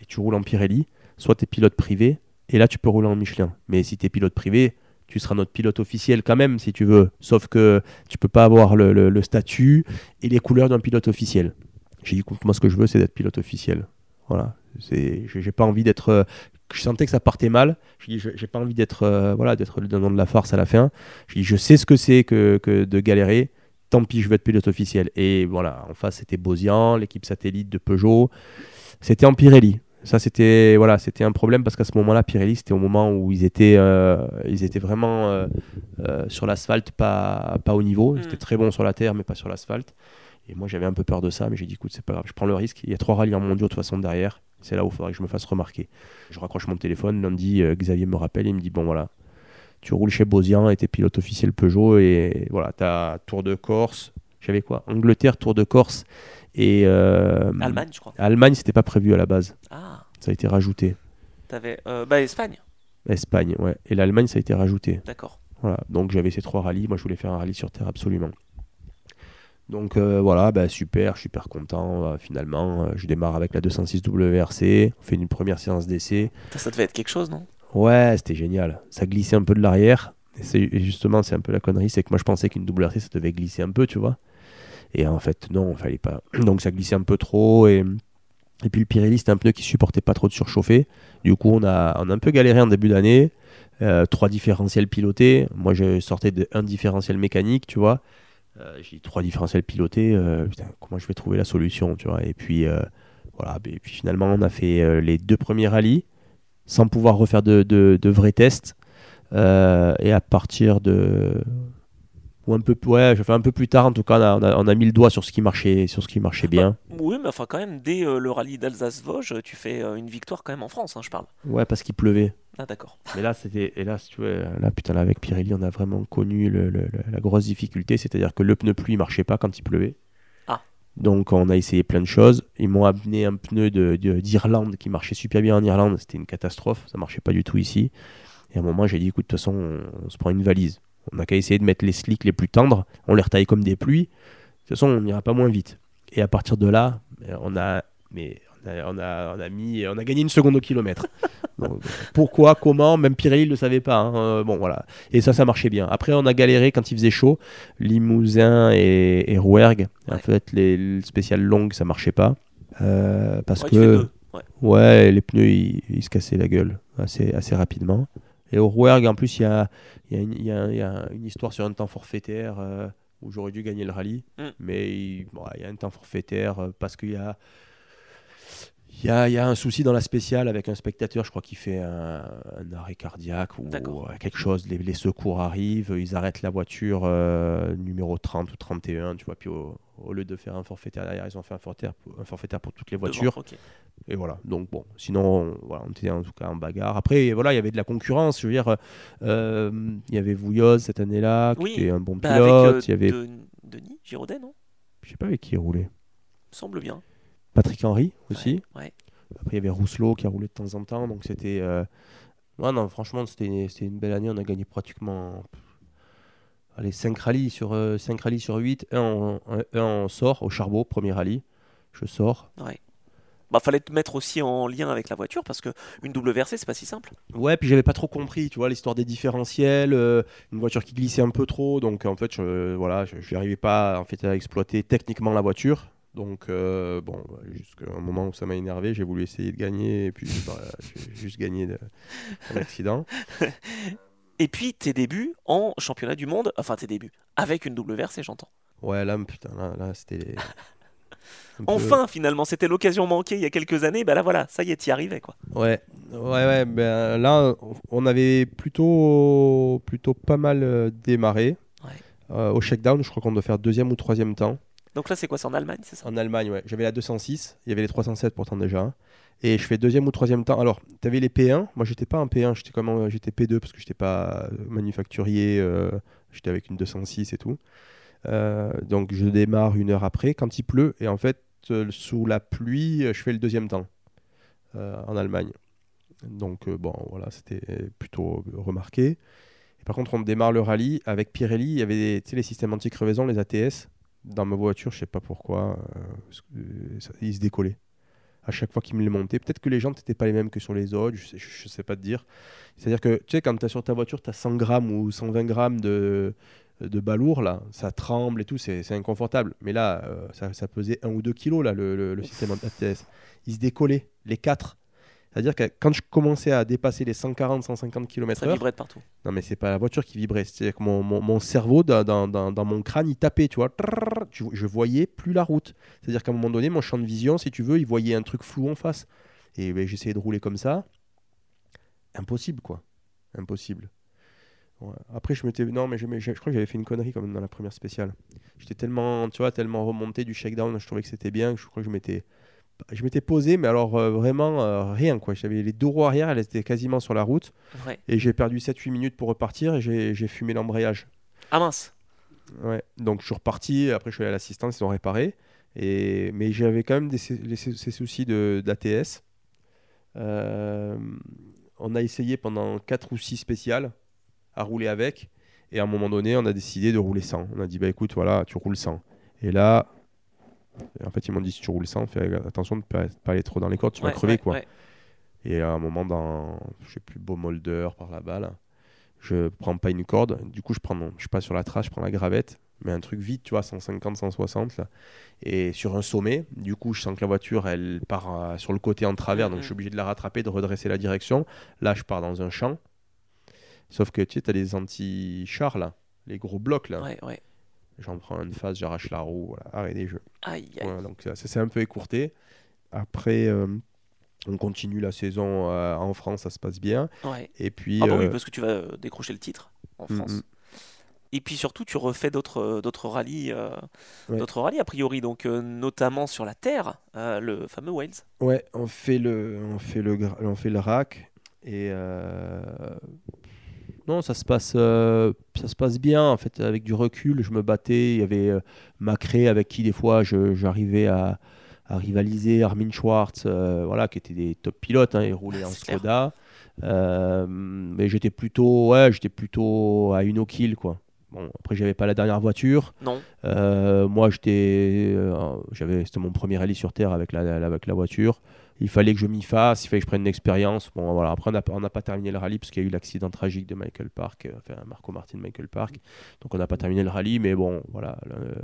et tu roules en Pirelli, soit tu es pilote privé et là tu peux rouler en Michelin. Mais si tu es pilote privé, tu seras notre pilote officiel quand même si tu veux. Sauf que tu peux pas avoir le, statut et les couleurs d'un pilote officiel. J'ai dit, écoute, moi ce que je veux c'est d'être pilote officiel. Voilà. J'ai pas envie d'être. je sentais que ça partait mal. Je dis, j'ai pas envie d'être, euh, voilà, le dindon de la farce à la fin. Je dis, je sais ce que c'est que, de galérer. Tant pis, je vais être pilote officiel. Et voilà, en face c'était Bosian, l'équipe satellite de Peugeot. C'était en Pirelli. Ça c'était voilà, c'était un problème parce qu'à ce moment-là, Pirelli, c'était au moment où ils étaient, euh, ils étaient vraiment euh, euh, sur l'asphalte, pas, pas au niveau. Ils Mm. étaient très bons sur la terre, mais pas sur l'asphalte. Et moi, j'avais un peu peur de ça, mais j'ai dit, écoute, c'est pas grave, je prends le risque. Il y a trois rallyes en mondiaux de toute façon derrière. C'est là où il faudrait que je me fasse remarquer. Je raccroche mon téléphone. Lundi, Xavier me rappelle. Il me dit, bon, voilà, tu roules chez Bosian et t'es pilote officiel Peugeot. Et voilà, t'as Tour de Corse. J'avais quoi? Angleterre, Tour de Corse. Et euh, Allemagne, je crois. Allemagne, c'était pas prévu à la base. Ah, Ça a été rajouté. t'avais. euh, bah, Espagne. Espagne, ouais. Et l'Allemagne, ça a été rajouté. D'accord. Voilà, donc j'avais ces trois rallyes. Moi, je voulais faire un rallye sur terre absolument. Donc euh, voilà, bah, super, super content. euh, finalement, Euh, je démarre avec la 206 WRC. On fait une première séance d'essai. Ça, ça devait être quelque chose, non? Ouais, c'était génial. Ça glissait un peu de l'arrière. Et, et justement, c'est un peu la connerie, c'est que moi je pensais qu'une WRC ça devait glisser un peu, tu vois. Et en fait, non, fallait pas. Donc ça glissait un peu trop. Et, et puis le Pirelli, c'était un pneu qui supportait pas trop de surchauffer. Du coup, on a, on a un peu galéré en début d'année. Euh, trois différentiels pilotés. Moi, je sortais de un différentiel mécanique, tu vois. Euh, J'ai trois différentiels pilotés. euh, putain, comment je vais trouver la solution, tu vois. Et puis, euh, voilà. Et puis finalement, on a fait les deux premiers rallyes sans pouvoir refaire de, de- vrais tests. Et à partir de. Ou un peu, ouais, je fais un peu plus tard, en tout cas, on a, on a- on a mis le doigt sur ce qui marchait, sur ce qui marchait bien. Oui, mais enfin, quand même, dès euh, le rallye d'Alsace-Vosges, tu fais euh, une victoire quand même en France, hein, je parle. Ouais, parce qu'il pleuvait. Ah, d'accord. Mais là, c'était. Et là, si tu veux, là, putain, là, avec Pirelli, on a vraiment connu le- le- le- la grosse difficulté. C'est-à-dire que le pneu pluie marchait pas quand il pleuvait. Ah. Donc, on a essayé plein de choses. Ils m'ont amené un pneu de- de- d'Irlande qui marchait super bien en Irlande. C'était une catastrophe. Ça marchait pas du tout ici. Et à un moment, j'ai dit écoute, de toute façon, on, on se prend une valise. On n'a qu'à essayer de mettre les slicks les plus tendres. On les retaille comme des pluies. De toute façon, on n'ira pas moins vite. Et à partir de là, on a. Mais on a, on a, on a mis, on a gagné une seconde au kilomètre. Donc, pourquoi, comment, même Pirelli ne le savait pas. hein. Euh, bon, voilà. Et ça, ça marchait bien. Après, on a galéré quand il faisait chaud. Limousin et, et Rouergue. En fait, les, les spéciales longues, ça marchait pas. Euh, parce Ouais, que ouais, les pneus, ils, ils se cassaient la gueule assez, assez rapidement. Et au Rouergue, en plus, il y a, il y, a une- il y a- il y a une histoire sur un temps forfaitaire euh, où j'aurais dû gagner le rallye. Mm. Mais il, bon, il y a un temps forfaitaire euh, parce qu'il y a, il y, a, il y a un souci dans la spéciale avec un spectateur, je crois, qui fait un, un arrêt cardiaque ou euh, quelque chose. Les, les secours arrivent, ils arrêtent la voiture euh, numéro 30 ou 31, tu vois. Puis au, au lieu de faire un forfaitaire derrière, ils ont fait un forfaitaire, un forfaitaire pour toutes les Devant, voitures. Et voilà, donc bon, sinon, on, voilà, on était en tout cas en bagarre. Après, voilà, il y avait de la concurrence. Je veux dire, euh, il y avait Vouilloz cette année-là, qui Oui, était un bon Bah, pilote. avec euh, il y avait, De- Denis Giraudet, non? Je sais pas avec qui il roulait. Semble bien. Patrick Henry aussi. Ouais. Après, il y avait Rousselot qui a roulé de temps en temps. Donc c'était. euh, ouais, non, franchement, c'était une, une belle année. On a gagné pratiquement. Allez, 5 rallyes sur, euh, 5 rallyes sur 8. Un, on- un, un on sort au charbon, premier rallye. Je sors. Ouais. Bah, fallait te mettre aussi en lien avec la voiture parce que une WRC, c'est pas si simple. Ouais, puis j'avais pas trop compris, tu vois, l'histoire des différentiels, euh, une voiture qui glissait un peu trop, donc en fait, je, voilà, je n'arrivais pas en fait à exploiter techniquement la voiture. Donc, euh, bon, jusqu'à un moment où ça m'a énervé, j'ai voulu essayer de gagner, et puis bah, j'ai juste gagné de- un accident. Et puis tes débuts en championnat du monde, enfin tes débuts, avec une WRC, j'entends. Ouais, là, putain, là, là, c'était. peu- Enfin, finalement, c'était l'occasion manquée il y a quelques années, bah là voilà, ça y est, t'y arrivais quoi. Ouais, ouais, ouais. Ben, là, on avait plutôt, plutôt pas mal euh, démarré. Ouais. Euh, au shakedown, je crois qu'on doit faire deuxième ou troisième temps. Donc là, c'est quoi C'est en Allemagne, c'est ça? En Allemagne, ouais. J'avais la 206, il y avait les 307 pourtant déjà. Et je fais deuxième ou troisième temps. Alors, tu les P1. Moi, j'étais pas en P1, j'étais comment J'étais P2 parce que j'étais pas euh, manufacturier. euh, j'étais avec une 206 et tout. Euh, donc, je démarre une heure après quand il pleut. Et en fait, sous la pluie, je fais le deuxième temps en Allemagne. Donc, bon, voilà, c'était plutôt remarqué. Et par contre, on démarre le rallye avec Pirelli. Il y avait les systèmes anti-crevaison, les ATS. Dans ma voiture, je sais pas pourquoi, euh, euh, ça- ils se décollaient. À chaque fois qu'ils me les montaient. Peut-être que les jantes n'étaient pas les mêmes que sur les autres, je sais, je, sais pas te dire. C'est-à-dire que, tu sais, quand tu as sur ta voiture, tu as 100 grammes ou 120 grammes de, de balourd, là, ça tremble et tout, c'est inconfortable. Mais là, euh, ça, ça pesait 1 ou 2 kilos, là, le, le- le système ATS. Ils se décollaient, les quatre. C'est-à-dire que quand je commençais à dépasser les 140-150 km Ça vibrait de partout. non, mais c'est pas la voiture qui vibrait. C'est-à-dire que mon, mon- mon cerveau, dans, dans- dans- dans mon crâne, il tapait, tu vois. Tu- je voyais plus la route. C'est-à-dire qu'à un moment donné, mon champ de vision, si tu veux, il voyait un truc flou en face. Et ben, j'essayais de rouler comme ça. Impossible, quoi. Impossible. Ouais. Après, je m'étais. Non, mais je, je crois que j'avais fait une connerie quand même dans la première spéciale. J'étais tellement, tu vois, tellement remonté du shakedown, je trouvais que c'était bien, je crois que je m'étais. Je m'étais posé, mais alors euh, vraiment euh, rien, quoi. J'avais les deux roues arrière, elles étaient quasiment sur la route. Ouais. Et j'ai perdu 7-8 minutes pour repartir et j'ai fumé l'embrayage. Ah mince. Ouais. Donc je suis reparti, après je suis allé à l'assistance, ils ont réparé. Et... Mais j'avais quand même des, les- ces soucis d'ATS. Euh, on a essayé pendant 4 ou 6 spéciales à rouler avec. Et à un moment donné, on a décidé de rouler sans. On a dit, bah écoute, voilà, tu roules sans. Et là, en fait, ils m'ont dit, si tu roules sans, fais attention de ne pas, aller trop dans les cordes, tu vas crever. ouais, quoi. Et à un moment, dans, je sais plus, Beaumolder, par là-bas, là, je prends pas une corde. Du coup, je, prends, je suis pas sur la trace, je prends la gravette, mais un truc vite, tu vois, 150, 160, là. Et sur un sommet, du coup, je sens que la voiture, elle part euh, sur le côté en travers, donc je suis obligé de la rattraper, de redresser la direction. Là, je pars dans un champ. Sauf que, tu sais, tu as les anti-chars, là, les gros blocs, là. Ouais, ouais. J'en prends une face, j'arrache la roue, voilà, arrêt des jeux. Aïe, aïe. Voilà, donc ça, ça s'est un peu écourté. Après, euh, on continue la saison euh, en France, ça se passe bien. Ouais. Et puis, Ah bah oui, euh, parce que tu vas euh, décrocher le titre en mm, France. mm. Et puis surtout, tu refais d'autres d'autres rallyes, euh, Ouais. d'autres rallyes a priori, donc euh, notamment sur la terre, euh, le fameux Wales. ouais, on fait le, on fait le, on fait le rack et non, ça se passe, ça se passe bien en fait. Avec du recul, je me battais. Il y avait Macré avec qui des fois je- j'arrivais à, à rivaliser, Armin Schwartz, euh, voilà, qui étaient des top pilotes. Hein, ils roulaient en C'est clair. Skoda. Euh, mais j'étais plutôt, ouais, j'étais plutôt à une au kill quoi. Bon, après j'avais pas la dernière voiture. Non Euh, moi, j'étais, euh, j'avais, c'était mon premier rallye sur terre avec la, la- avec la voiture. Il fallait que je m'y fasse, il fallait que je prenne une expérience. Bon, voilà. Après, on n'a on n'a pas terminé le rallye parce qu'il y a eu l'accident tragique de Michael Park, euh, enfin Marco Martin Michael Park. Donc, on n'a pas terminé le rallye, mais bon, voilà. Le,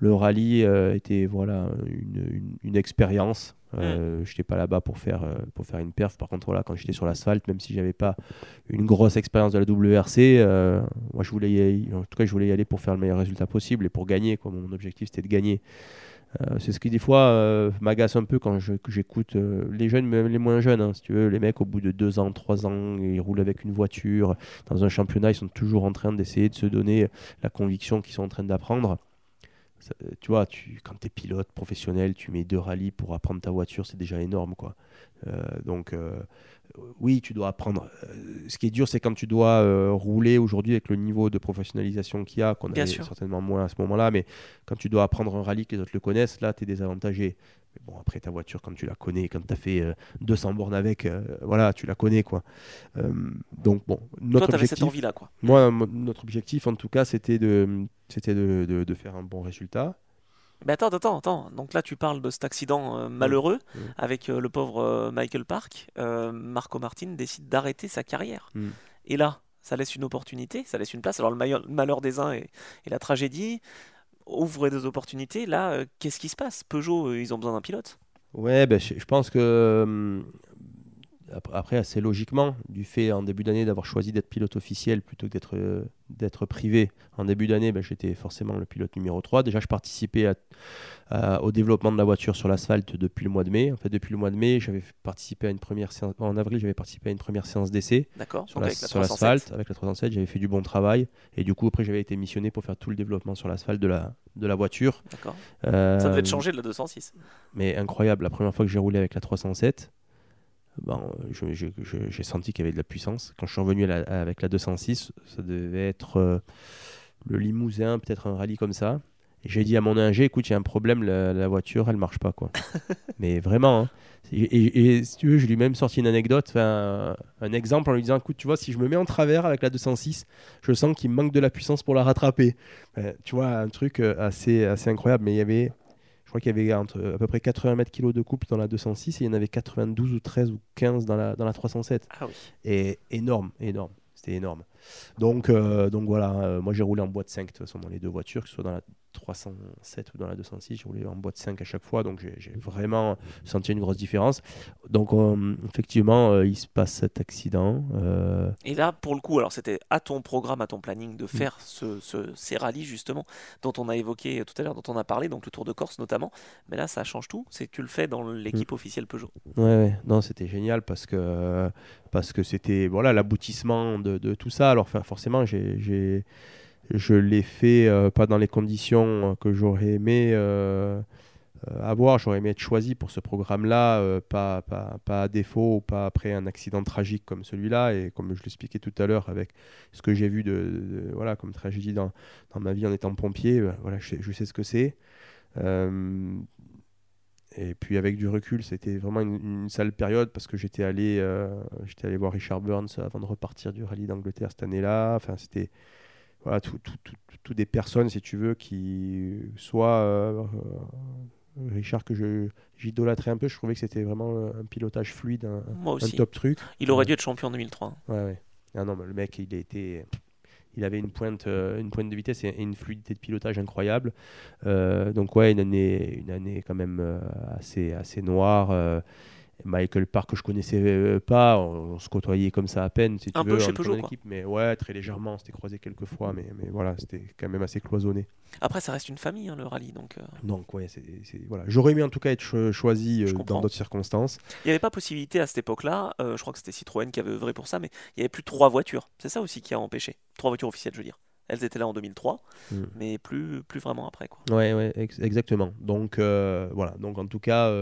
le rallye euh, était voilà une, une- une expérience. Euh, J'étais pas là-bas pour faire euh, pour faire une perf. Par contre, voilà, quand j'étais sur l'asphalte, même si j'avais pas une grosse expérience de la WRC, euh, moi je voulais y aller, en tout cas je voulais y aller pour faire le meilleur résultat possible et pour gagner. Quoi. Mon objectif c'était de gagner. C'est ce qui des fois m'agace un peu quand j'écoute les jeunes, même les moins jeunes, hein, si tu veux, les mecs au bout de deux ans, trois ans, ils roulent avec une voiture dans un championnat, ils sont toujours en train d'essayer de se donner la conviction qu'ils sont en train d'apprendre. Ça, euh, tu vois, tu, quand tu es pilote professionnel, tu mets deux rallyes pour apprendre ta voiture, c'est déjà énorme. Quoi. Euh, donc, euh, oui, tu dois apprendre. Euh, ce qui est dur, c'est quand tu dois rouler aujourd'hui avec le niveau de professionnalisation qu'il y a, qu'on sûr. certainement moins à ce moment-là, mais quand tu dois apprendre un rallye que les autres le connaissent, là, tu es désavantagé. Mais bon, après, ta voiture, quand tu la connais, quand tu as fait euh, 200 bornes avec, euh, voilà, tu la connais. quoi. Euh, donc, bon, Toi, notre cette objectif, envie-là, quoi. moi, mo- notre objectif, en tout cas, c'était de, c'était de, de- de faire un bon résultat. Mais attends, attends, attends. Donc là, tu parles de cet accident euh, malheureux avec le pauvre Michael Park. Marco Martin décide d'arrêter sa carrière. Mm. Et là, ça laisse une opportunité, ça laisse une place. Alors le malheur des uns et, et la tragédie. Ouvre des opportunités. Là, euh, qu'est-ce qui se passe? Peugeot, euh, ils ont besoin d'un pilote? Ouais, ben, je, pense que hum, après, assez logiquement, du fait en début d'année d'avoir choisi d'être pilote officiel plutôt que d'être euh, d'être privé, en début d'année, ben, j'étais forcément le pilote numéro 3. Déjà, je participais à- à- au développement de la voiture sur l'asphalte depuis le mois de mai. En fait, depuis le mois de mai, j'avais participé à une première séance, en avril, j'avais participé à une première séance d'essai D'accord sur Donc la- avec la sur 307. l'asphalte avec la 307. J'avais fait du bon travail et du coup, après, j'avais été missionné pour faire tout le développement sur l'asphalte de la, de la voiture. D'accord. Euh, Ça devait te changer de la 206. mais incroyable, la première fois que j'ai roulé avec la 307, bon, j'ai senti qu'il y avait de la puissance. Quand je suis revenu la- avec la 206, ça devait être euh, le Limousin, peut-être un rallye comme ça. J'ai dit à mon ingé, écoute, il y a un problème, la, la voiture, elle marche pas. quoi. mais vraiment. hein. Et, et- et si tu veux, je lui ai même sorti une anecdote, un exemple en lui disant, écoute, tu vois, si je me mets en travers avec la 206, je sens qu'il me manque de la puissance pour la rattraper. Euh, tu vois, un truc euh, assez, assez incroyable. Mais il y avait je crois qu'il y avait entre, à peu près 80 mètres kilos de couple dans la 206 et il y en avait 92 ou 13 ou 15 dans la, dans la 307. Ah oui. Et énorme, énorme. C'était énorme. Donc, euh, donc voilà, euh, moi j'ai roulé en boîte 5 de toute façon dans les deux voitures, que ce soit dans la 307 ou dans la 206, j'ai roulé en boîte 5 à chaque fois, donc j'ai vraiment senti une grosse différence. Donc euh, effectivement, euh, il se passe cet accident. euh, Et là, pour le coup, alors c'était à ton programme, à ton planning Mm. de faire ce, ce- ces rallyes justement dont on a évoqué tout à l'heure, dont on a parlé, donc le Tour de Corse notamment. Mais là, ça change tout. C'est que tu le fais dans Mm. l'équipe officielle Peugeot. Ouais, ouais. non, c'était génial parce que parce que c'était voilà l'aboutissement de, de tout ça. Alors forcément, j'ai- je l'ai fait euh, pas dans les conditions que j'aurais aimé euh, euh, avoir. J'aurais aimé être choisi pour ce programme-là, euh, pas, à défaut ou pas après un accident tragique comme celui-là. Et comme je l'expliquais tout à l'heure avec ce que j'ai vu de, voilà comme tragédie dans, ma vie en étant pompier, euh, voilà, je, sais- ce que c'est. Euh, et puis avec du recul, c'était vraiment une, une sale période parce que j'étais allé, euh, j'étais allé voir Richard Burns avant de repartir du rallye d'Angleterre cette année-là. Enfin, c'était voilà, tout, tout, tout- tout des personnes, si tu veux, qui soit euh, Richard que je j'idolâtrais un peu. Je trouvais que c'était vraiment un pilotage fluide, un, Moi un aussi. top truc. Il aurait dû être champion en 2003. Ouais, ouais. Ah non, mais le mec, il a été. Il avait une pointe, euh, une pointe de vitesse et une fluidité de pilotage incroyable. Euh, donc ouais, une année, une année quand même euh, assez, assez noire. Michael Park que je connaissais euh, pas, on, on se côtoyait comme ça à peine, si tu Un veux, peu chez Peugeot, équipe, mais ouais, très légèrement, on s'était croisé quelques fois, mais, mais voilà, c'était quand même assez cloisonné. Après, ça reste une famille, hein, le rallye. Donc, euh, Donc ouais, c'est, voilà, j'aurais aimé en tout cas être cho- choisi euh, dans d'autres circonstances. il n'y avait pas possibilité à cette époque-là. euh, je crois que c'était Citroën qui avait œuvré pour ça, mais il n'y avait plus trois voitures. C'est ça aussi qui a empêché. Trois voitures officielles, je veux dire. Elles étaient là en 2003, Mm. mais plus, plus vraiment après. Quoi. Ouais, ouais, ex- exactement. Donc voilà, donc en tout cas,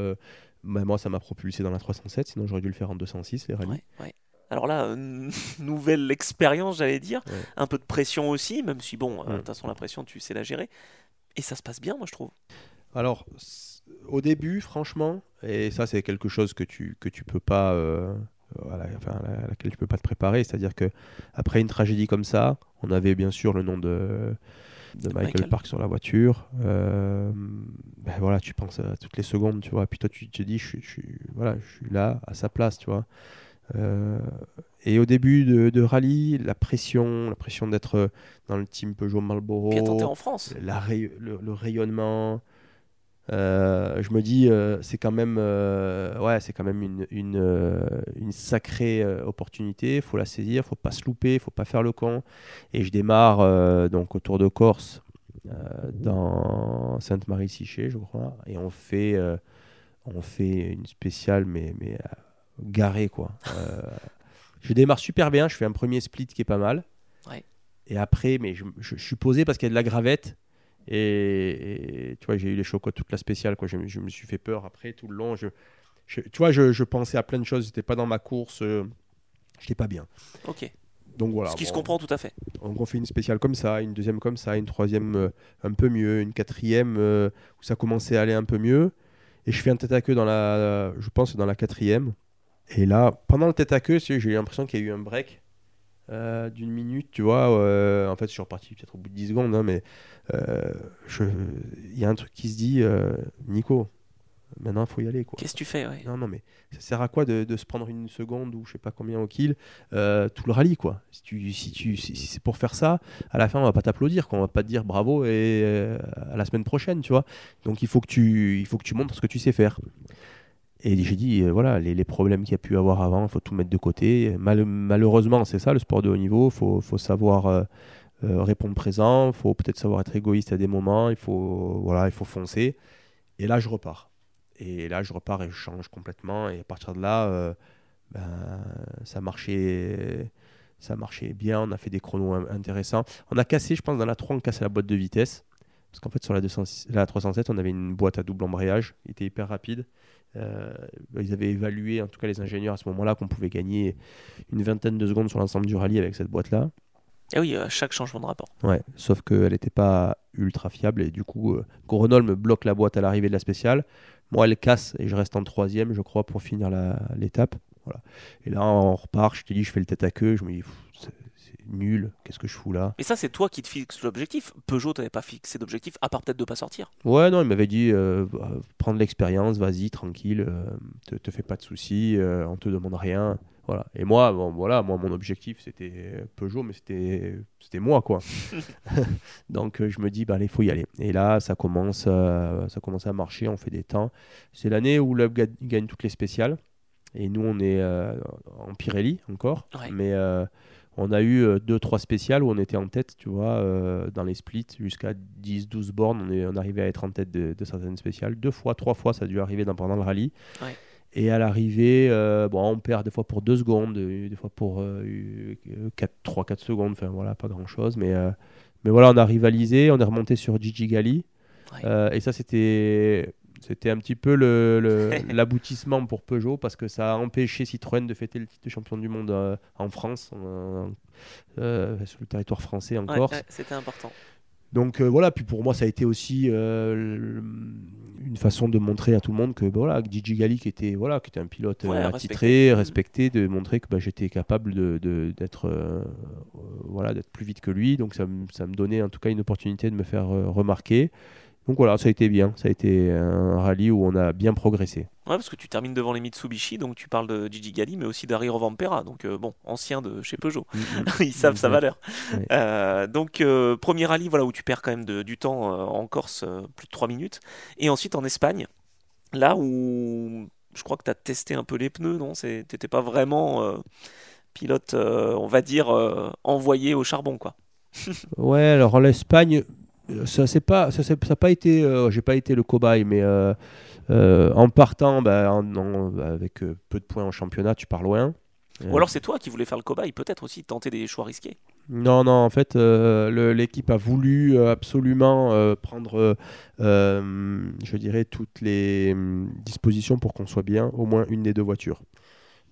bah, moi ça m'a propulsé dans la 307, sinon j'aurais dû le faire en 206 les rallyes. Ouais, ouais. Alors là, euh, nouvelle expérience, j'allais dire. Ouais. Un peu de pression aussi, même si, bon, euh, de toute façon, la pression, tu sais la gérer. Et ça se passe bien, moi, je trouve. Alors au début, franchement, et ça c'est quelque chose que tu que tu peux pas, euh, enfin, à laquelle tu peux pas te préparer, c'est-à-dire que après une tragédie comme ça, on avait bien sûr le nom de de Michael, Michael. Park sur la voiture. Euh, ben voilà, tu penses à toutes les secondes, tu vois. Puis toi, tu te dis, je, suis- je, voilà, je suis là, à sa place, tu vois. Euh, et au début de, de rallye, la pression, la pression d'être dans le team Peugeot Marlboro, en France? la ray- le, le rayonnement. Euh, je me dis, euh, c'est quand même, euh, ouais, c'est quand même une, une, une sacrée opportunité. Faut la saisir, faut pas se louper, faut pas faire le con. Et je démarre donc au Tour de Corse dans Sainte-Marie-Siché, je crois, et on fait, on fait une spéciale, mais mais garée quoi. Je démarre super bien, je fais un premier split qui est pas mal. Ouais. Et après, mais je, je- je suis posé parce qu'il y a de la gravette. Et, et, tu vois, j'ai eu les chocots toute la spéciale. Quoi. Je, me- je me suis fait peur après tout le long. Je, je- tu vois, je, je pensais à plein de choses. J'étais pas dans ma course. Euh, J'étais pas bien. Ok. Donc voilà. Ce qui se comprend tout à fait. Donc on fait une spéciale comme ça, une deuxième comme ça, une troisième euh, un peu mieux, une quatrième euh, où ça commençait à aller un peu mieux. Et je fais un tête à queue dans la, je pense dans la quatrième. Et là, pendant le tête à queue, j'ai eu l'impression qu'il y a eu un break euh, d'une minute, tu vois. en fait, je suis reparti peut-être au bout de 10 secondes, hein, mais il y a un truc qui se dit, euh, Nico, maintenant, il faut y aller. Qu'est-ce que tu fais ouais? Non, non, mais ça sert à quoi de, de se prendre une seconde ou je sais pas combien au kill euh, tout le rallye, quoi? Si, tu, si, tu, si, si c'est pour faire ça, à la fin, on va pas t'applaudir, quoi. on va pas te dire bravo et euh, à la semaine prochaine, tu vois? Donc il faut que tu, il faut que tu montres ce que tu sais faire. Et j'ai dit, euh, voilà, les, les problèmes qu'il y a pu avoir avant, il faut tout mettre de côté. Mal- malheureusement, c'est ça le sport de haut niveau. Il faut, faut savoir euh, répondre présent, il faut peut-être savoir être égoïste à des moments, il faut, voilà, il faut foncer. Et là, je repars. Et là, je repars et je change complètement. Et à partir de là, euh, ben, ça marchait. Ça marchait bien, on a fait des chronos in- intéressants. On a cassé, je pense, dans la 3, on cassait la boîte de vitesse. Parce qu'en fait, sur la, 206 la 307, on avait une boîte à double embrayage, il était hyper rapide. Euh, ils avaient évalué, en tout cas les ingénieurs à ce moment-là, qu'on pouvait gagner une vingtaine de secondes sur l'ensemble du rallye avec cette boîte-là. Ah oui, à chaque changement de rapport. Ouais, sauf qu'elle n'était pas ultra fiable et du coup, euh, Grenoble me bloque la boîte à l'arrivée de la spéciale. Moi, elle casse et je reste en troisième, je crois, pour finir l'étape. Voilà. Et là, on repart. Je te dis, je fais le tête à queue. Je me dis, c'est nul. Qu'est-ce que je fous là? Et ça, c'est toi qui te fixes l'objectif. Peugeot t'avais pas fixé d'objectif, à part peut-être de pas sortir. Ouais, non, il m'avait dit, euh, bah, prendre l'expérience, vas-y, tranquille, euh, te, te fais pas de soucis, euh, on te demande rien. Voilà. Et moi, bon, voilà, moi, mon objectif, c'était Peugeot, mais c'était c'était moi, quoi. Donc, euh, je me dis, bah, allez, il faut y aller. Et là, ça commence, euh, ça commence à marcher, on fait des temps. C'est l'année où l'Hub ga- gagne toutes les spéciales. Et nous, on est euh, en Pirelli encore. Ouais. Mais euh, on a eu 2-3 spéciales où on était en tête, tu vois, dans les splits, jusqu'à 10-12 bornes. On, est, on arrivait à être en tête de, de certaines spéciales. Deux fois, trois fois, ça a dû arriver dans, pendant le rallye. Ouais. Et à l'arrivée, euh, bon, on perd des fois pour 2 secondes, euh, des fois pour 3-4 secondes. Enfin, voilà, pas grand-chose. Mais, euh, mais voilà, on a rivalisé. On est remonté sur Gigi Gali. Ouais. Euh, et ça, c'était c'était un petit peu le- le- l'aboutissement pour Peugeot parce que ça a empêché Citroën de fêter le titre de champion du monde euh, en France, en- euh, sur le territoire français en Ouais, Corse. ouais, C'était important. Donc euh, voilà, puis pour moi ça a été aussi euh, une façon de montrer à tout le monde que bah, voilà, Gigi qui était voilà, qui était un pilote euh, attitré, respecté. de montrer que bah, j'étais capable de d'être voilà, d'être plus vite que lui. Donc ça, me- ça me donnait en tout cas une opportunité de me faire remarquer. Donc voilà, ça a été bien, ça a été un rallye où on a bien progressé. Ouais, parce que tu termines devant les Mitsubishi, donc tu parles de Gigi Gali, mais aussi d'Harry Rovampera, donc euh, bon, ancien de chez Peugeot. Ils savent sa valeur. Ouais. Euh, donc, euh, premier rallye voilà, où tu perds quand même de- du temps en Corse, plus de 3 minutes. Et ensuite en Espagne, là où je crois que tu as testé un peu les pneus, non? Tu n'étais pas vraiment pilote, on va dire, envoyé au charbon, quoi. Ouais, alors l'Espagne, ça c'est pas, ça c'est- ça a pas été, euh, j'ai pas été le cobaye, mais euh, euh, en partant, bah, en- en- avec euh, peu de points en championnat, tu pars loin. Ou alors c'est toi qui voulais faire le cobaye, peut-être aussi tenter des choix risqués. Non, non, en fait, euh, l'équipe a voulu euh, absolument euh, prendre, euh, euh, je dirais, toutes les hum, dispositions pour qu'on soit bien, au moins une des deux voitures.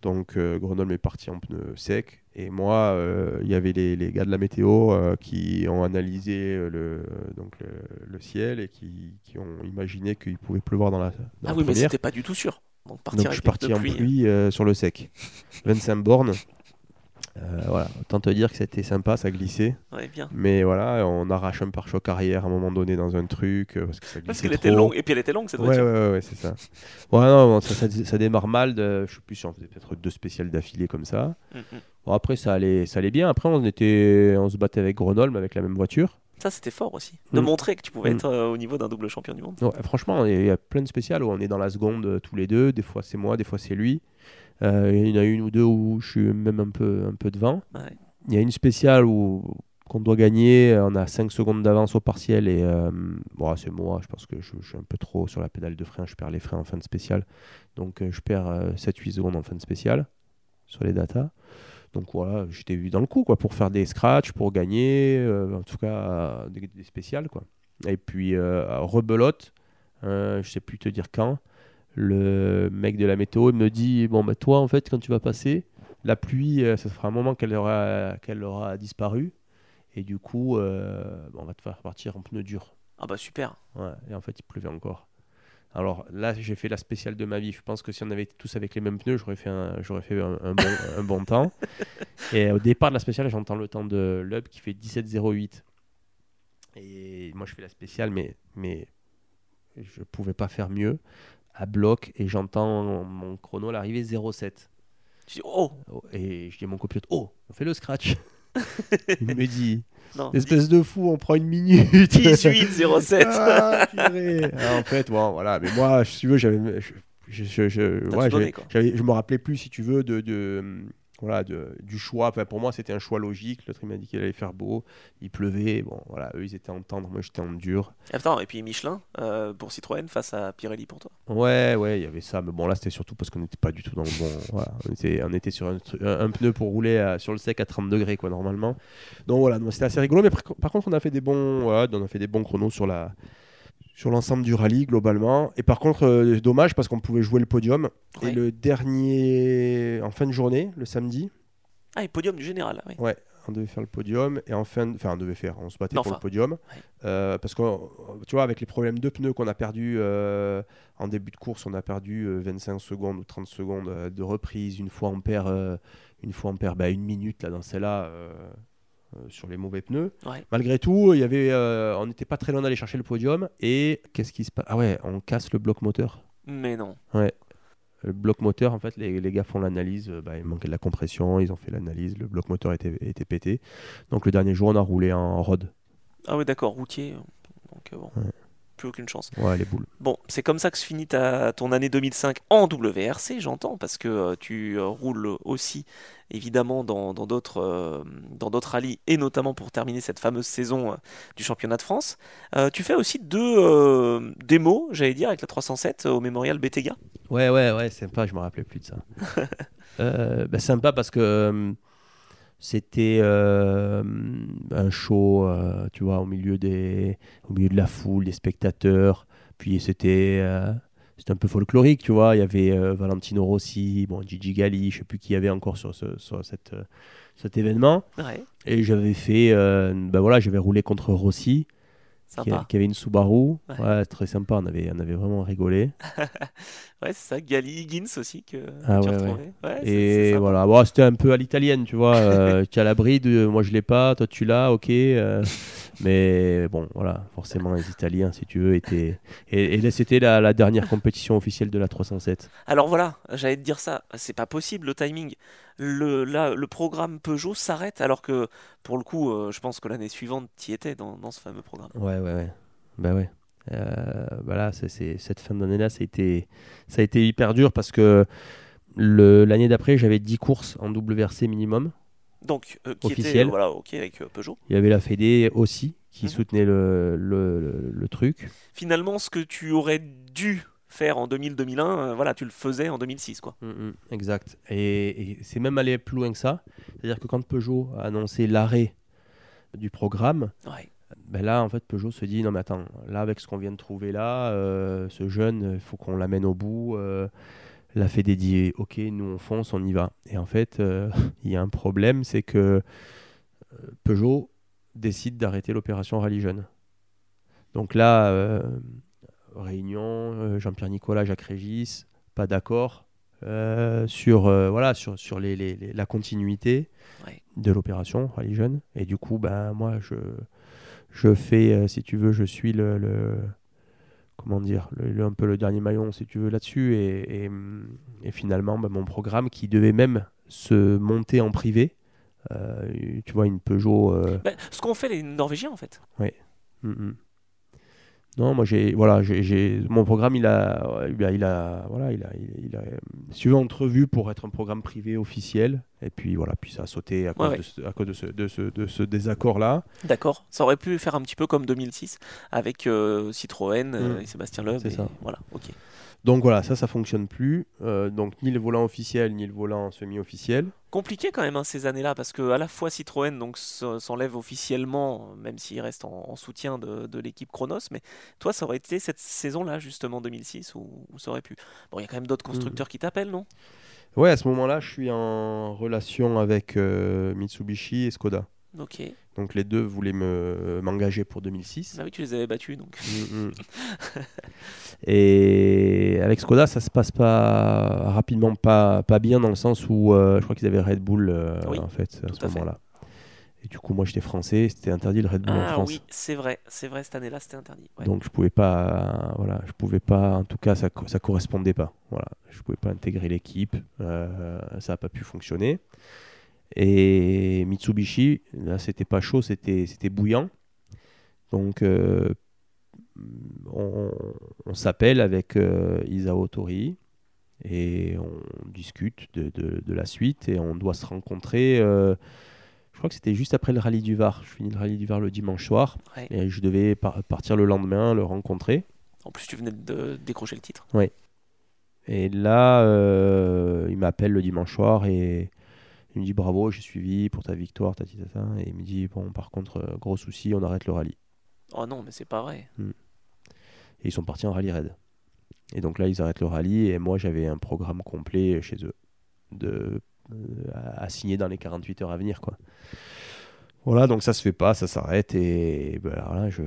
Donc euh, Grenoble est parti en pneus secs et moi, euh, il y avait les, les gars de la météo euh, qui ont analysé euh, le, donc le, le ciel et qui, qui ont imaginé qu'il pouvait pleuvoir dans la, dans ah la oui, mais c'était pas du tout sûr. Donc Donc je suis parti en pluie. pluie euh, sur le sec. 25 bornes. Voilà, autant te dire que c'était sympa, ça glissait. Ouais, bien. Mais voilà, on arrache un pare-choc arrière à un moment donné dans un truc parce que ça glissait Parce qu'elle était longue, et puis elle était longue cette voiture. ouais, ouais, ouais, c'est ça. Ouais, non, bon, ça, ça, ça démarre mal. De, je sais plus si on faisait peut-être deux spéciales d'affilée comme ça. Mm, mm. Bon, après, ça allait, ça allait bien. Après, on, était, on se battait avec Grenoble, mais avec la même voiture. Ça, c'était fort aussi. De Mm. montrer que tu pouvais Mm. être euh, au niveau d'un double champion du monde. Ouais, franchement, il y a plein de spéciales où on est dans la seconde euh, tous les deux. Des fois, c'est moi, des fois, c'est lui. Euh, il y en a une ou deux où je suis même un peu, un peu devant. Ouais. Il y a une spéciale où qu'on doit gagner, on a 5 secondes d'avance au partiel et bon, c'est moi, je pense que je, je suis un peu trop sur la pédale de frein, je perds les freins en fin de spéciale. Donc je perds 7-8 secondes en fin de spéciale sur les datas. Donc voilà, j'étais vu dans le coup quoi, pour faire des scratchs, pour gagner, euh, en tout cas des, des spéciales. Quoi. Et puis euh, rebelote, euh, je sais plus te dire quand, le mec de la météo il me dit Bon, bah toi en fait, quand tu vas passer, la pluie, euh, ça fera un moment qu'elle aura, qu'elle aura disparu. Et du coup, euh, bon, on va te faire partir en pneu dur. Ah bah super. Ouais, et en fait, il pleuvait encore. Alors là, j'ai fait la spéciale de ma vie. Je pense que si on avait été tous avec les mêmes pneus, j'aurais fait un, j'aurais fait un, un bon, un bon temps. Et au départ de la spéciale, j'entends le temps de l'UB qui fait 17,08. Et moi, je fais la spéciale, mais, mais je pouvais pas faire mieux. à bloc et j'entends mon chrono à l'arrivée 07. Tu dis, oh Oh, Et je dis à mon copilote Oh, on fait le scratch. Il me dit Non, Espèce de fou, on prend une minute. 18 07 Ah, purée. Ah, en fait, bon, voilà. Mais moi, si tu veux, j'avais. Je, je, je, ouais, donné, je me rappelais plus, si tu veux, de. de voilà, de, du choix. Enfin, pour moi, c'était un choix logique. L'autre, il m'a dit qu'il allait faire beau. Il pleuvait. Bon, voilà, eux, ils étaient en tendre. Moi, j'étais en dur. Attends, et puis Michelin euh, pour Citroën face à Pirelli pour toi? Ouais, ouais, il y avait ça. Mais bon, là, c'était surtout parce qu'on n'était pas du tout dans le bon. Voilà, on, était, on était sur un, tru- un, un pneu pour rouler à- sur le sec à 30 degrés, quoi, normalement. Donc voilà, c'était assez rigolo. Mais par, par contre, on a fait des bons, voilà, on a fait des bons chronos sur la. Sur l'ensemble du rallye globalement. Et par contre, euh, dommage parce qu'on pouvait jouer le podium. Ouais. Et le dernier, en fin de journée, le samedi, Ah, et podium du général, oui. on devait faire le podium. Et en fin, de- enfin, on devait faire, on se battait Non, pour enfin, le podium. Euh, parce que, tu vois, avec les problèmes de pneus qu'on a perdu euh, en début de course, on a perdu euh, 25 secondes ou 30 secondes de reprise. Une fois, on perd, une, fois, on perd bah, une minute là, dans celle-là sur les mauvais pneus. Ouais. Malgré tout, il y avait, euh, on n'était pas très loin d'aller chercher le podium. Et qu'est-ce qui se passe Ah ouais, on casse le bloc moteur. Mais non. Le bloc moteur, en fait, les, les gars font l'analyse. euh, bah, il manquait de la compression, ils ont fait l'analyse. Le bloc moteur était, était pété. Donc le dernier jour, on a roulé en rod. Ah ouais, d'accord, routier. Donc euh, bon, Ouais. Plus aucune chance. Ouais, les boules. Bon, c'est comme ça que se finit ta, ton année 2005 en WRC, j'entends, parce que euh, tu euh, roules aussi, évidemment, dans d'autres euh, dans d'autres rallyes, et notamment pour terminer cette fameuse saison du championnat de France. Tu fais aussi deux démos, j'allais dire, avec la 307 au Mémorial Bétéga. Ouais, ouais, ouais, sympa, je me rappelais plus de ça. Bah, sympa parce que c'était euh, un show, euh, tu vois, au milieu, des, au milieu de la foule, des spectateurs. Puis c'était euh, c'était un peu folklorique, tu vois. Il y avait euh, Valentino Rossi, bon, Gigi Gali, je sais plus qui y avait encore sur, ce, sur cette, cet événement. Ouais, Et j'avais fait, bah voilà, j'avais roulé contre Rossi, qui avait une Subaru. Ouais. Ouais, très sympa, on avait, on avait vraiment rigolé. Ouais, c'est ça, Gali Higgins aussi que Ah tu ouais, retrouvais. Ouais, c'est Et voilà, bon, c'était un peu à l'italienne, tu vois. euh, tu as la bride, euh, moi je l'ai pas, toi tu l'as, ok. euh, mais bon, voilà, forcément les Italiens, si tu veux, étaient. Et, et là, c'était la, la dernière compétition officielle de la 307. Alors voilà, j'allais te dire ça, c'est pas possible le timing. Le, là, le programme Peugeot s'arrête alors que pour le coup, euh, je pense que l'année suivante, tu étais dans, dans ce fameux programme. Ouais, ouais, ouais. Bah ouais. Euh, voilà, cette fin d'année-là, ça a, été, ça a été hyper dur parce que l'année d'après, j'avais 10 courses en WRC minimum. Donc, euh, qui Officiel. voilà, ok avec euh, Peugeot. Il y avait la Fédé aussi qui Mhm. soutenait le, le, le- le truc. Finalement, ce que tu aurais dû faire en 2000-2001, euh, voilà, tu le faisais en 2006, quoi. Mm, mm, exact. Et, et c'est même allé plus loin que ça. C'est-à-dire que quand Peugeot a annoncé l'arrêt du programme, Ouais. Ben là, en fait, Peugeot se dit non, mais attends, là, avec ce qu'on vient de trouver là, euh, ce jeune, il faut qu'on l'amène au bout. Euh, la Fédé dit ok, nous on fonce, on y va. Et en fait, euh, il y a un problème, c'est que Peugeot décide d'arrêter l'opération Rallye Jeune. Donc là, réunion, Jean-Pierre Nicolas, Jacques Régis, pas d'accord euh, sur, euh, voilà, sur, sur les, les- les- la continuité Ouais. de l'opération Rallye Jeune. Et du coup, ben, moi, je, je fais, euh, si tu veux, je suis le, le- comment dire, le, le- un peu le dernier maillon, si tu veux, là-dessus. Et, et, et finalement, ben, mon programme qui devait même se monter en privé, euh, tu vois, une Peugeot. euh, Bah, ce qu'ont fait les Norvégiens, en fait. Mm, mm. Non, moi j'ai voilà, j'ai- mon programme il a il a, il a voilà, il a il, a euh, si tu veux, entrevu pour être un programme privé officiel et puis voilà, puis ça a sauté à cause, ouais. De, ce, à cause de ce de ce, de ce désaccord là. D'accord. Ça aurait pu faire un petit peu comme 2006 avec euh, Citroën euh, Mm. et Sébastien Loeb. C'est ça. Voilà, ok. Donc voilà, ça ça fonctionne plus Euh, donc ni le volant officiel ni le volant semi-officiel. Compliqué quand même hein, ces années-là parce que à la fois Citroën donc s'enlève officiellement, même s'il reste en, en soutien de, de l'équipe Chronos, mais toi ça aurait été cette saison-là justement 2006 où, où ça aurait pu. Bon, il y a quand même d'autres constructeurs qui t'appellent, non? Ouais, à ce moment-là, je suis en relation avec euh, Mitsubishi et Skoda. Donc les deux voulaient me m'engager pour 2006. Ah oui, tu les avais battus donc. Mm, mm. Et avec Skoda, ça se passe pas rapidement, pas, pas bien dans le sens où euh, je crois qu'ils avaient Red Bull euh, Oui, en fait à ce moment-là. Et du coup, moi, j'étais français, c'était interdit le Red Bull en Ah France. oui, c'est vrai, c'est vrai, cette année-là, c'était interdit. ouais. Donc je pouvais pas, voilà, je pouvais pas, en tout cas ça, ça correspondait pas. Voilà, je pouvais pas intégrer l'équipe, euh, ça a pas pu fonctionner. Et Mitsubishi, là c'était pas chaud, c'était c'était bouillant. Donc euh, on, on s'appelle avec euh, Isao Tori et on discute de, de- de la suite et on doit se rencontrer. euh, je crois que c'était juste après le rallye du Var. Je finis le rallye du Var le dimanche soir. Ouais. Et je devais par- partir le lendemain, le rencontrer. En plus, tu venais de décrocher le titre. Et là, euh, il m'appelle le dimanche soir et il me dit bravo, j'ai suivi pour ta victoire, tati tata. Et il me dit bon, par contre, euh, gros souci, on arrête le rallye. Oh non, mais c'est pas vrai. Et ils sont partis en rallye raid. Et donc là, ils arrêtent le rallye et moi, j'avais un programme complet chez eux de, euh, à, signer dans les 48 heures à venir. Quoi. Voilà, donc ça se fait pas, ça s'arrête et ben, alors là, je,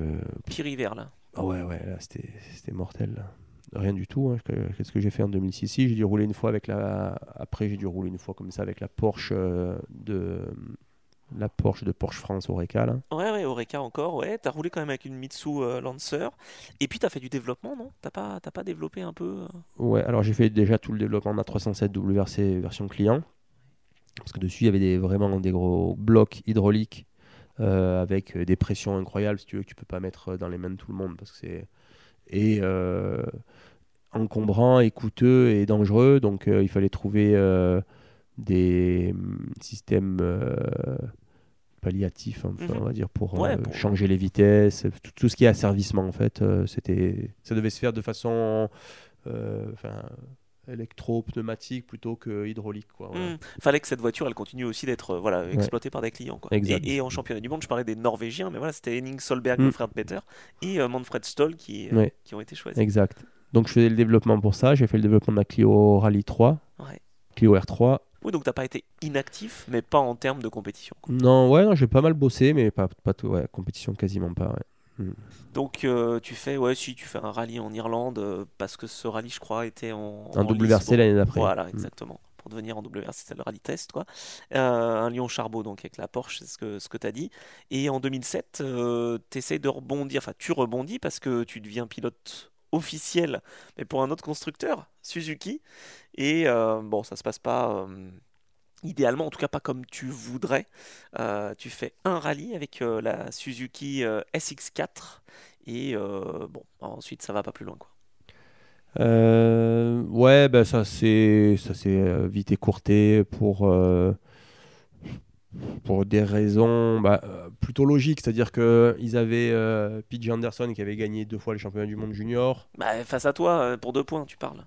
Pire hiver, là. Ah ouais, ouais, là, c'était c'était mortel. là. Rien du tout. hein. Que- Qu'est-ce que j'ai fait en 2006 Si, J'ai dû rouler une fois avec la. Après, j'ai dû rouler une fois comme ça avec la Porsche euh, de. La Porsche de Porsche France Oreca. Là. Ouais, ouais, Oreca encore, ouais. T'as roulé quand même avec une Mitsu euh, Lancer. Et puis t'as fait du développement, non? T'as pas, t'as pas développé un peu euh? Ouais, alors j'ai fait déjà tout le développement de la 307 WRC version client. Parce que dessus, il y avait des, vraiment des gros blocs hydrauliques euh, avec des pressions incroyables, si tu veux, que tu peux pas mettre dans les mains de tout le monde. Parce que c'est. Et. Encombrant et coûteux et dangereux. Donc euh, il fallait trouver euh, des hum, systèmes euh, palliatifs, enfin, Mhm. on va dire, pour, Ouais, euh, pour- changer les vitesses, tout, tout ce qui est asservissement en fait. euh, c'était, ça devait se faire de façon euh, électro-pneumatique plutôt que hydraulique. Quoi, voilà. Hmm. Fallait que cette voiture, elle continue aussi d'être euh, voilà, exploitée par des clients. Quoi. Et, et en championnat du monde, je parlais des Norvégiens, mais voilà, c'était Henning Solberg, Hmm. le frère de Peter, et euh, Manfred Stoll qui, euh, Ouais. qui ont été choisis. Exact. Donc je faisais le développement pour ça. J'ai fait le développement de la Clio Rally 3, Ouais. Clio R3 Oui, donc t'as pas été inactif, mais pas en termes de compétition. Non, ouais, non, j'ai pas mal bossé, mais pas, pas tout, ouais, compétition quasiment pas. ouais. Donc euh, tu fais, ouais, si tu fais un rallye en Irlande, euh, parce que ce rallye, je crois, était en, En lice, WRC l'année d'après. Voilà, Mm. exactement. Pour devenir en WRC, c'était le rallye test, quoi. Euh, un Lyon Charbot, donc avec la Porsche, c'est ce que, ce que tu as dit. Et en 2007, tu essaies de rebondir, enfin, tu rebondis parce que tu deviens pilote officiel, mais pour un autre constructeur, Suzuki. Et euh, bon, ça se passe pas. euh, Idéalement, en tout cas pas comme tu voudrais. Euh, tu fais un rallye avec la Suzuki euh, SX4 et bon, ensuite ça va pas plus loin quoi. Ouais, ben ça c'est ça s'est vite écourté pour pour des raisons bah, euh, plutôt logiques, c'est-à-dire que ils avaient euh, PJ Anderson qui avait gagné deux fois le championnat du monde junior. Bah, face à toi, euh, pour deux points, tu parles.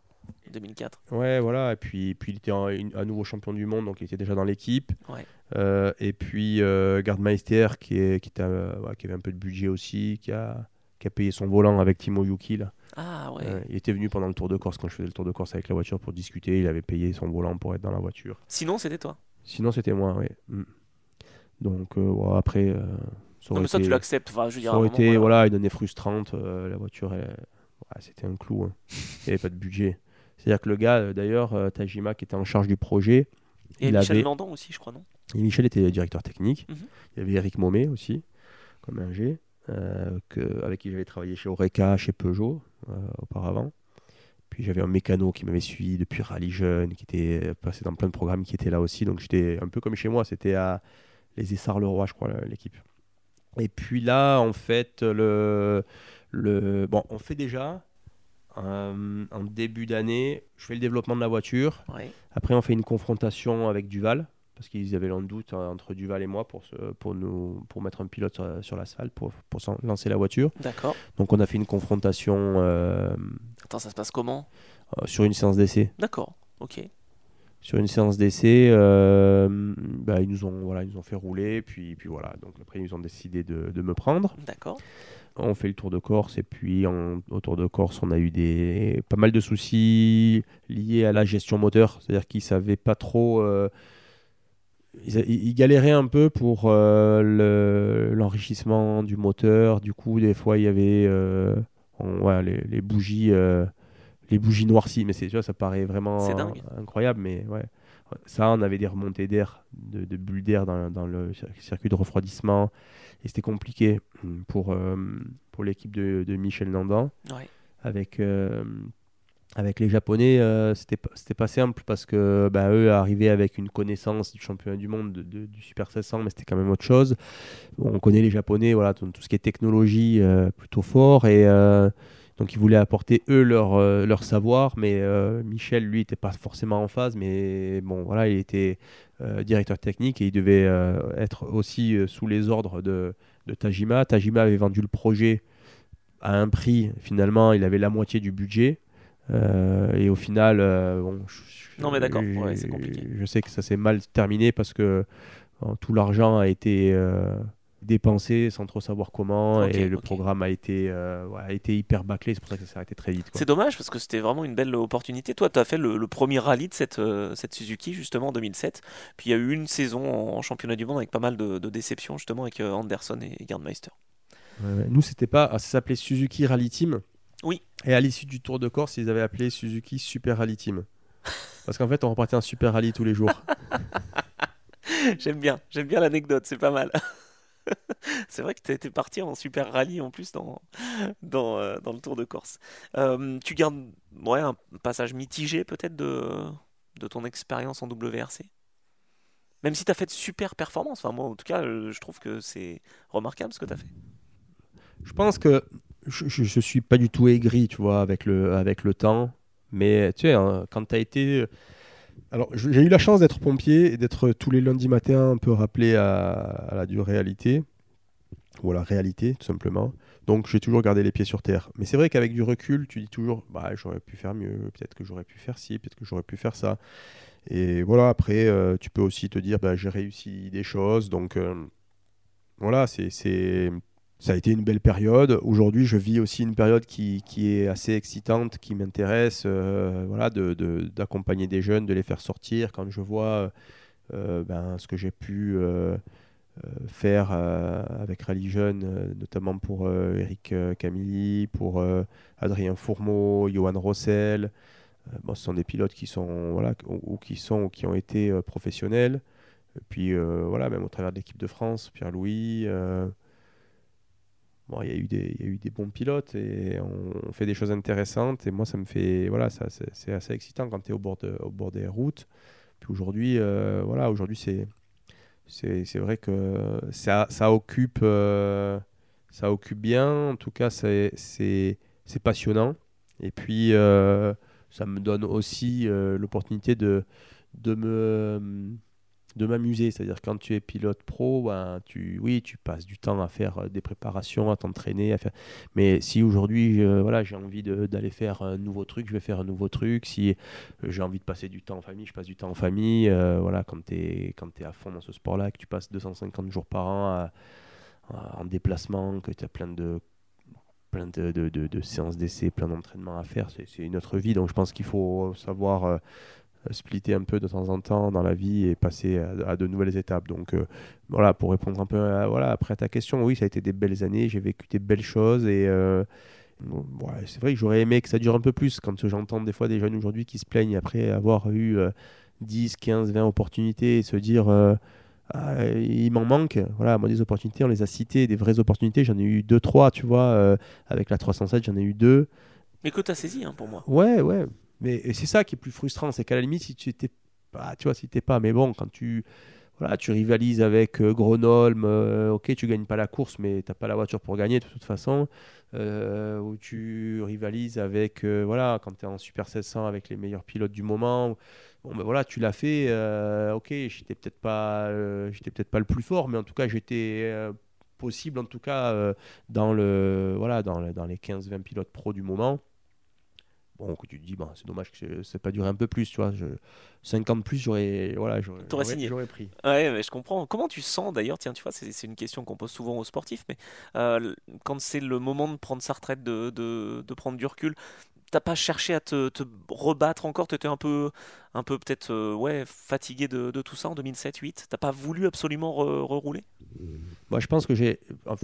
2004. Ouais, voilà. Et puis, puis il était un, nouveau champion du monde, donc il était déjà dans l'équipe. Ouais. Euh, et puis euh, Gardmeister qui, est, qui, était, euh, ouais, qui avait un peu de budget aussi, qui a, qui a payé son volant avec Timo Yuki. Là. Ah ouais. Il était venu pendant le Tour de Corse quand je faisais le Tour de Corse avec la voiture pour discuter. Il avait payé son volant pour être dans la voiture. Sinon, c'était toi. Sinon, c'était moi, oui. Donc euh, ouais, après, euh, ça Non, mais ça, été, tu l'acceptes. Enfin, je veux dire, ça aurait moment, été voilà. une année frustrante. euh, la voiture, elle- ouais, c'était un clou. hein. Il n'y avait pas de budget. C'est-à-dire que le gars, d'ailleurs, Tajima, qui était en charge du projet, Et il Michel avait- Landon aussi, je crois, non? Et Michel était directeur technique. Mhm. Il y avait Eric Momé aussi, comme ingé, euh, que, avec qui j'avais travaillé chez Oreca, chez Peugeot euh, auparavant. Puis j'avais un mécano qui m'avait suivi depuis Rallye Jeune, qui était passé dans plein de programmes, qui était là aussi. Donc j'étais un peu comme chez moi, c'était à les Essarts-le-Roi, je crois, l'équipe. Et puis là, en fait, le, le, bon, on fait déjà, euh, en début d'année, je fais le développement de la voiture. Ouais. Après, on fait une confrontation avec Duval, parce qu'ils avaient un doute euh, entre Duval et moi pour, se- pour, nous, pour mettre un pilote sur, sur l'asphalte, pour, lancer la voiture. D'accord. Donc, on a fait une confrontation euh, Attends, ça se passe comment euh, sur une séance d'essai. D'accord. Ok. Sur une séance d'essai, euh, bah, ils, nous ont, voilà, ils nous ont fait rouler, puis, puis voilà. Donc, après, ils ont décidé de, de me prendre. D'accord. On fait le Tour de Corse et puis en- au Tour de Corse, on a eu des, pas mal de soucis liés à la gestion moteur. C'est-à-dire qu'ils savaient pas trop. euh, ils, galéraient un peu pour euh, le- l'enrichissement du moteur. Du coup, des fois, il y avait euh, on- voilà, les, les bougies. euh, les bougies noircies, mais c'est, tu vois, ça paraît vraiment incroyable, mais ouais. Ça, on avait des remontées d'air, de, de bulles d'air dans, dans le cir- circuit de refroidissement. Et c'était compliqué hum, pour, euh, pour l'équipe de, de Michel Nandan. Ouais. Avec, euh, avec les Japonais, euh, c'était pas- simple parce que bah, eux arrivaient avec une connaissance du championnat du monde, de- de- du Super 1600, mais c'était quand même autre chose. On connaît les Japonais, voilà, tout, ce qui est technologie euh, plutôt fort. Et euh, donc ils voulaient apporter eux leur, euh, savoir, mais Michel, lui, n'était pas forcément en phase. Mais bon, voilà, il était directeur technique et il devait être aussi sous les ordres de Tajima. Tajima avait vendu le projet à un prix, finalement, il avait la moitié du budget. Euh, et au final, euh, bon, je- Non, mais d'accord, ouais, c'est compliqué. Je sais que ça s'est mal terminé parce que euh, tout l'argent a été euh, dépensé sans trop savoir comment et le programme a été, ouais, a été hyper bâclé. C'est pour ça que ça s'est arrêté très vite. C'est dommage parce que c'était vraiment une belle opportunité. Toi, tu as fait le, le premier rallye de cette, cette Suzuki justement en 2007. Puis il y a eu une saison en, en championnat du monde avec pas mal de, de déceptions justement avec Anderson et, et Gardmeister. Nous, c'était pas. ah, Ça s'appelait Suzuki Rally Team. Oui. Et à l'issue du Tour de Corse, ils avaient appelé Suzuki Super Rally Team. Parce qu'en fait, on repartait en Super Rally tous les jours. j'aime bien, j'aime bien l'anecdote, c'est pas mal. c'est vrai que tu étais parti en super rallye en plus dans, dans, euh, dans le Tour de Corse. Euh, tu gardes ouais, un passage mitigé peut-être de, de ton expérience en WRC Même si tu as fait de super performances. Enfin, moi, en tout cas, euh, je trouve que c'est remarquable ce que tu as fait. Je pense que je, je suis pas du tout aigri, tu vois, avec le, avec le temps. Mais tu sais, hein, quand tu as été. Alors, je- j'ai eu la chance d'être pompier et d'être tous les lundis matins un peu rappelé à, la dure réalité, ou à la réalité, tout simplement. Donc, j'ai toujours gardé les pieds sur terre. Mais c'est vrai qu'avec du recul, tu dis toujours, bah, j'aurais pu faire mieux, peut-être que j'aurais pu faire ci, peut-être que j'aurais pu faire ça. Et voilà, après, euh, tu peux aussi te dire, bah, j'ai réussi des choses. Donc, euh, voilà, c'est, ça a été une belle période. Aujourd'hui, je vis aussi une période qui, est assez excitante, qui m'intéresse, euh, voilà, de, de- d'accompagner des jeunes, de les faire sortir. Quand je vois euh, ben, ce que j'ai pu euh, euh, faire euh, avec Rallye Jeune, euh, notamment pour euh, Eric euh, Camilly, pour euh, Adrien Fourmeau, Johan Rossel. Euh, bon, ce sont des pilotes qui sont, voilà, ou, qui sont, ou qui ont été euh, professionnels. Et puis euh, voilà, même au travers de l'équipe de France, Pierre-Louis. Il y, a eu des, y a eu des bons pilotes et on, fait des choses intéressantes. Et moi, ça me fait. Voilà, c'est, assez excitant quand tu es au bord, de- au bord des routes. Puis aujourd'hui, euh, voilà, aujourd'hui, c'est, vrai que ça, ça occupe. euh, ça occupe bien. En tout cas, c'est, passionnant. Et puis, euh, ça me donne aussi l'opportunité de, de me de m'amuser. C'est-à-dire quand tu es pilote pro, ben, tu, oui, tu passes du temps à faire euh, des préparations, à t'entraîner, à faire. Mais si aujourd'hui, voilà, j'ai envie d'aller faire un nouveau truc, je vais faire un nouveau truc. Si euh, j'ai envie de passer du temps en famille, je passe du temps en famille. Euh, voilà, quand tu es, es à fond dans ce sport-là, que tu passes 250 jours par an en déplacement, que tu as plein de plein de, de- de- séances d'essai, plein d'entraînements à faire, c'est une autre vie. Donc je pense qu'il faut savoir splitter un peu de temps en temps dans la vie et passer à, à de nouvelles étapes. Donc euh, voilà, pour répondre un peu à, voilà, après à ta question, oui, ça a été des belles années, j'ai vécu des belles choses et euh, ouais, c'est vrai que j'aurais aimé que ça dure un peu plus quand j'entends des fois des jeunes aujourd'hui qui se plaignent après avoir eu euh, 10, 15, 20 opportunités et se dire euh, ah, il m'en manque. Voilà, moi des opportunités, on les a citées, des vraies opportunités, j'en ai eu 2, 3, tu vois, euh, avec la 307, j'en ai eu 2. Mais que tu as saisi hein, pour moi. Ouais, ouais. Mais c'est ça qui est plus frustrant, c'est qu'à la limite, si tu étais pas, tu vois, si t'es pas, mais bon, quand tu, voilà, tu rivalises avec euh, Grenoble, euh, ok, tu gagnes pas la course, mais t'as pas la voiture pour gagner de toute façon. Euh, ou tu rivalises avec, euh, voilà, quand tu es en Super 700 avec les meilleurs pilotes du moment. Bon, ben voilà, tu l'as fait. euh, ok, j'étais peut-être pas, j'étais peut-être pas le plus fort, mais en tout cas, j'étais possible, en tout cas, dans le, voilà, dans les 15-20 pilotes pro du moment. Bon, que tu te dis, bon, c'est dommage que ça n'ait pas duré un peu plus, tu vois. Je, 50 plus, j'aurais, voilà, j'aurais, signé. j'aurais pris. Ouais, mais je comprends. Comment tu sens d'ailleurs Tiens, tu vois, c'est c'est une question qu'on pose souvent aux sportifs, mais euh, quand c'est le moment de prendre sa retraite, de, de, de prendre du recul, t'as pas cherché à te, te rebattre encore? T'étais un peu, un peu peut-être euh, ouais, fatigué de, de tout ça en 2007-2008 T'as pas voulu absolument re- rerouler? Moi, je pense que j'ai.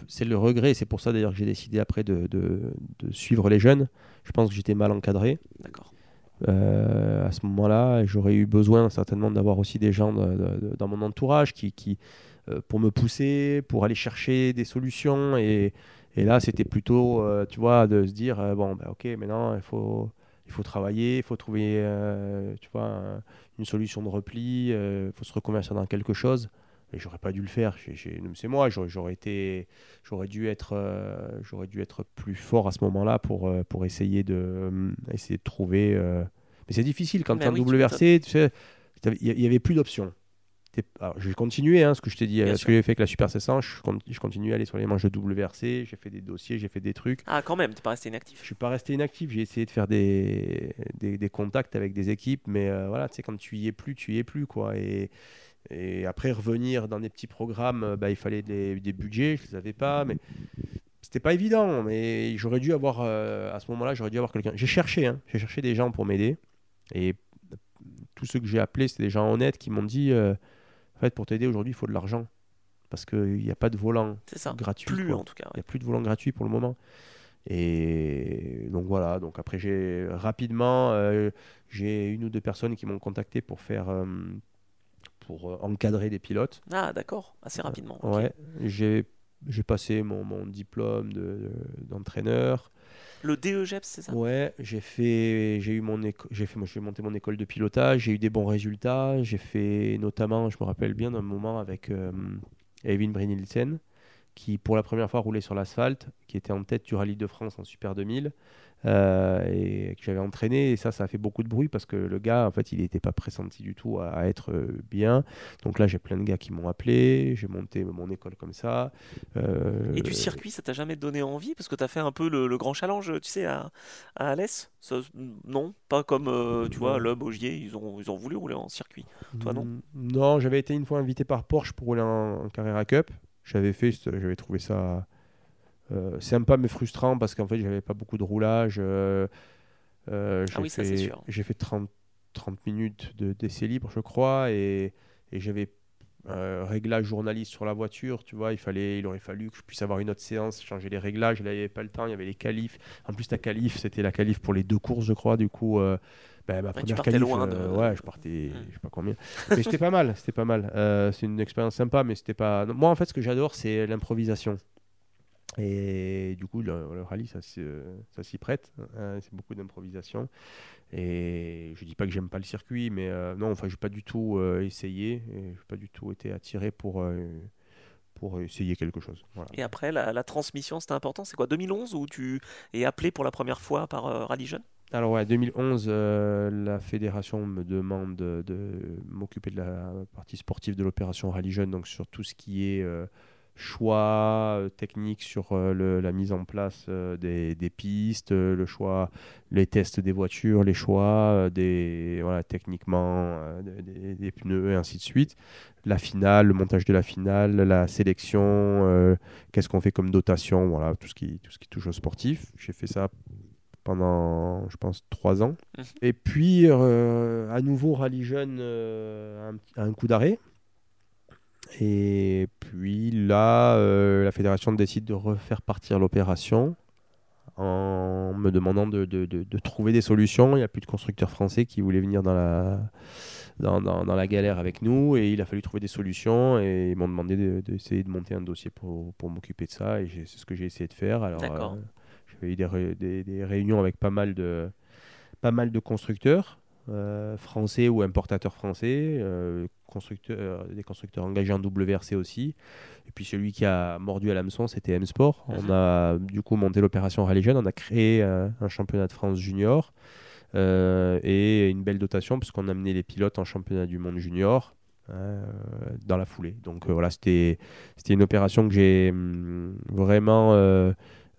C'est le regret, c'est pour ça d'ailleurs que j'ai décidé après de, de- de suivre les jeunes. Je pense que j'étais mal encadré. D'accord. Euh, à ce moment-là, j'aurais eu besoin certainement d'avoir aussi des gens de- dans mon entourage qui, qui euh, pour me pousser, pour aller chercher des solutions. Et, et là, c'était plutôt, euh, tu vois, de se dire bon, ben, ok, maintenant il faut, il faut travailler, il faut trouver, tu vois, un- une solution de repli, il faut se reconvertir dans quelque chose. Et j'aurais pas dû le faire. C'est moi, j'aurais j'aurais été, j'aurais dû être, euh, j'aurais dû être plus fort à ce moment-là pour, euh, pour essayer de, euh, essayer de trouver. euh, Mais c'est difficile quand Mais tu es en oui, tu WRC, tu sais, il y avait plus d'options. Alors, j'ai continué, hein, ce que je t'ai dit, Bien ce sûr. que j'ai fait avec la Super 700, je, con- je continue à aller sur les manches de WRC, j'ai fait des dossiers, j'ai fait des trucs. Ah, quand même, t'es pas resté Je inactif. suis pas resté inactif, j'ai essayé de faire des, des, des contacts avec des équipes, mais euh, voilà, tu sais, quand tu y es plus, tu y es plus, quoi. Et, et après, revenir dans des petits programmes, euh, bah, il fallait des, des budgets, je les avais pas, mais c'était pas évident. Mais j'aurais dû avoir, euh, à ce moment-là, j'aurais dû avoir quelqu'un. J'ai cherché, hein, j'ai cherché des gens pour m'aider. Et tous ceux que j'ai appelés, c'était des gens honnêtes qui m'ont dit, euh, en fait, pour t'aider aujourd'hui, il faut de l'argent. Parce qu'il n'y a pas de volant ça. gratuit. Plus quoi. en tout cas. Il ouais. n'y a plus de volant gratuit pour le moment. Et donc voilà, donc après j'ai rapidement, euh, j'ai une ou deux personnes qui m'ont contacté pour faire, euh, pour euh, encadrer des pilotes. Ah, d'accord, assez rapidement. ok. Ouais, j'ai j'ai passé mon, mon diplôme de- de- d'entraîneur. Le DEGEPS, c'est ça? Ouais, j'ai fait, j'ai eu mon éco- j'ai fait, moi j'ai monté mon école de pilotage, j'ai eu des bons résultats. J'ai fait notamment, je me rappelle bien d'un moment avec euh, Eivind Brynildsen, qui pour la première fois roulait sur l'asphalte, qui était en tête du rallye de France en Super 2000 euh, et que j'avais entraîné. Et ça, ça a fait beaucoup de bruit parce que le gars, en fait, il n'était pas pressenti du tout à, à être euh, bien. Donc là, j'ai plein de gars qui m'ont appelé, j'ai monté mon école comme ça. Euh, Et du circuit, ça t'a jamais donné envie? Parce que t'as fait un peu le, le grand challenge, tu sais, à, à Alès? Ça, Non, pas comme, tu vois. Loeb, Ogier, ils ont, ils ont voulu rouler en circuit. Toi, non? Non, j'avais été une fois invité par Porsche pour rouler en, en Carrera Cup. J'avais fait, j'avais trouvé ça euh, sympa mais frustrant parce qu'en fait, j'avais pas beaucoup de roulage. euh, euh, Ah j'ai oui, ça, c'est fait- sûr. J'ai fait 30, 30 minutes de- d'essai libre, je crois, et, et j'avais réglage journaliste sur la voiture, tu vois, il fallait, il aurait fallu que je puisse avoir une autre séance, changer les réglages, là il n'y avait pas le temps, il y avait les qualifs, en plus ta qualif, c'était la qualif pour les deux courses, je crois, du coup, euh, ben, ma première qualif, loin euh, de- ouais, je partais, Mm. je sais pas combien, mais c'était pas mal, c'était pas mal, Euh, c'est une expérience sympa, mais c'était pas, moi en fait ce que j'adore c'est l'improvisation. Et du coup, le, le rallye, ça, s'y- ça s'y prête. hein, c'est beaucoup d'improvisation. Et je dis pas que j'aime pas le circuit, mais euh, non, enfin, j'ai pas du tout euh, essayé. J'ai pas du tout été attiré pour, euh, pour essayer quelque chose. Voilà. Et après, la, la transmission, c'était important. C'est quoi, 2011 où tu es appelé pour la première fois par euh, Rallye Jeune? Alors ouais, 2011, euh, la fédération me demande de, m'occuper de la partie sportive de l'opération Rallye Jeune, donc sur tout ce qui est euh, choix euh, technique sur euh, la mise en place des, pistes, le choix, les tests des voitures, les choix des voilà techniquement des, pneus et ainsi de suite. La finale, le montage de la finale, la sélection, qu'est-ce qu'on fait comme dotation, voilà tout ce qui tout ce qui touche au sportif. J'ai fait ça pendant, je pense, trois ans. Mhm. Et puis, euh, à nouveau, Rallye Jeune euh, un, coup d'arrêt. Et puis là, euh, la fédération décide de refaire partir l'opération en me demandant de, de- de- de trouver des solutions. Il n'y a plus de constructeurs français qui voulaient venir dans la, dans, dans- dans la galère avec nous et il a fallu trouver des solutions et ils m'ont demandé de- d'essayer de, monter un dossier pour, pour m'occuper de ça et c'est ce que j'ai essayé de faire. Alors, eu des, ré- des- des réunions avec pas mal de, pas mal de constructeurs euh, français ou importateurs français, euh, constructeurs, des constructeurs engagés en WRC aussi. Et puis celui qui a mordu à l'hameçon, c'était M-Sport. Mhm. On a du coup monté l'opération Rallye Jeune, on a créé euh, un championnat de France junior euh, et une belle dotation puisqu'on a amené les pilotes en championnat du monde junior. euh, dans la foulée. Donc euh, voilà, c'était c'était une opération que j'ai hum, vraiment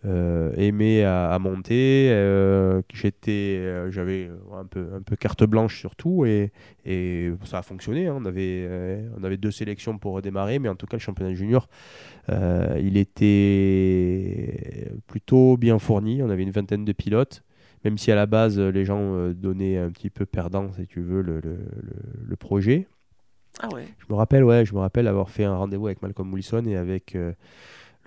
euh, aimé à, à monter. euh, j'étais, euh, j'avais un peu, un peu carte blanche sur tout et, et ça a fonctionné. hein. On, avait, on avait deux sélections pour redémarrer, mais en tout cas, le championnat junior, il était plutôt bien fourni. On avait une vingtaine de pilotes. Même si à la base, les gens donnaient un petit peu perdant, si tu veux, le, le- le- le projet. Ah ouais Je me rappelle, ouais, je me rappelle avoir fait un rendez-vous avec Malcolm Wilson et avec,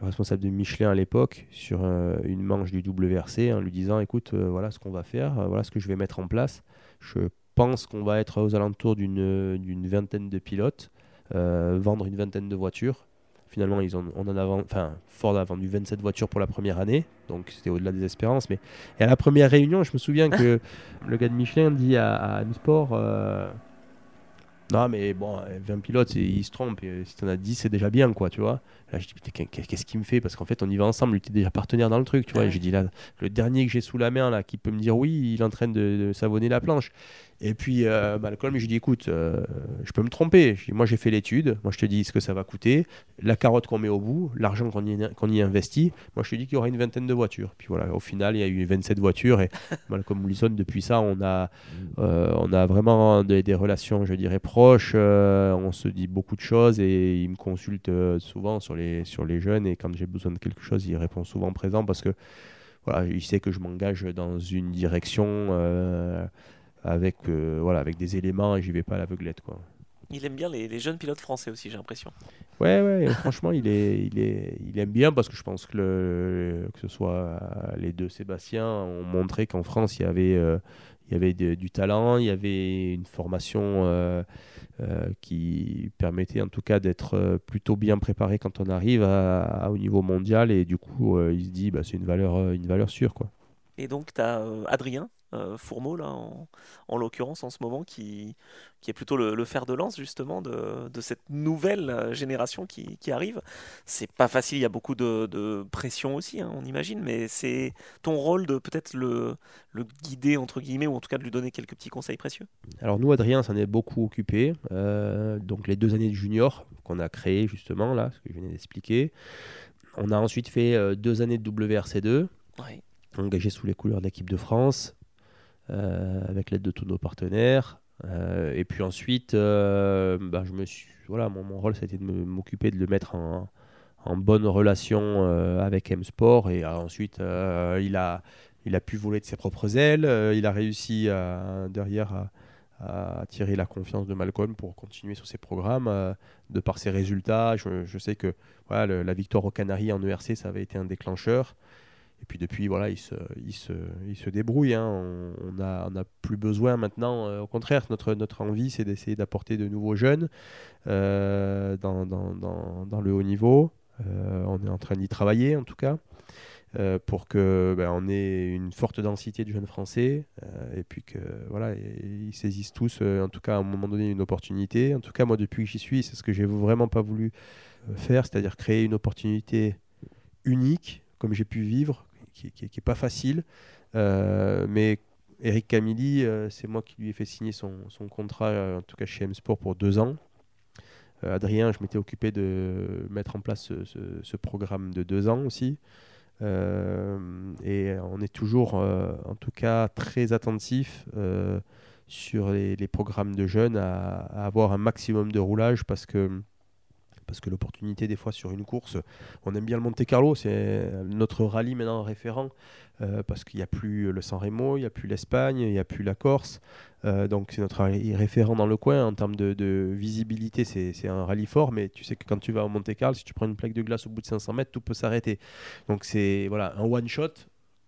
le responsable de Michelin à l'époque sur une manche du WRC en lui disant écoute, voilà ce qu'on va faire, voilà ce que je vais mettre en place. Je pense qu'on va être aux alentours d'une vingtaine de pilotes, vendre une vingtaine de voitures Finalement, ils ont, on en a, enfin, Ford a vendu 27 voitures pour la première année, donc c'était au-delà des espérances. Mais et à la première réunion, je me souviens que le gars de Michelin dit à, à Sport euh, non, mais bon, 20 pilotes, il se trompe. Et si tu en as 10, c'est déjà bien, quoi, tu vois. Là, je dis, qu'est-ce qu'il me fait? Parce qu'en fait, on y va ensemble. Lui, tu es déjà partenaire dans le truc, tu vois. Et j'ai dit, là, le dernier que j'ai sous la main, là, qui peut me dire oui, il est en train de savonner la planche. Et puis, euh, Malcolm, je dis écoute, euh, je peux me tromper. moi, j'ai fait l'étude. Moi, je te dis ce que ça va coûter. La carotte qu'on met au bout, l'argent qu'on y, investit. Moi, je te dis qu'il y aura une vingtaine de voitures. Puis voilà, au final, il y a eu 27 voitures. Et Malcolm Wilson, depuis ça, on a, euh, on a vraiment des, des, relations, je dirais, proches. On se dit beaucoup de choses et il me consulte souvent sur les, sur les jeunes. Et quand j'ai besoin de quelque chose, il répond souvent présent parce que voilà, il sait que je m'engage dans une direction avec, euh, voilà, avec des éléments et j'y vais pas à l'aveuglette. Quoi. Il aime bien les, les, jeunes pilotes français aussi, j'ai l'impression. Ouais, ouais, franchement, il, est, il, est, il aime bien parce que je pense que, le, que ce soit les deux Sébastien ont montré qu'en France, il y avait, euh, il y avait du talent, il y avait une formation euh, qui permettait en tout cas d'être plutôt bien préparé quand on arrive au niveau mondial et du coup, il se dit bah, c'est une valeur, une sûre. Quoi. Et donc, tu as Adrien euh, Fourmeau, là, en, l'occurrence, en ce moment, qui, qui est plutôt le, fer de lance, justement, de, de cette nouvelle euh, génération qui, qui arrive. C'est pas facile, il y a beaucoup de, de pression aussi, hein, on imagine, mais c'est ton rôle de peut-être le, le guider, entre guillemets, ou en tout cas de lui donner quelques petits conseils précieux? Alors, nous, Adrien s'en est beaucoup occupé. Euh, donc, les deux années de junior qu'on a créé, justement, là, ce que je venais d'expliquer. On a ensuite fait deux années de WRC2. engagé sous les couleurs de l'équipe de France, euh, avec l'aide de tous nos partenaires. Euh, et puis ensuite, euh, bah, je me suis, voilà, mon, rôle, ça a été de m'occuper de le mettre en, bonne relation avec M-Sport. Et ensuite, il, a, il a pu voler de ses propres ailes. il a réussi derrière à, à, tirer la confiance de Malcolm pour continuer sur ses programmes. de par ses résultats, je, sais que la victoire aux Canaries en ERC, ça avait été un déclencheur. Et puis depuis, voilà, il se, il se, il se débrouille. Hein. On n'a on a plus besoin maintenant. Euh, au contraire, notre, notre envie, c'est d'essayer d'apporter de nouveaux jeunes euh, dans, dans, dans, dans, le haut niveau. Euh, on est en train d'y travailler, en tout cas, pour que ben, on ait une forte densité de jeunes Français. et puis que voilà, saisissent tous, en tout cas, à un moment donné, une opportunité. En tout cas, moi, depuis que j'y suis, c'est ce que j'ai vraiment pas voulu faire, c'est-à-dire créer une opportunité unique comme j'ai pu vivre, qui, n'est pas facile. Euh, mais Eric Camilli, euh, c'est moi qui lui ai fait signer son, contrat, euh, en tout cas chez M-Sport, pour deux ans. Adrien, je m'étais occupé de mettre en place ce, programme de deux ans aussi. et on est toujours, en tout cas, très attentif sur les, programmes de jeunes à, avoir un maximum de roulage parce que parce que l'opportunité des fois sur une course, on aime bien le Monte Carlo, c'est notre rallye maintenant référent, euh, parce qu'il n'y a plus le San Remo, il n'y a plus l'Espagne, il n'y a plus la Corse, euh, donc c'est notre rallye référent dans le coin en termes de, visibilité, c'est un rallye fort, mais tu sais que quand tu vas au Monte Carlo, si tu prends une plaque de glace au bout de 500 mètres, tout peut s'arrêter. Donc c'est voilà un one shot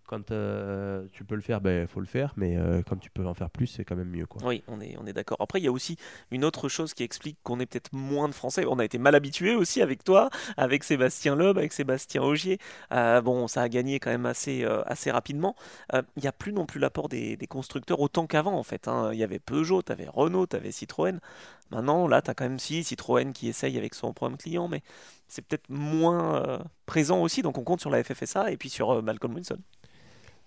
quand euh, tu peux le faire, il ben, faut le faire, mais euh, quand tu peux en faire plus, c'est quand même mieux. Quoi. Oui, on est, on est d'accord. Après, il y a aussi une autre chose qui explique qu'on est peut-être moins de Français. On a été mal habitués aussi avec toi, avec Sébastien Loeb, avec Sébastien Augier. Euh, bon, ça a gagné quand même assez, assez rapidement. Il n'y a plus non plus l'apport des, des, constructeurs autant qu'avant, en fait. Hein. Il y avait Peugeot, tu avais Renault, tu avais Citroën. Maintenant, là, tu as quand même si Citroën qui essaye avec son programme client, mais c'est peut-être moins présent aussi. Donc, on compte sur la FFSA et puis sur Malcolm Wilson.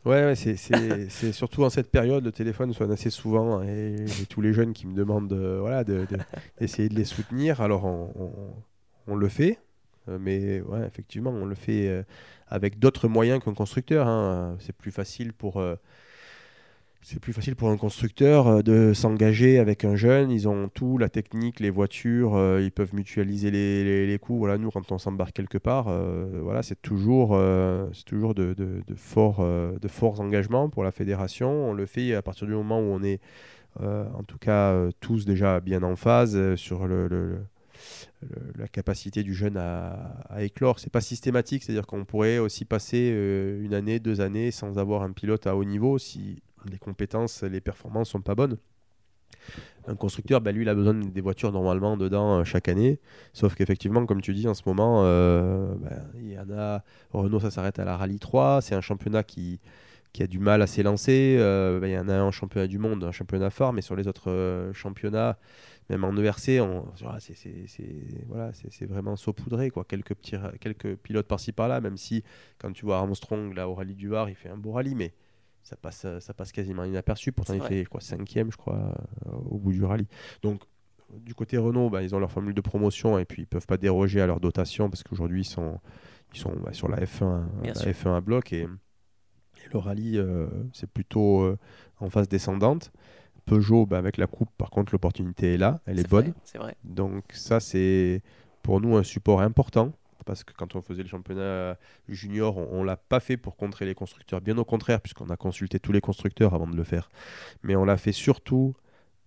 Ouais, c'est surtout en cette période, le téléphone sonne assez souvent hein, et tous les jeunes qui me demandent voilà, d'essayer de, les soutenir. Alors on, le fait, euh, mais ouais, effectivement, on le fait euh, avec d'autres moyens qu'un constructeur. Hein. C'est plus facile pour. Euh, c'est plus facile pour un constructeur euh, de s'engager avec un jeune. Ils ont tout, la technique, les voitures, euh, ils peuvent mutualiser les, les, coûts. Voilà, nous, quand on s'embarque quelque part, euh, voilà, c'est toujours, toujours de, de, de, forts, de forts engagements pour la fédération. On le fait à partir du moment où on est, en tout cas, tous déjà bien en phase sur le, la capacité du jeune à, à éclore. C'est pas systématique, c'est-à-dire qu'on pourrait aussi passer une année, deux années sans avoir un pilote à haut niveau si les compétences, les performances sont pas bonnes. Un constructeur, bah, lui, il a besoin des voitures normalement dedans euh, chaque année. Sauf qu'effectivement, comme tu dis, en ce moment, bah, il y en a. Renault, ça s'arrête à la Rallye 3. C'est un championnat qui, qui a du mal à s'élancer. Bah, il y en a un championnat du monde, un championnat fort, mais sur les autres championnats, même en ERC, c'est vraiment saupoudré. Quoi. Quelques, petits, quelques pilotes par-ci par-là, même si quand tu vois Armstrong là, au rallye du Var, il fait un beau rallye, mais ça passe, ça passe quasiment inaperçu. Pourtant, il fait crois, cinquième, je crois, euh, au bout du rallye. Donc, du côté Renault, bah, ils ont leur formule de promotion et puis ils peuvent pas déroger à leur dotation parce qu'aujourd'hui, ils sont, ils sont bah, sur la F1, la F1 à bloc et, le rallye, euh, c'est plutôt euh, en phase descendante. Peugeot, bah, avec la coupe, par contre, l'opportunité est là, elle est, bonne. Vrai. Donc, ça, c'est pour nous un support important parce que quand on faisait le championnat junior, on, ne l'a pas fait pour contrer les constructeurs, bien au contraire, puisqu'on a consulté tous les constructeurs avant de le faire. Mais on l'a fait surtout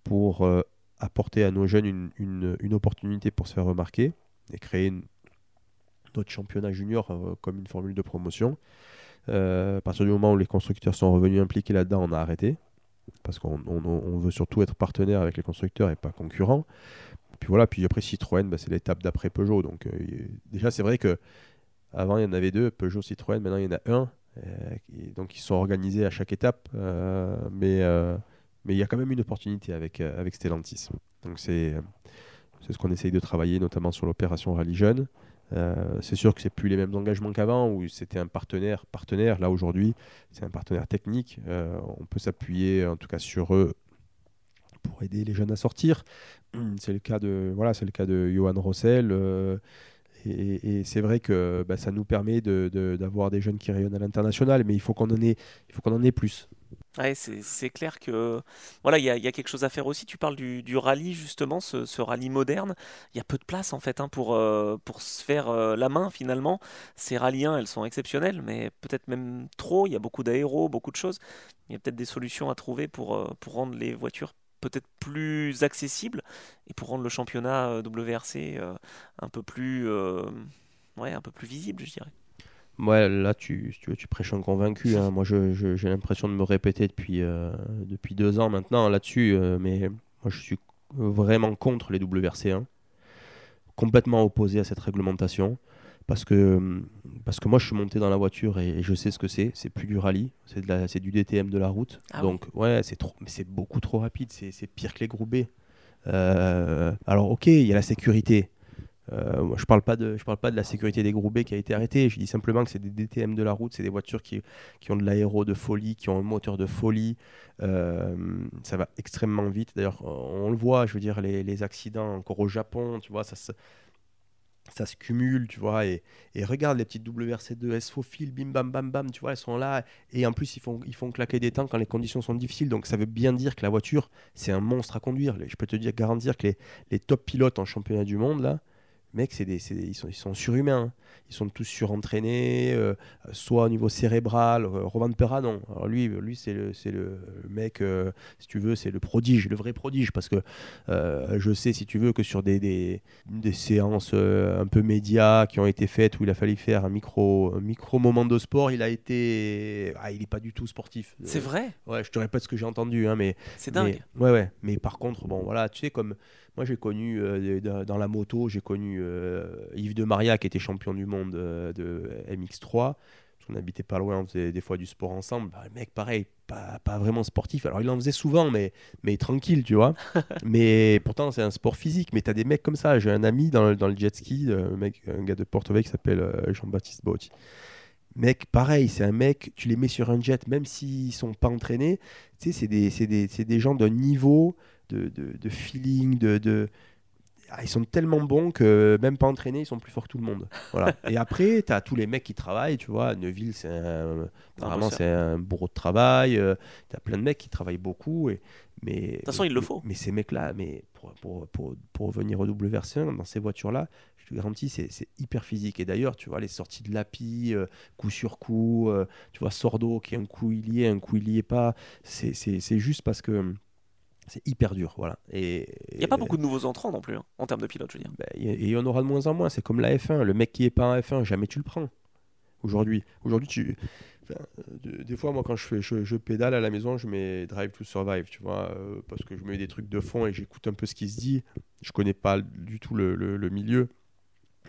pour euh, apporter à nos jeunes une, opportunité pour se faire remarquer et créer notre championnat junior euh, comme une formule de promotion. Euh, à partir du moment où les constructeurs sont revenus impliqués là-dedans, on a arrêté parce qu'on veut surtout être partenaire avec les constructeurs et pas concurrents puis voilà, puis après Citroën, bah, c'est l'étape d'après Peugeot. Donc euh, déjà, c'est vrai que avant il y en avait deux, Peugeot, Citroën, maintenant il y en a un. Euh, donc ils sont organisés à chaque étape, euh, mais il y a quand même une opportunité avec avec Stellantis. Donc c'est c'est ce qu'on essaye de travailler, notamment sur l'opération Rallye Jeune. c'est sûr que c'est plus les mêmes engagements qu'avant où c'était un partenaire partenaire. Là aujourd'hui, c'est un partenaire technique. on peut s'appuyer en tout cas sur eux pour aider les jeunes à sortir. C'est le cas de voilà, c'est le cas de Johan Rossel. Euh, et, c'est vrai que bah, ça nous permet d'avoir de, des jeunes qui rayonnent à l'international, mais il faut qu'on en ait, en ait plus. C'est clair que voilà, il y, y, a quelque chose à faire aussi. Tu parles du, du rallye justement, ce, ce, rallye moderne. Il y a peu de place en fait hein, pour, euh, pour se faire euh, la main finalement. Ces rallyes elles sont exceptionnelles, mais peut-être même trop. Il y a beaucoup d'aéros, beaucoup de choses. Il y a peut-être des solutions à trouver pour, pour rendre les voitures peut-être plus accessible et pour rendre le championnat euh, WRC euh, un peu plus euh, un peu plus visible je dirais Ouais, là, tu, tu, tu prêches un convaincu. Hein. Moi, j'ai l'impression de me répéter depuis, deux ans maintenant là-dessus. mais moi, je suis vraiment contre les WRC1. Complètement opposé à cette réglementation parce que, parce que moi je suis monté dans la voiture et, je sais ce que c'est. C'est plus du rallye, c'est, du DTM de la route. Ah Donc ouais, c'est trop, mais c'est beaucoup trop rapide. C'est, pire que les groupés. Euh, alors ok, il y a la sécurité. Euh, moi, je parle pas de, je parle pas de la sécurité des groupés qui a été arrêtée. Je dis simplement que c'est des DTM de la route, c'est des voitures qui, qui ont de l'aéro de folie, qui ont un moteur de folie. Euh, ça va extrêmement vite. D'ailleurs, on le voit. Je veux dire, les, les accidents encore au Japon, tu vois, ça se ça se cumule, tu vois, et, regarde les petites WRC2, elles se faufilent, bim bam bam bam, tu vois, elles sont là, et en plus ils font, ils claquer des temps quand les conditions sont difficiles, donc ça veut bien dire que la voiture, c'est un monstre à conduire. Je peux te dire, garantir que les, les top pilotes en championnat du monde, là, Mec, c'est des, ils, sont, ils sont surhumains. Hein. Ils sont tous surentraînés, euh, soit au niveau cérébral. Euh, Roman Perra, non. Alors lui, lui c'est le, le, mec, euh, si tu veux, c'est le prodige, le vrai prodige. Parce que je sais, si tu veux, que sur des, des, des séances un peu médias qui ont été faites où il a fallu faire un micro, micro moment de sport, il a été. Ah, il n'est pas du tout sportif. C'est vrai? Ouais, je te répète ce que j'ai entendu. Hein, mais, c'est dingue. ouais, ouais. Mais par contre, bon, voilà, tu sais, comme moi, j'ai connu dans la moto, j'ai connu euh, Yves de Maria qui était champion du monde euh, de MX3. On habitait pas loin, on faisait des fois du sport ensemble. Bah, le mec, pareil, pas, pas, vraiment sportif. Alors, il en faisait souvent, mais, mais tranquille, tu vois. mais pourtant, c'est un sport physique. Mais tu as des mecs comme ça. J'ai un ami dans le, dans le jet ski, euh, un, mec, un gars de Porto qui s'appelle Jean-Baptiste Botti. Mec, pareil, c'est un mec, tu les mets sur un jet, même s'ils sont pas entraînés, tu sais, c'est des, des, des, gens d'un niveau de, de, de, feeling, de, de, ah, ils sont tellement bons que même pas entraînés, ils sont plus forts que tout le monde. Voilà. et après, tu as tous les mecs qui travaillent, tu vois. Neuville, c'est un, apparemment, c'est un bourreau de travail. Euh, tu as plein de mecs qui travaillent beaucoup. Et, mais, de toute façon, il le faut. Mais, ces mecs-là, mais pour, pour, pour, pour, venir au WRC1, dans ces voitures-là, je te garantis, c'est, hyper physique. Et d'ailleurs, tu vois, les sorties de l'API, euh, coup sur coup, euh, tu vois, Sordo qui est un coup il y est, un coup il y est pas, c'est juste parce que C'est hyper dur, voilà. Et Il n'y a pas beaucoup de nouveaux entrants non plus, hein, en termes de pilote, je veux dire. y- et il y en aura de moins en moins. C'est comme la F1. Le mec qui est pas en F1, jamais tu le prends. Aujourd'hui, aujourd'hui, tu. enfin, de- des fois, moi, quand je, fais, je, je pédale à la maison, je mets Drive to Survive, tu vois, euh, parce que je mets des trucs de fond et j'écoute un peu ce qui se dit. Je connais pas du tout le, le- le milieu,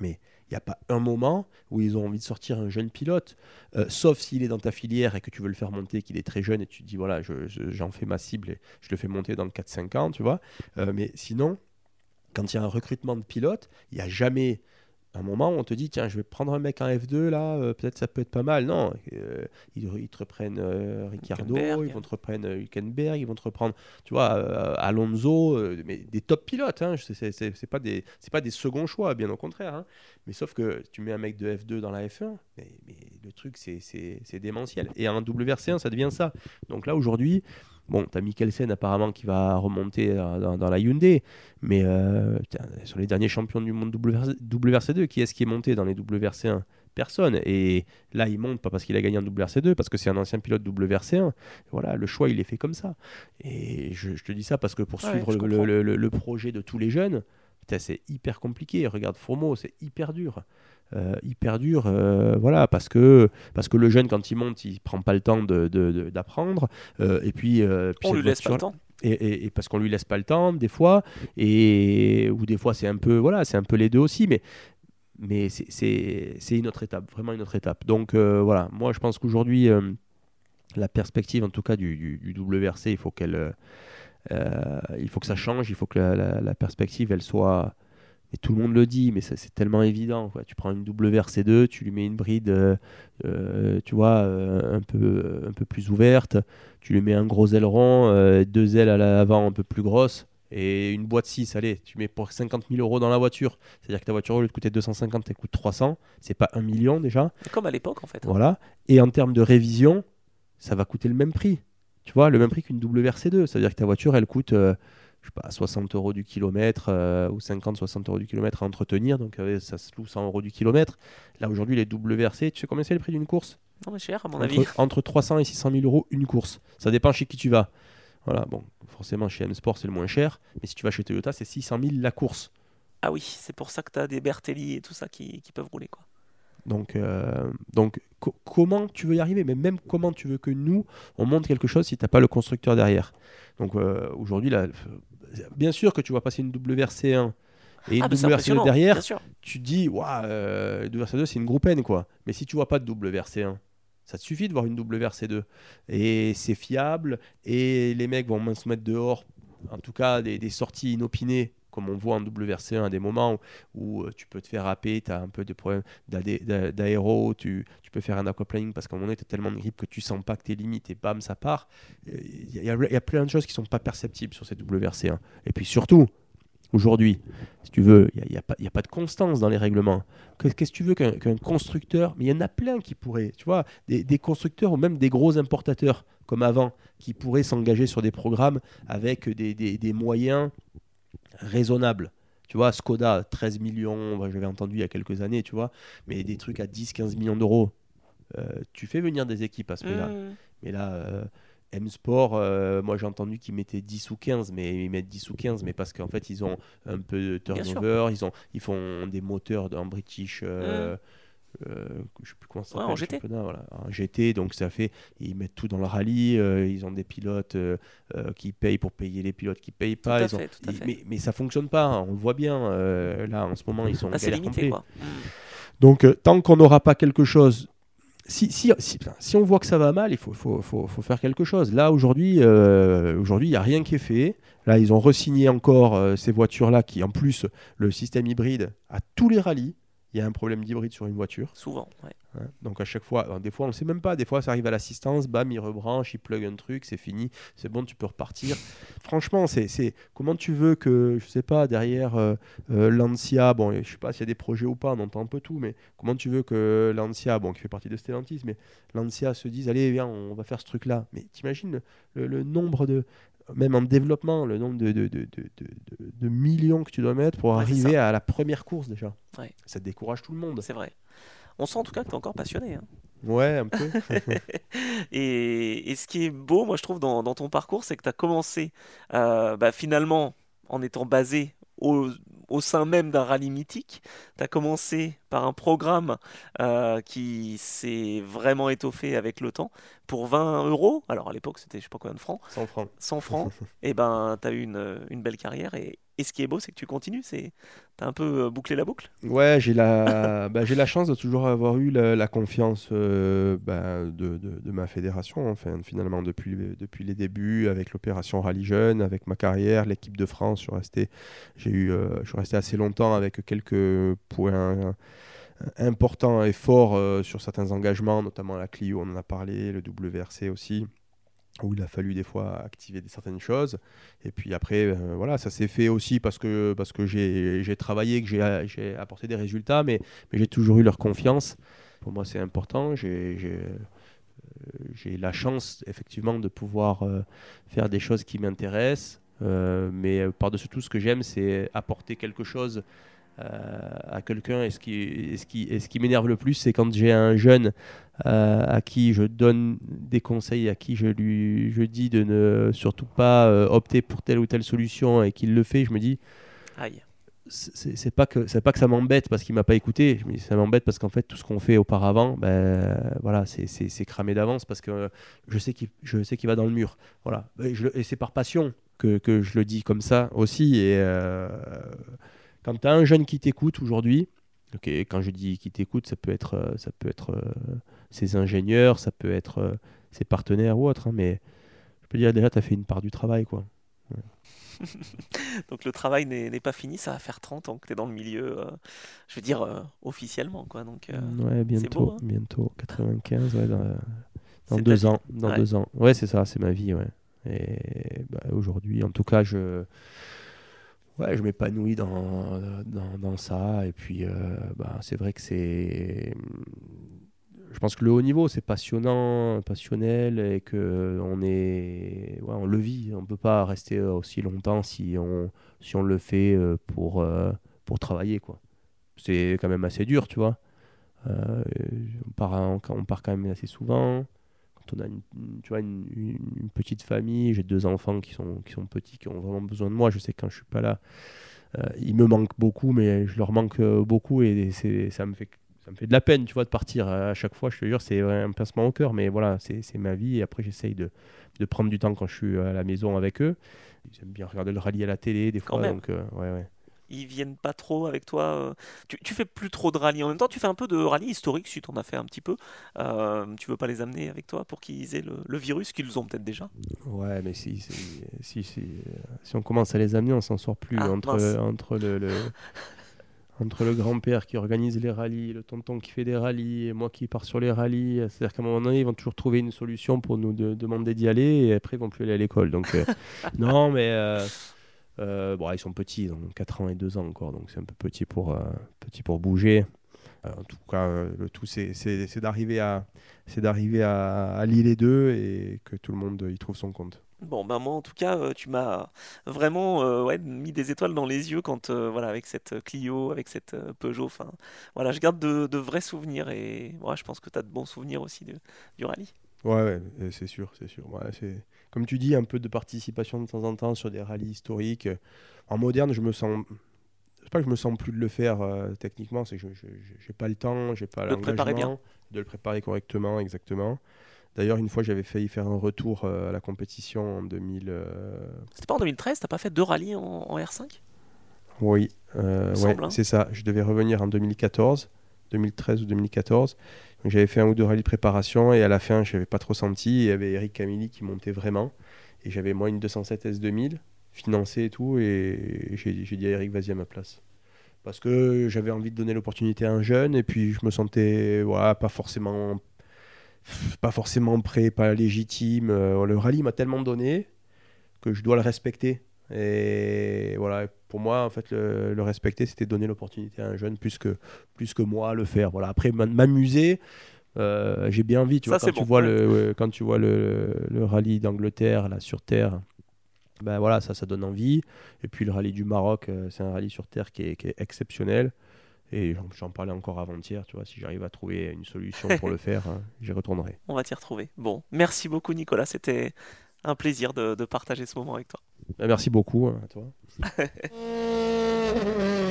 mais il n'y a pas un moment où ils ont envie de sortir un jeune pilote, euh, sauf s'il est dans ta filière et que tu veux le faire monter, qu'il est très jeune et tu te dis voilà, je- je- j'en fais ma cible et je le fais monter dans le 4-5 ans, tu vois. Euh, mais sinon, quand il y a un recrutement de pilote, il n'y a jamais un moment où on te dit tiens, je vais prendre un mec en F2 là, euh, peut-être ça peut être pas mal. Non, euh, ils, ils te reprennent euh, Ricardo, ils vont te reprendre euh, Hülkenberg, ils vont te reprendre, tu vois, Alonso, mais des top pilotes. Hein, c'est- c'est c'est- c'est pas des c'est pas des seconds choix, bien au contraire. hein. Mais sauf que tu mets un mec de F2 dans la F1, mais, mais le truc c'est- c'est c'est démentiel. Et en WRC1, ça devient ça. Donc là aujourd'hui. Bon, t'as Mikkelsen apparemment qui va remonter euh, dans, dans la Hyundai, mais euh, putain, sur les derniers champions du monde WRC, WRC2, qui est-ce qui est monté dans les WRC1 Personne. Et là, il monte pas parce qu'il a gagné en WRC2, parce que c'est un ancien pilote WRC1. Voilà, le choix, il est fait comme ça. Et je, je te dis ça parce que pour Ouais, suivre le, comprends. le- le- le projet de tous les jeunes, c'est hyper compliqué. Regarde Fourmeau, c'est hyper dur. Euh, hyper dur, euh, voilà, parce que, parce que le jeune, quand il monte, il prend pas le temps de- de- de- d'apprendre. Euh, et puis, euh, puis On lui laisse pas le temps. et, et- et parce qu'on lui laisse pas le temps des fois et ou des fois c'est un peu voilà c'est un peu les deux aussi mais mais c'est- une autre étape vraiment une autre étape donc euh, voilà moi je pense qu'aujourd'hui euh, la perspective en tout cas du, du- du WRC il faut qu'elle euh, il faut que ça change il faut que la, la- la perspective elle soit et tout le monde le dit mais ça, c'est tellement évident quoi. tu prends une WRC2 tu lui mets une bride euh, euh, tu vois euh, un peu un peu plus ouverte tu lui mets un gros aileron, deux ailes à l'avant un peu plus grosses et une boîte 6, allez, tu mets pour 50 000 euros dans la voiture. C'est-à-dire que ta voiture, au lieu de coûter 250, elle coûte 300. C'est pas un million déjà. Comme à l'époque, en fait. Voilà. Et en termes de révision, ça va coûter le même prix. Tu vois, le même prix qu'une WRC2. C'est-à-dire que ta voiture, elle coûte, je sais pas, 60 euros du kilomètre euh, ou 50-60 euros du kilomètre à entretenir. Donc euh, ça se loue 100 euros du kilomètre. Là, aujourd'hui, les WRC, tu sais combien c'est le prix d'une course? Non, mais cher, à mon entre, avis. entre 300 et 600 000 euros une course. Ça dépend chez qui tu vas. Voilà, bon, forcément chez M-Sport c'est le moins cher, mais si tu vas chez Toyota c'est 600 000 la course. Ah oui, c'est pour ça que tu as des Bertelli et tout ça qui, qui peuvent rouler. quoi. Donc, euh, donc co- comment tu veux y arriver? Mais même comment tu veux que nous on monte quelque chose si t'as pas le constructeur derrière? Donc euh, aujourd'hui là, bien sûr que tu vas passer une WRC1 et une Ah, c'est WRC2 impressionnant, derrière, tu te dis, waouh, euh, WRC2 c'est une groupe N quoi. Mais si tu vois pas de WRC1, ça te suffit de voir une WRC2. Et c'est fiable, et les mecs vont moins se mettre dehors, en tout cas des, des sorties inopinées, comme on voit en WRC1 à des moments où, euh, tu peux te faire happer, tu as un peu de problèmes d'aéro, tu, peux faire un aquaplaning parce qu'à un moment donné, tu as tellement de grippe que tu sens pas que tes limites et bam, ça part. Il y, a- plein de choses qui sont pas perceptibles sur cette WRC1. Et puis surtout, aujourd'hui, si tu veux, il n'y a, pas- de constance dans les règlements. Que- Qu'est-ce que tu veux qu'un constructeur, mais il y en a plein qui pourraient, tu vois, des, constructeurs ou même des gros importateurs comme avant, qui pourraient s'engager sur des programmes avec des moyens raisonnables. Tu vois, Skoda, 13 millions, j'avais entendu il y a quelques années, tu vois, mais des trucs à 10-15 millions d'euros. Euh, tu fais venir des équipes à ce prix-là. Mmh. Mais là, euh, M-Sport, euh, moi j'ai entendu qu'ils mettaient 10 ou 15, mais ils mettent 10 ou 15, mais parce qu'en fait ils ont un peu de turnover, ils, ont, ils font des moteurs en British. Euh, euh, je sais plus comment ça Ouais, s'appelle. en GT. voilà, en GT, donc ça fait, ils mettent tout dans le rallye, euh, ils ont des pilotes euh, euh, qui payent pour payer les pilotes qui payent Tout pas. à ils ont- fait, tout à ils- fait. mais, mais ça fonctionne pas, hein, on le voit bien. là en ce moment ils sont Ah, limité, quoi. Donc, tant qu'on n'aura pas quelque chose, si, si, si, si on voit que ça va mal, il faut, faut, faut, faut faire quelque chose. Là, aujourd'hui, euh, aujourd'hui, il n'y a rien qui est fait. Là, ils ont resigné encore euh, ces voitures-là qui, en plus, le système hybride, à tous les rallyes, il y a un problème d'hybride sur une voiture. Souvent, ouais. hein. Donc, à chaque fois, alors, des fois, on ne sait même pas. Des fois, ça arrive à l'assistance, bam, il rebranche, il plug un truc, c'est fini, c'est bon, tu peux repartir. Franchement, c'est, c'est comment tu veux que, je sais pas, derrière euh, euh, Lancia, bon, je sais pas s'il y a des projets ou pas, on entend un peu tout, mais comment tu veux que Lancia, bon, qui fait partie de Stellantis, mais Lancia se dise, allez, viens, on va faire ce truc-là. Mais t'imagines le, le- le nombre de, même en développement, le nombre de, de, de, de, de- de millions que tu dois mettre pour Ouais, arriver à la première course déjà. Ouais. Ça décourage tout le monde. C'est vrai. On sent en tout cas que tu es encore passionné. hein. Ouais, un peu. et, et ce qui est beau, moi je trouve, dans, dans ton parcours, c'est que tu as commencé euh, bah, finalement en étant basé au, au sein même d'un rallye mythique. Tu as commencé par un programme euh, qui s'est vraiment étoffé avec le temps pour 20 euros. Alors à l'époque, c'était je sais pas combien de francs. 100 francs. 100 francs. et ben, tu as eu une, une belle carrière. Et, et ce qui est beau, c'est que tu continues. C'est, t'as un peu euh, bouclé la boucle? Ouais, j'ai la, bah, j'ai la chance de toujours avoir eu la, confiance euh, bah, de, de, ma fédération. Enfin, finalement, depuis, depuis les débuts, avec l'opération Rallye Jeune, avec ma carrière, l'équipe de France, je suis resté, eu, euh, je suis resté assez longtemps avec quelques points importants et forts sur certains engagements, notamment la Clio, on en a parlé, le WRC aussi où il a fallu des fois activer certaines choses. Et puis après, euh, voilà, ça s'est fait aussi parce que, parce que j'ai travaillé, que j'ai apporté des résultats, mais, j'ai toujours eu leur confiance. Pour moi, c'est important. J'ai euh, la chance, effectivement, de pouvoir euh, faire des choses qui m'intéressent. Euh, mais par-dessus tout, ce que j'aime, c'est apporter quelque chose à quelqu'un. Et ce qui, et ce qui, et ce qui m'énerve le plus, c'est quand j'ai un jeune euh, à qui je donne des conseils, à qui je lui je dis de ne surtout pas euh, opter pour telle ou telle solution et qu'il le fait, je me dis Aïe. c'est pas que c'est pas que ça m'embête parce qu'il m'a pas écouté je me dis ça m'embête parce qu'en fait tout ce qu'on fait auparavant ben voilà c'est cramé d'avance parce que je sais qu'il je sais qu'il va dans le mur voilà et, c'est par passion que, que je le dis comme ça aussi et euh, quand tu as un jeune qui t'écoute aujourd'hui ok quand je dis qui t'écoute ça peut être euh, ça peut être euh, ses ingénieurs ça peut être euh, ses partenaires ou autres hein, mais je peux dire déjà tu as fait une part du travail quoi Donc le travail n'est pas fini, ça va faire 30 ans que tu es dans le milieu, euh, je veux dire officiellement quoi. Donc euh, ouais bientôt beau, hein. bientôt 95 ouais, dans, dans deux ans dans Ouais. deux ans ouais c'est ça c'est ma vie ouais et bah, aujourd'hui en tout cas je ouais je m'épanouis dans, dans, dans ça et puis euh, bah, c'est vrai que c'est je pense que le haut niveau c'est passionnant passionnel et que on est on le vit. On peut pas rester aussi longtemps si on si on le fait euh, pour euh, pour travailler quoi. C'est quand même assez dur tu vois. On part on part quand même assez souvent quand on a une, tu vois, une, une- une petite famille, j'ai deux enfants qui sont, qui sont petits, qui ont vraiment besoin de moi. Je sais que quand je suis pas là, euh, ils me manquent beaucoup, mais je leur manque euh, beaucoup et c'est, ça, me fait, ça me fait de la peine, tu vois, de partir à chaque fois. Je te jure, c'est un pincement au cœur, mais voilà, c'est, c'est ma vie. Et après, j'essaye de, de prendre du temps quand je suis à la maison avec eux. Ils aiment bien regarder le rallye à la télé, des Quand fois. même. Donc, euh, ouais, ouais. Ils viennent pas trop avec toi. euh, Tu, tu fais plus trop de rallye en même temps, tu fais un peu de rallye historique si tu en as fait un petit peu. Euh, tu veux pas les amener avec toi pour qu'ils aient le, le virus qu'ils ont peut-être déjà? Ouais, mais si, si, si, si, euh, si on commence à les amener, on s'en sort plus. Ah, entre, mince. entre le, le- entre le grand-père qui organise les rallyes, le tonton qui fait des rallyes, et moi qui pars sur les rallyes, c'est-à-dire qu'à un moment donné, ils vont toujours trouver une solution pour nous de- demander d'y aller, et après, ils vont plus aller à l'école. Donc, euh, non, mais euh, euh, bon, ils sont petits, ils ont 4 ans et 2 ans encore, donc c'est un peu petit pour, euh, petit pour bouger. Euh, en tout cas, le tout, c'est d'arriver à, d'arriver à, à lier les deux et que tout le monde y trouve son compte. Bon, ben moi en tout cas, tu m'as vraiment euh, ouais, mis des étoiles dans les yeux quand, euh, voilà, avec cette Clio, avec cette Peugeot. Enfin, voilà, je garde de, de vrais souvenirs et ouais, je pense que tu as de bons souvenirs aussi de- du rallye. Ouais, ouais, c'est sûr, c'est sûr. Ouais, comme tu dis, un peu de participation de temps en temps sur des rallyes historiques. En moderne, je me sens, c'est pas que je me sens plus de le faire euh, techniquement, c'est que je, j'ai pas le temps, j'ai pas De le préparer l'engagement de le préparer correctement, exactement. D'ailleurs, une fois, j'avais failli faire un retour euh, à la compétition en 2000. euh, C'était pas en 2013, t'as pas fait deux rallyes en, en R5 Oui, euh, ouais, hein. c'est ça. Je devais revenir en 2014, 2013 ou 2014. J'avais fait un ou deux rallyes préparation et à la fin, je n'avais pas trop senti. Il y avait Eric Camilli qui montait vraiment. Et j'avais moi une 207 S2000 financée et tout. Et j'ai j'ai dit à Eric, vas-y à ma place. Parce que j'avais envie de donner l'opportunité à un jeune et puis je me sentais voilà, pas forcément pas forcément prêt, pas légitime. Euh, le rallye m'a tellement donné que je dois le respecter. Et voilà, pour moi, en fait, le, le respecter, c'était donner l'opportunité à un jeune plus que, plus que moi le faire. Voilà. Après, m'a- m'amuser, euh, j'ai bien envie. Tu Ça, vois, quand, tu vois le, quand tu vois le, le rallye d'Angleterre, là, sur Terre, ben voilà, ça, ça donne envie. Et puis le rallye du Maroc, euh, c'est un rallye sur Terre qui est, qui est exceptionnel. Et j'en- j'en parlais encore avant-hier, tu vois, si j'arrive à trouver une solution pour le faire, hein, j'y retournerai. On va t'y retrouver. Bon, merci beaucoup Nicolas, c'était un plaisir de, de partager ce moment avec toi. Bah, Merci beaucoup hein, à toi.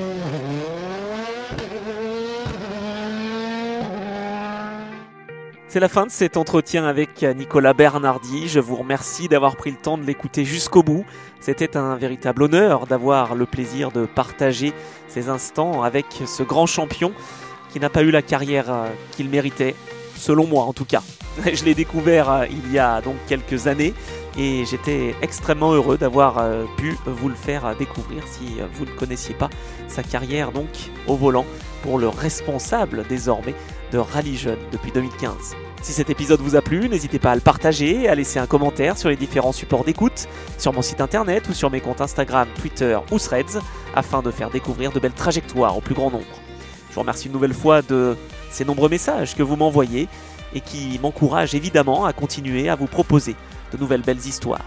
C'est la fin de cet entretien avec Nicolas Bernardi. Je vous remercie d'avoir pris le temps de l'écouter jusqu'au bout. C'était un véritable honneur d'avoir le plaisir de partager ces instants avec ce grand champion qui n'a pas eu la carrière euh, qu'il méritait, selon moi en tout cas. Je l'ai découvert euh, il y a donc quelques années et j'étais extrêmement heureux d'avoir euh, pu vous le faire euh, découvrir si euh, vous ne connaissiez pas sa carrière donc au volant pour le responsable désormais de Rallye Jeune depuis 2015. Si cet épisode vous a plu, n'hésitez pas à le partager à laisser un commentaire sur les différents supports d'écoute, sur mon site internet ou sur mes comptes Instagram, Twitter ou Threads, afin de faire découvrir de belles trajectoires au plus grand nombre. Je vous remercie une nouvelle fois de ces nombreux messages que vous m'envoyez et qui m'encouragent évidemment à continuer à vous proposer de nouvelles belles histoires.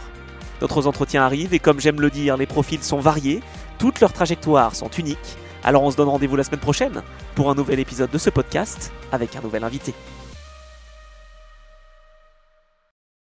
D'autres entretiens arrivent et comme j'aime le dire, les profils sont variés, toutes leurs trajectoires sont uniques. Alors on se donne rendez-vous la semaine prochaine pour un nouvel épisode de ce podcast avec un nouvel invité.